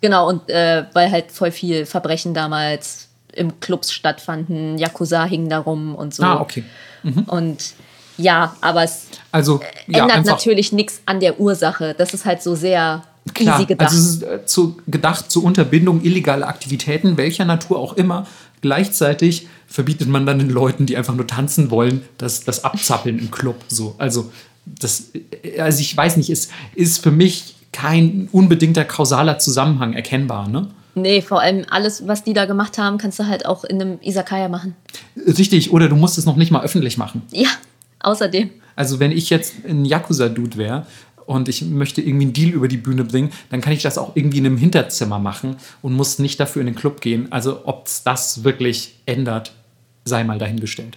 Speaker 1: Genau, und äh, weil halt voll viel Verbrechen damals im Clubs stattfanden, Yakuza hingen darum und so.
Speaker 2: Ah, okay.
Speaker 1: Mhm. Und ja, aber es
Speaker 2: also, ja,
Speaker 1: ändert natürlich nichts an der Ursache. Das ist halt so sehr
Speaker 2: Klar, easy gedacht. Also es ist äh, zu, gedacht zur Unterbindung illegaler Aktivitäten, welcher Natur auch immer. Gleichzeitig verbietet man dann den Leuten, die einfach nur tanzen wollen, das, das Abzappeln im Club. So. Also, das, also ich weiß nicht, ist, ist für mich kein unbedingter kausaler Zusammenhang erkennbar, ne?
Speaker 1: Nee, vor allem alles, was die da gemacht haben, kannst du halt auch in einem Isakaya machen.
Speaker 2: Richtig, oder du musst es noch nicht mal öffentlich machen.
Speaker 1: Ja, außerdem.
Speaker 2: Also wenn ich jetzt ein Yakuza-Dude wäre und ich möchte irgendwie einen Deal über die Bühne bringen, dann kann ich das auch irgendwie in einem Hinterzimmer machen und muss nicht dafür in den Club gehen. Also ob es das wirklich ändert, sei mal dahingestellt.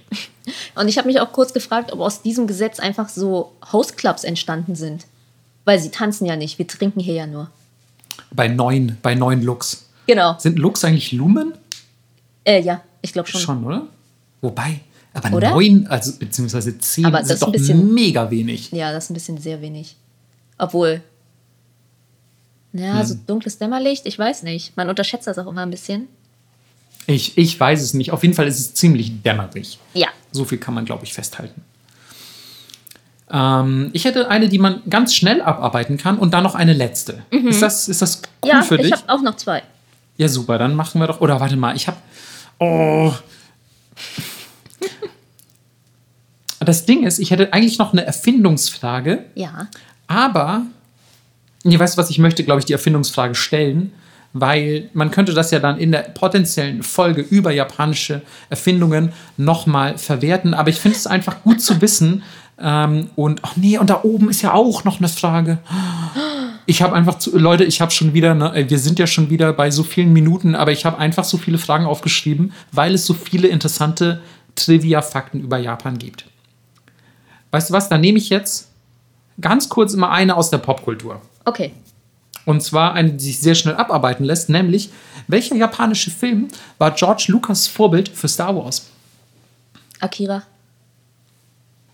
Speaker 1: Und ich habe mich auch kurz gefragt, ob aus diesem Gesetz einfach so Hostclubs entstanden sind. Weil sie tanzen ja nicht, wir trinken hier ja nur.
Speaker 2: Bei neun, bei neun Lux.
Speaker 1: Genau.
Speaker 2: Sind Lux eigentlich Lumen?
Speaker 1: Äh, ja, ich glaube schon.
Speaker 2: Schon, oder? Wobei, aber oder? neun, also beziehungsweise zehn, aber das ist doch bisschen, mega wenig.
Speaker 1: Ja, das ist ein bisschen sehr wenig. Obwohl, ja, hm. so dunkles Dämmerlicht, ich weiß nicht. Man unterschätzt das auch immer ein bisschen.
Speaker 2: Ich, ich weiß es nicht. Auf jeden Fall ist es ziemlich dämmerig.
Speaker 1: Ja.
Speaker 2: So viel kann man, glaube ich, festhalten. Ähm, ich hätte eine, die man ganz schnell abarbeiten kann und dann noch eine letzte. Ist, das, ist das cool
Speaker 1: Ja,
Speaker 2: für
Speaker 1: ich
Speaker 2: dich?
Speaker 1: habe auch noch zwei.
Speaker 2: Ja, super. Dann machen wir doch. Oder warte mal, ich habe. Oh. Das Ding ist, ich hätte eigentlich noch eine Erfindungsfrage,
Speaker 1: Ja.
Speaker 2: aber. Nee, weißt du was? Ich möchte, glaube ich, die Erfindungsfrage stellen, weil man könnte das ja dann in der potenziellen Folge über japanische Erfindungen nochmal verwerten. Aber ich finde es einfach gut zu wissen. Ähm, und, ach nee, und da oben ist ja auch noch eine Frage. Ich habe einfach zu, Leute, ich habe schon wieder, ne, wir sind ja schon wieder bei so vielen Minuten, aber ich habe einfach so viele Fragen aufgeschrieben, weil es so viele interessante Trivia-Fakten über Japan gibt. Weißt du was? Dann nehme ich jetzt ganz kurz immer eine aus der Popkultur.
Speaker 1: Okay.
Speaker 2: Und zwar eine, die sich sehr schnell abarbeiten lässt, nämlich welcher japanische Film war George Lucas Vorbild für Star Wars?
Speaker 1: Akira.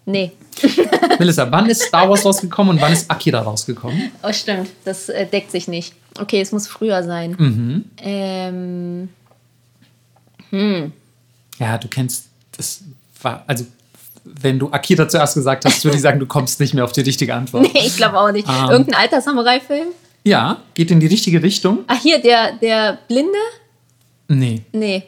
Speaker 1: Nee.
Speaker 2: Melissa, wann ist Star Wars rausgekommen und wann ist Akira rausgekommen?
Speaker 1: Oh, stimmt. Das äh, deckt sich nicht. Okay, es muss früher sein.
Speaker 2: Mhm.
Speaker 1: Ähm,
Speaker 2: Ja, du kennst das war also wenn du Akira zuerst gesagt hast, würde ich sagen, du kommst nicht mehr auf die richtige Antwort.
Speaker 1: nee, ich glaube auch nicht.
Speaker 2: Ähm.
Speaker 1: Irgendein alter Samurai-Film?
Speaker 2: Ja, geht in die richtige Richtung.
Speaker 1: Ach, hier, der, der Blinde?
Speaker 2: Nee,
Speaker 1: Nee.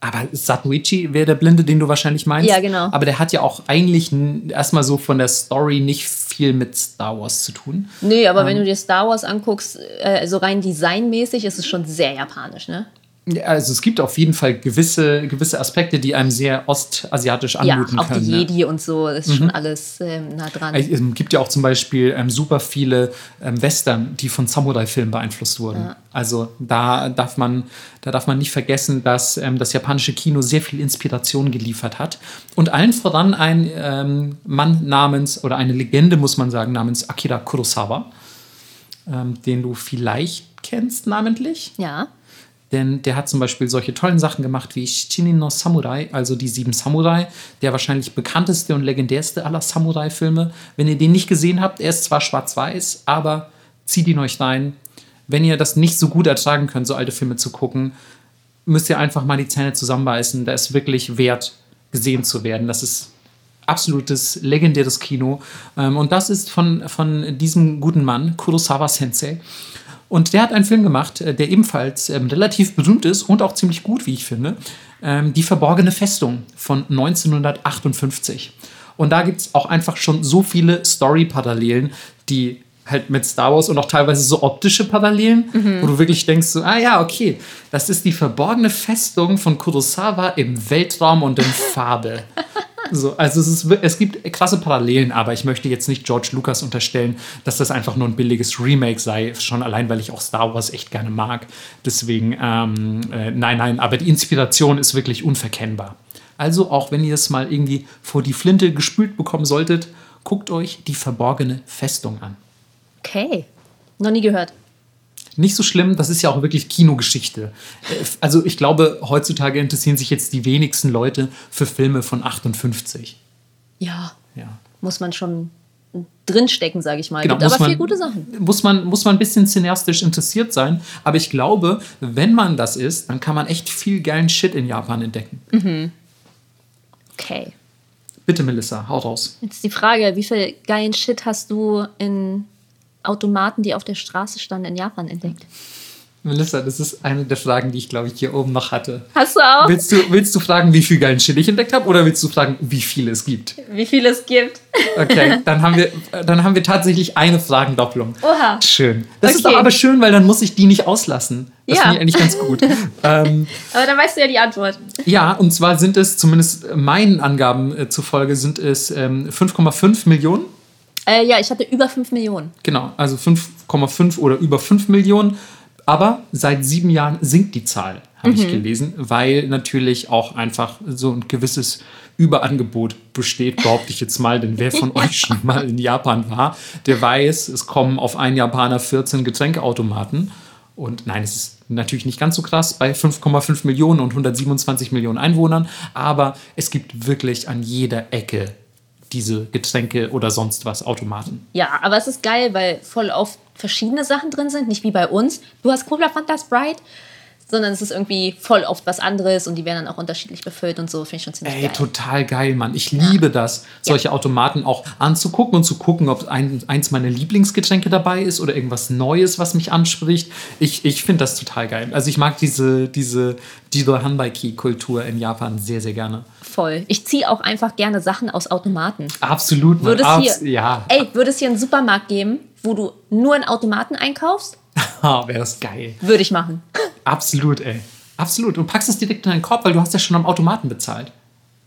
Speaker 2: Aber Satoichi wäre der Blinde, den du wahrscheinlich meinst.
Speaker 1: Ja, genau.
Speaker 2: Aber der hat ja auch eigentlich erstmal so von der Story nicht viel mit Star Wars zu tun.
Speaker 1: Nee, aber wenn
Speaker 2: Ähm.
Speaker 1: du dir Star Wars anguckst, äh, so rein designmäßig ist es schon sehr japanisch, ne?
Speaker 2: Ja, Also es gibt auf jeden Fall gewisse, gewisse Aspekte, die einem sehr ostasiatisch
Speaker 1: Ja,
Speaker 2: anmuten
Speaker 1: auch
Speaker 2: können.
Speaker 1: die
Speaker 2: ne?
Speaker 1: Jedi und so, das ist schon alles ähm, nah dran.
Speaker 2: Es gibt ja auch zum Beispiel ähm, super viele ähm, Western, die von Samurai-Filmen beeinflusst wurden. Also da darf man, da darf man nicht vergessen, dass ähm, das japanische Kino sehr viel Inspiration geliefert hat. Und allen voran ein ähm, Mann namens, oder eine Legende, muss man sagen, namens Akira Kurosawa, ähm, den du vielleicht kennst namentlich.
Speaker 1: ja.
Speaker 2: Denn der hat zum Beispiel solche tollen Sachen gemacht wie Shinin no Samurai, also die sieben Samurai, der wahrscheinlich bekannteste und legendärste aller Samurai-Filme. Wenn ihr den nicht gesehen habt, er ist zwar schwarz-weiß, aber zieht ihn euch rein. Wenn ihr das nicht so gut ertragen könnt, so alte Filme zu gucken, müsst ihr einfach mal die Zähne zusammenbeißen. Da ist wirklich wert, gesehen zu werden. Das ist absolutes legendäres Kino. Ähm, Und das ist von, von diesem guten Mann, Kurosawa Sensei. Und der hat einen Film gemacht, äh, der ebenfalls ähm, relativ berühmt ist und auch ziemlich gut, wie ich finde. Ähm, Die verborgene Festung von 1958. Und da gibt es auch einfach schon so viele Story-Parallelen, die halt mit Star Wars und auch teilweise so optische Parallelen, wo du wirklich denkst, so, ah ja, okay, das ist die verborgene Festung von Kurosawa im Weltraum und in Farbe. So, also es, ist, es gibt krasse Parallelen, aber ich möchte jetzt nicht George Lucas unterstellen, dass das einfach nur ein billiges Remake sei, schon allein, weil ich auch Star Wars echt gerne mag. Deswegen, ähm, äh, nein, nein, aber die Inspiration ist wirklich unverkennbar. Also auch wenn ihr es mal irgendwie vor die Flinte gespült bekommen solltet, guckt euch die verborgene Festung an.
Speaker 1: Okay. Noch nie gehört.
Speaker 2: Nicht so schlimm, das ist ja auch wirklich Kinogeschichte. Äh, Also ich glaube, heutzutage interessieren sich jetzt die wenigsten Leute für Filme von 58.
Speaker 1: Ja,
Speaker 2: Ja.
Speaker 1: muss man schon drinstecken, sage ich mal.
Speaker 2: Genau,
Speaker 1: Gibt aber
Speaker 2: man,
Speaker 1: viel gute Sachen.
Speaker 2: Muss man, muss man ein bisschen cineastisch interessiert sein. Aber ich glaube, wenn man das ist, dann kann man echt viel geilen Shit in Japan entdecken.
Speaker 1: Okay.
Speaker 2: Bitte, Melissa, hau raus.
Speaker 1: Jetzt die Frage, wie viel geilen Shit hast du in Automaten, die auf der Straße standen, in Japan entdeckt?
Speaker 2: Melissa, das ist eine der Fragen, die ich, glaube ich, hier oben noch hatte.
Speaker 1: Hast du auch?
Speaker 2: Willst du, willst du fragen, wie viel geilen Shit ich entdeckt habe, oder willst du fragen, wie viel es gibt?
Speaker 1: Wie viel es gibt?
Speaker 2: Okay, dann haben wir, dann haben wir tatsächlich eine Fragendopplung.
Speaker 1: Oha.
Speaker 2: Schön. Das ist
Speaker 1: Okay.
Speaker 2: doch aber schön, weil dann muss ich die nicht auslassen. Das
Speaker 1: Ja.
Speaker 2: finde ich eigentlich ganz gut. ähm,
Speaker 1: Aber dann weißt du ja die Antwort.
Speaker 2: ja, und zwar sind es, zumindest meinen Angaben äh, zufolge, sind es ähm, 5,5 Millionen.
Speaker 1: Äh, ja, ich hatte über 5 Millionen.
Speaker 2: Genau, also 5,5 oder über 5 Millionen. Aber seit sieben Jahren sinkt die Zahl, habe ich gelesen, weil natürlich auch einfach so ein gewisses Überangebot besteht, behaupte ich jetzt mal. Denn wer von euch schon mal in Japan war, der weiß, es kommen auf einen Japaner 14 Getränkeautomaten. Und nein, es ist natürlich nicht ganz so krass bei 5,5 Millionen und 127 Millionen Einwohnern, aber es gibt wirklich an jeder Ecke diese Getränke oder sonst was Automaten.
Speaker 1: Ja, aber es ist geil, weil voll oft verschiedene Sachen drin sind, nicht wie bei uns. Du hast Cola, Fanta, Sprite. Sondern es ist irgendwie voll oft was anderes und die werden dann auch unterschiedlich befüllt und so. Finde ich schon ziemlich
Speaker 2: Ey,
Speaker 1: geil.
Speaker 2: total geil, Mann. Ich liebe das, solche Automaten auch anzugucken und zu gucken, ob ein, eins meiner Lieblingsgetränke dabei ist oder irgendwas Neues, was mich anspricht. Ich, ich finde das total geil. Also ich mag diese, diese Dido Hanbaiki-Kultur in Japan sehr, sehr gerne.
Speaker 1: Voll. Ich ziehe auch einfach gerne Sachen aus Automaten.
Speaker 2: Absolut, Mann.
Speaker 1: Würde es
Speaker 2: Abs
Speaker 1: hier,
Speaker 2: ja,
Speaker 1: ey, würde es hier einen Supermarkt geben, wo du nur in Automaten einkaufst?
Speaker 2: wäre das geil.
Speaker 1: Würde ich machen.
Speaker 2: Absolut, ey. Absolut. Und packst es direkt in deinen Korb, weil du hast ja schon am Automaten bezahlt.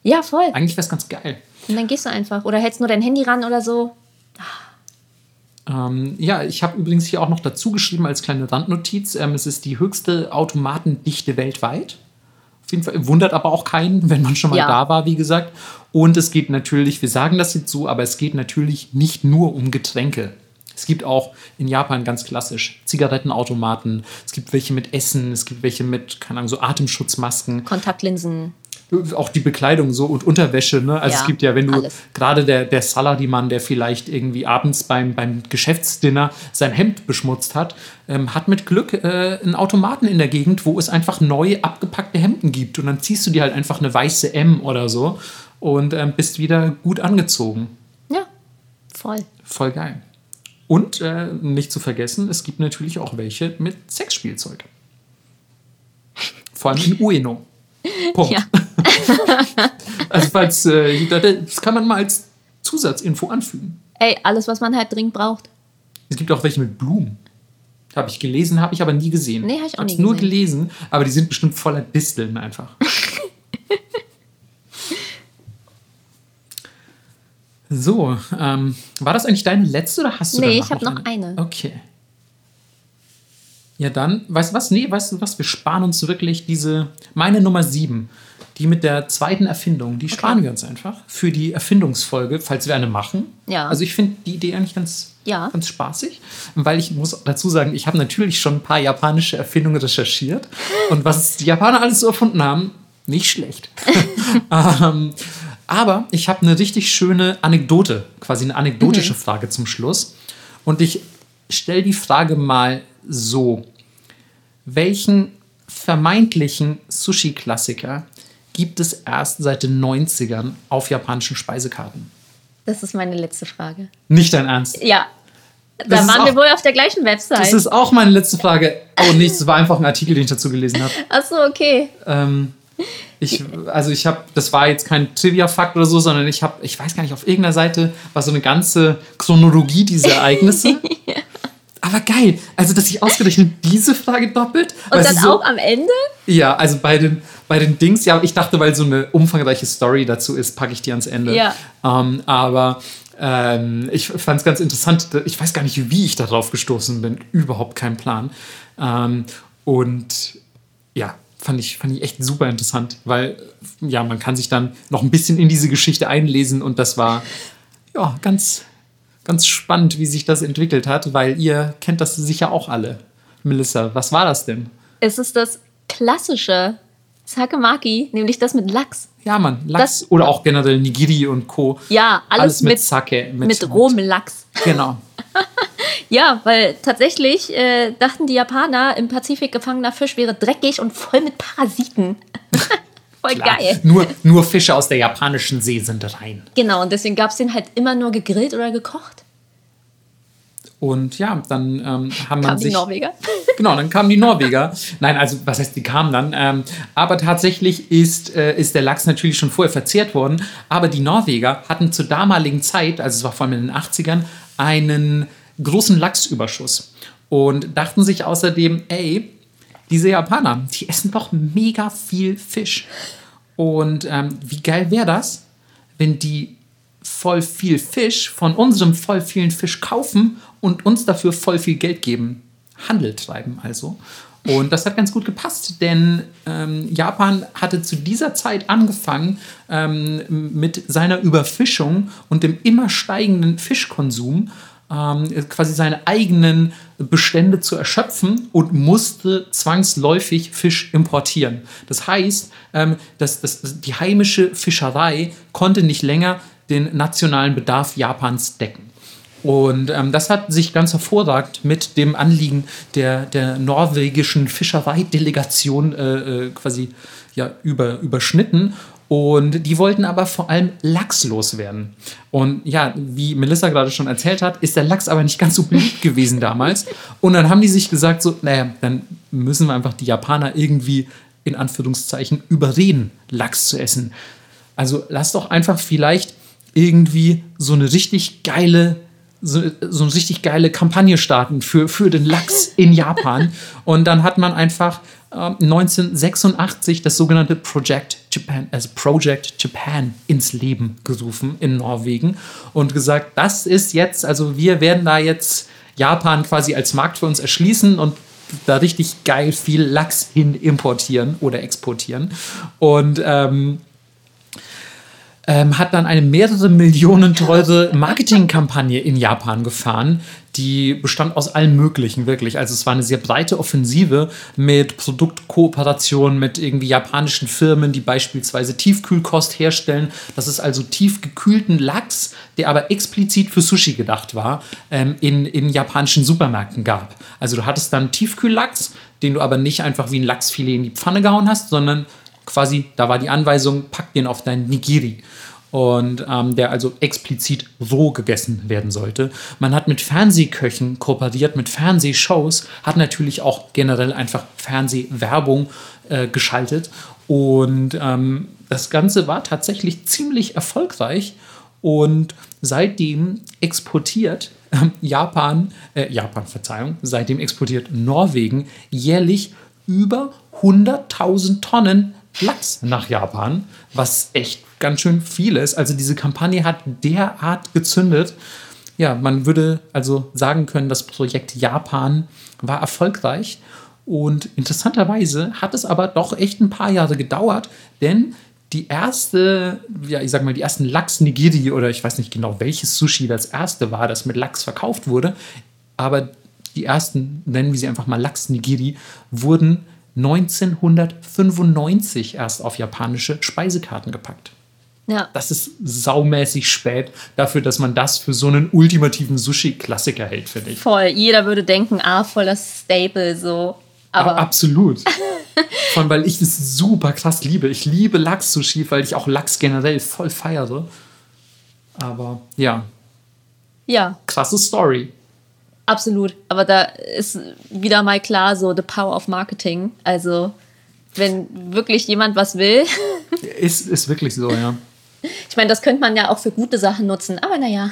Speaker 1: Ja, voll.
Speaker 2: Eigentlich wäre es ganz geil.
Speaker 1: Und dann gehst du einfach. Oder hältst nur dein Handy ran oder so.
Speaker 2: Ähm, ja, ich habe übrigens hier auch noch dazu geschrieben als kleine Randnotiz, ähm, es ist die höchste Automatendichte weltweit. Auf jeden Fall wundert aber auch keinen, wenn man schon mal
Speaker 1: Ja.
Speaker 2: da war, wie gesagt. Und es geht natürlich, wir sagen das jetzt so, aber es geht natürlich nicht nur um Getränke. Es gibt auch in Japan ganz klassisch Zigarettenautomaten, es gibt welche mit Essen, es gibt welche mit, keine Ahnung, so Atemschutzmasken
Speaker 1: Kontaktlinsen.
Speaker 2: auch die Bekleidung so und Unterwäsche, ne? Also
Speaker 1: Ja,
Speaker 2: es gibt ja, wenn du gerade der, der Salariman, der vielleicht irgendwie abends beim, beim Geschäftsdinner sein Hemd beschmutzt hat, ähm, hat mit Glück äh, einen Automaten in der Gegend, wo es einfach neu abgepackte Hemden gibt. Und dann ziehst du dir halt einfach eine weiße M oder so und ähm, bist wieder gut angezogen.
Speaker 1: Ja, voll.
Speaker 2: Voll geil. Und äh, nicht zu vergessen, es gibt natürlich auch welche mit Sexspielzeug. Vor allem in Ueno. Punkt.
Speaker 1: Ja.
Speaker 2: Also falls, äh, das kann man mal als Zusatzinfo anfügen.
Speaker 1: Ey, alles, was man halt dringend braucht.
Speaker 2: Es gibt auch welche mit Blumen. Habe ich gelesen, habe ich aber nie gesehen.
Speaker 1: Nee, hab ich auch
Speaker 2: Hab's
Speaker 1: nie
Speaker 2: nur
Speaker 1: gesehen.
Speaker 2: gelesen, aber die sind bestimmt voller Disteln einfach. so, ähm, war das eigentlich deine letzte oder hast du
Speaker 1: Nee, ich hab noch eine.
Speaker 2: Okay. Ja, dann, weißt du was? Nee, weißt du was? Wir sparen uns wirklich diese, meine Nummer 7, die mit der zweiten Erfindung, die sparen wir uns einfach für die Erfindungsfolge, falls wir eine machen.
Speaker 1: Ja.
Speaker 2: Also ich finde die Idee eigentlich ganz,
Speaker 1: Ja.
Speaker 2: ganz spaßig, weil ich muss dazu sagen, ich habe natürlich schon ein paar japanische Erfindungen recherchiert und was die Japaner alles so erfunden haben, nicht schlecht. ähm, aber ich habe eine richtig schöne Anekdote, quasi eine anekdotische Frage zum Schluss. Und ich stelle die Frage mal so. Welchen vermeintlichen Sushi-Klassiker gibt es erst seit den 90ern auf japanischen Speisekarten?
Speaker 1: Das ist meine letzte Frage.
Speaker 2: Nicht dein Ernst.
Speaker 1: Ja. Da
Speaker 2: Das
Speaker 1: waren wir
Speaker 2: auch-
Speaker 1: wohl auf der gleichen Website.
Speaker 2: Das ist auch meine letzte Frage. Oh, nichts, das war einfach ein Artikel, den ich dazu gelesen habe.
Speaker 1: Achso, okay.
Speaker 2: Ähm, ich, also ich habe, das war jetzt kein Trivia-Fakt oder so, sondern ich habe, ich weiß gar nicht, auf irgendeiner Seite war so eine ganze Chronologie dieser Ereignisse. Aber geil, also dass ich ausgerechnet diese Frage doppelt.
Speaker 1: Und dann
Speaker 2: so,
Speaker 1: auch am Ende?
Speaker 2: Ja, also bei den, bei den Dings, ja, ich dachte, weil so eine umfangreiche Story dazu ist, packe ich die ans Ende.
Speaker 1: Ja.
Speaker 2: Ähm, aber ähm, ich fand es ganz interessant. Ich weiß gar nicht, wie ich darauf gestoßen bin. Überhaupt kein Plan. Ähm, und ja, fand ich, fand ich echt super interessant, weil ja, man kann sich dann noch ein bisschen in diese Geschichte einlesen und das war ja ganz, ganz spannend, wie sich das entwickelt hat, weil ihr kennt das sicher auch alle. Melissa, was war das denn?
Speaker 1: Es ist das klassische Sakemaki, nämlich das mit Lachs.
Speaker 2: Ja, Mann, Lachs
Speaker 1: Das-
Speaker 2: oder auch generell Nigiri und Co.
Speaker 1: Ja, alles,
Speaker 2: mit,
Speaker 1: mit,
Speaker 2: Sake. Mit,
Speaker 1: mit rohem Lachs.
Speaker 2: Genau.
Speaker 1: Ja, weil tatsächlich äh, dachten die Japaner, im Pazifik gefangener Fisch wäre dreckig und voll mit Parasiten. voll
Speaker 2: Klar.
Speaker 1: geil.
Speaker 2: Nur, nur Fische aus der japanischen See sind rein.
Speaker 1: Genau, und deswegen gab es den halt immer nur gegrillt oder gekocht.
Speaker 2: Und ja, dann ähm, haben man
Speaker 1: Kamen die. Norweger.
Speaker 2: Genau, dann kamen die Norweger. Nein, also was heißt, die kamen dann. Ähm, aber tatsächlich ist, äh, ist der Lachs natürlich schon vorher verzehrt worden. Aber die Norweger hatten zur damaligen Zeit, also es war vor allem in den 80ern, einen großen Lachsüberschuss. Und dachten sich außerdem, ey, diese Japaner, die essen doch mega viel Fisch. Und ähm, wie geil wäre das, wenn die voll viel Fisch von unserem voll vielen Fisch kaufen und uns dafür voll viel Geld geben. Handel treiben also. Und das hat ganz gut gepasst, denn ähm, Japan hatte zu dieser Zeit angefangen, ähm, mit seiner Überfischung und dem immer steigenden Fischkonsum ähm, quasi seine eigenen Bestände zu erschöpfen und musste zwangsläufig Fisch importieren. Das heißt, ähm, dass, dass die heimische Fischerei konnte nicht länger den nationalen Bedarf Japans decken. Und ähm, das hat sich ganz hervorragend mit dem Anliegen der, der norwegischen Fischereidelegation äh, äh, quasi ja, über, überschnitten. Und die wollten aber vor allem Lachs loswerden. Und ja, wie Melissa gerade schon erzählt hat, ist der Lachs aber nicht ganz so beliebt gewesen damals. Und dann haben die sich gesagt, so, naja, dann müssen wir einfach die Japaner irgendwie in Anführungszeichen überreden, Lachs zu essen. Also lass doch einfach vielleicht irgendwie so eine richtig geile so, so eine richtig geile Kampagne starten für, für den Lachs in Japan. Und dann hat man einfach 1986 das sogenannte Project Japan, also Project Japan ins Leben gerufen in Norwegen und gesagt, das ist jetzt, also wir werden da jetzt Japan quasi als Markt für uns erschließen und da richtig geil viel Lachs hin importieren oder exportieren. Und ähm, ähm, hat dann eine mehrere Millionen teure Marketingkampagne in Japan gefahren, die bestand aus allem Möglichen, wirklich. Also es war eine sehr breite Offensive mit Produktkooperationen mit irgendwie japanischen Firmen, die beispielsweise Tiefkühlkost herstellen. Das ist also tiefgekühlten Lachs, der aber explizit für Sushi gedacht war, ähm, in, in japanischen Supermärkten gab. Also du hattest dann Tiefkühllachs, den du aber nicht einfach wie ein Lachsfilet in die Pfanne gehauen hast, sondern quasi, da war die Anweisung, pack den auf dein Nigiri. Und ähm, der also explizit roh gegessen werden sollte. Man hat mit Fernsehköchen kooperiert, mit Fernsehshows, hat natürlich auch generell einfach Fernsehwerbung äh, geschaltet. Und ähm, das Ganze war tatsächlich ziemlich erfolgreich. Und seitdem exportiert äh, Japan, äh, Japan, Verzeihung, seitdem exportiert Norwegen jährlich über 100.000 Tonnen Lachs nach Japan, was echt ganz schön viel ist. Also diese Kampagne hat derart gezündet. Ja, man würde also sagen können, das Projekt Japan war erfolgreich. Und interessanterweise hat es aber doch echt ein paar Jahre gedauert, denn die erste, ja, ich sag mal, die ersten Lachs-Nigiri oder ich weiß nicht genau, welches Sushi das erste war, das mit Lachs verkauft wurde, aber die ersten, nennen wir sie einfach mal Lachs-Nigiri, wurden 1995 erst auf japanische Speisekarten gepackt. Ja. Das ist saumäßig spät dafür, dass man das für so einen ultimativen Sushi-Klassiker hält, finde ich.
Speaker 1: Voll. Jeder würde denken, ah, voll das Staple so. Aber
Speaker 2: ja, absolut. Vor allem, weil ich das super krass liebe. Ich liebe Lachs-Sushi, weil ich auch Lachs generell voll feiere. Aber ja.
Speaker 1: Ja.
Speaker 2: Krasse Story.
Speaker 1: Absolut. Aber da ist wieder mal klar so the power of Marketing. Also, wenn wirklich jemand was will.
Speaker 2: ist, ist wirklich so, ja.
Speaker 1: Ich meine, das könnte man ja auch für gute Sachen nutzen, aber naja.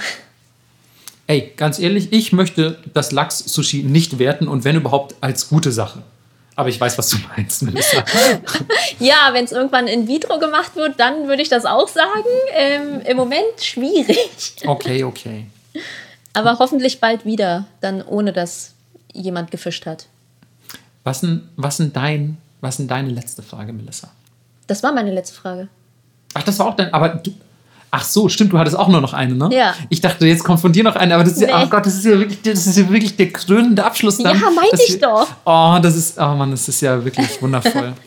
Speaker 2: Ey, ganz ehrlich, ich möchte das Lachs-Sushi nicht werten und wenn überhaupt als gute Sache. Aber ich weiß, was du meinst, Melissa.
Speaker 1: ja, wenn es irgendwann in vitro gemacht wird, dann würde ich das auch sagen. Ähm, Im Moment schwierig.
Speaker 2: Okay, okay.
Speaker 1: Aber hoffentlich bald wieder, dann ohne dass jemand gefischt hat.
Speaker 2: Was denn, was denn dein, was denn deine letzte Frage, Melissa?
Speaker 1: Das war meine letzte Frage.
Speaker 2: Ach, das war auch dein, aber du, ach so, stimmt, du hattest auch nur noch eine, ne?
Speaker 1: Ja.
Speaker 2: Ich dachte, jetzt kommt von dir noch eine, aber das ist nee. ja, oh Gott, das ist ja wirklich, das ist ja wirklich der krönende Abschluss dann.
Speaker 1: Ja, meinte ich doch.
Speaker 2: Oh, das ist, oh Mann, das ist ja wirklich wundervoll.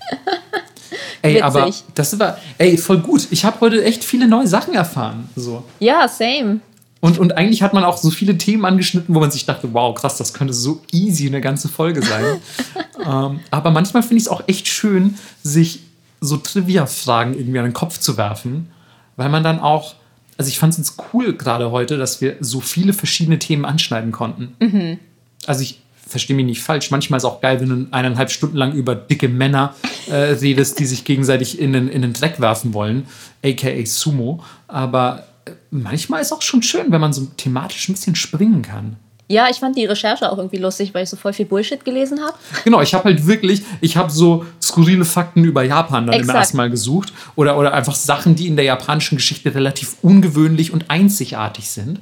Speaker 2: Ey, Witzig. aber das war, ey, voll gut. Ich habe heute echt viele neue Sachen erfahren. So.
Speaker 1: Ja, same.
Speaker 2: Und, und eigentlich hat man auch so viele Themen angeschnitten, wo man sich dachte, wow, krass, das könnte so easy eine ganze Folge sein. ähm, aber manchmal finde ich es auch echt schön, sich so Trivia-Fragen irgendwie an den Kopf zu werfen, weil man dann auch, also ich fand es jetzt cool gerade heute, dass wir so viele verschiedene Themen anschneiden konnten. Mhm. Also ich verstehe mich nicht falsch, manchmal ist es auch geil, wenn du eineinhalb Stunden lang über dicke Männer äh, redest, die sich gegenseitig in den, in den Dreck werfen wollen, aka Sumo. Aber manchmal ist es auch schon schön, wenn man so thematisch ein bisschen springen kann.
Speaker 1: Ja, ich fand die Recherche auch irgendwie lustig, weil ich so voll viel Bullshit gelesen habe.
Speaker 2: Genau, ich habe halt wirklich, ich habe so skurrile Fakten über Japan dann Exakt. immer erstmal gesucht. Oder, oder einfach Sachen, die in der japanischen Geschichte relativ ungewöhnlich und einzigartig sind.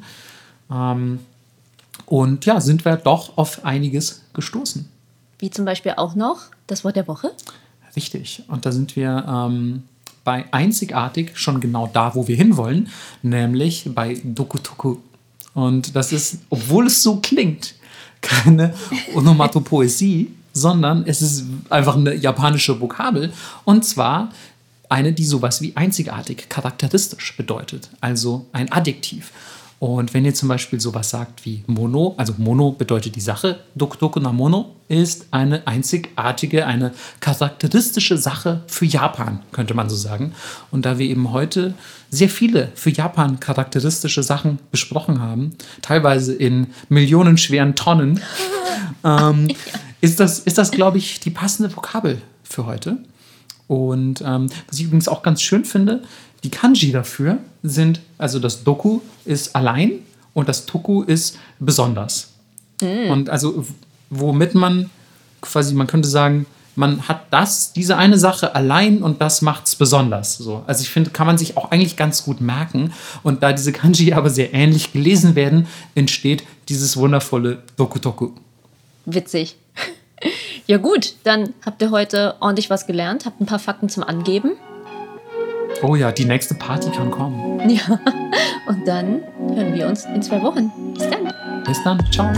Speaker 2: Ähm, und ja, sind wir doch auf einiges gestoßen.
Speaker 1: Wie zum Beispiel auch noch das Wort der Woche.
Speaker 2: Richtig. Und da sind wir ähm, bei einzigartig schon genau da, wo wir hinwollen, nämlich bei Dokutoku. Und das ist, obwohl es so klingt, keine Onomatopoesie, sondern es ist einfach eine japanische Vokabel. Und zwar eine, die sowas wie einzigartig, charakteristisch bedeutet. Also ein Adjektiv. Und wenn ihr zum Beispiel sowas sagt wie Mono, also Mono bedeutet die Sache, Doku Doku na Mono ist eine einzigartige, eine charakteristische Sache für Japan, könnte man so sagen. Und da wir eben heute sehr viele für Japan charakteristische Sachen besprochen haben, teilweise in millionenschweren Tonnen, ähm, ist das, ist das glaube ich, die passende Vokabel für heute. Und ähm, was ich übrigens auch ganz schön finde, die Kanji dafür sind, also das Doku ist allein und das Toku ist besonders. Mhm. Und also womit man quasi, man könnte sagen, man hat das, diese eine Sache allein und das macht es besonders. So. Also ich finde, kann man sich auch eigentlich ganz gut merken. Und da diese Kanji aber sehr ähnlich gelesen werden, entsteht dieses wundervolle Doku-Toku.
Speaker 1: Witzig. Ja gut, dann habt ihr heute ordentlich was gelernt, habt ein paar Fakten zum Angeben.
Speaker 2: Oh ja, die nächste Party kann kommen.
Speaker 1: Ja, und dann hören wir uns in zwei Wochen. Bis dann.
Speaker 2: Bis dann. Ciao.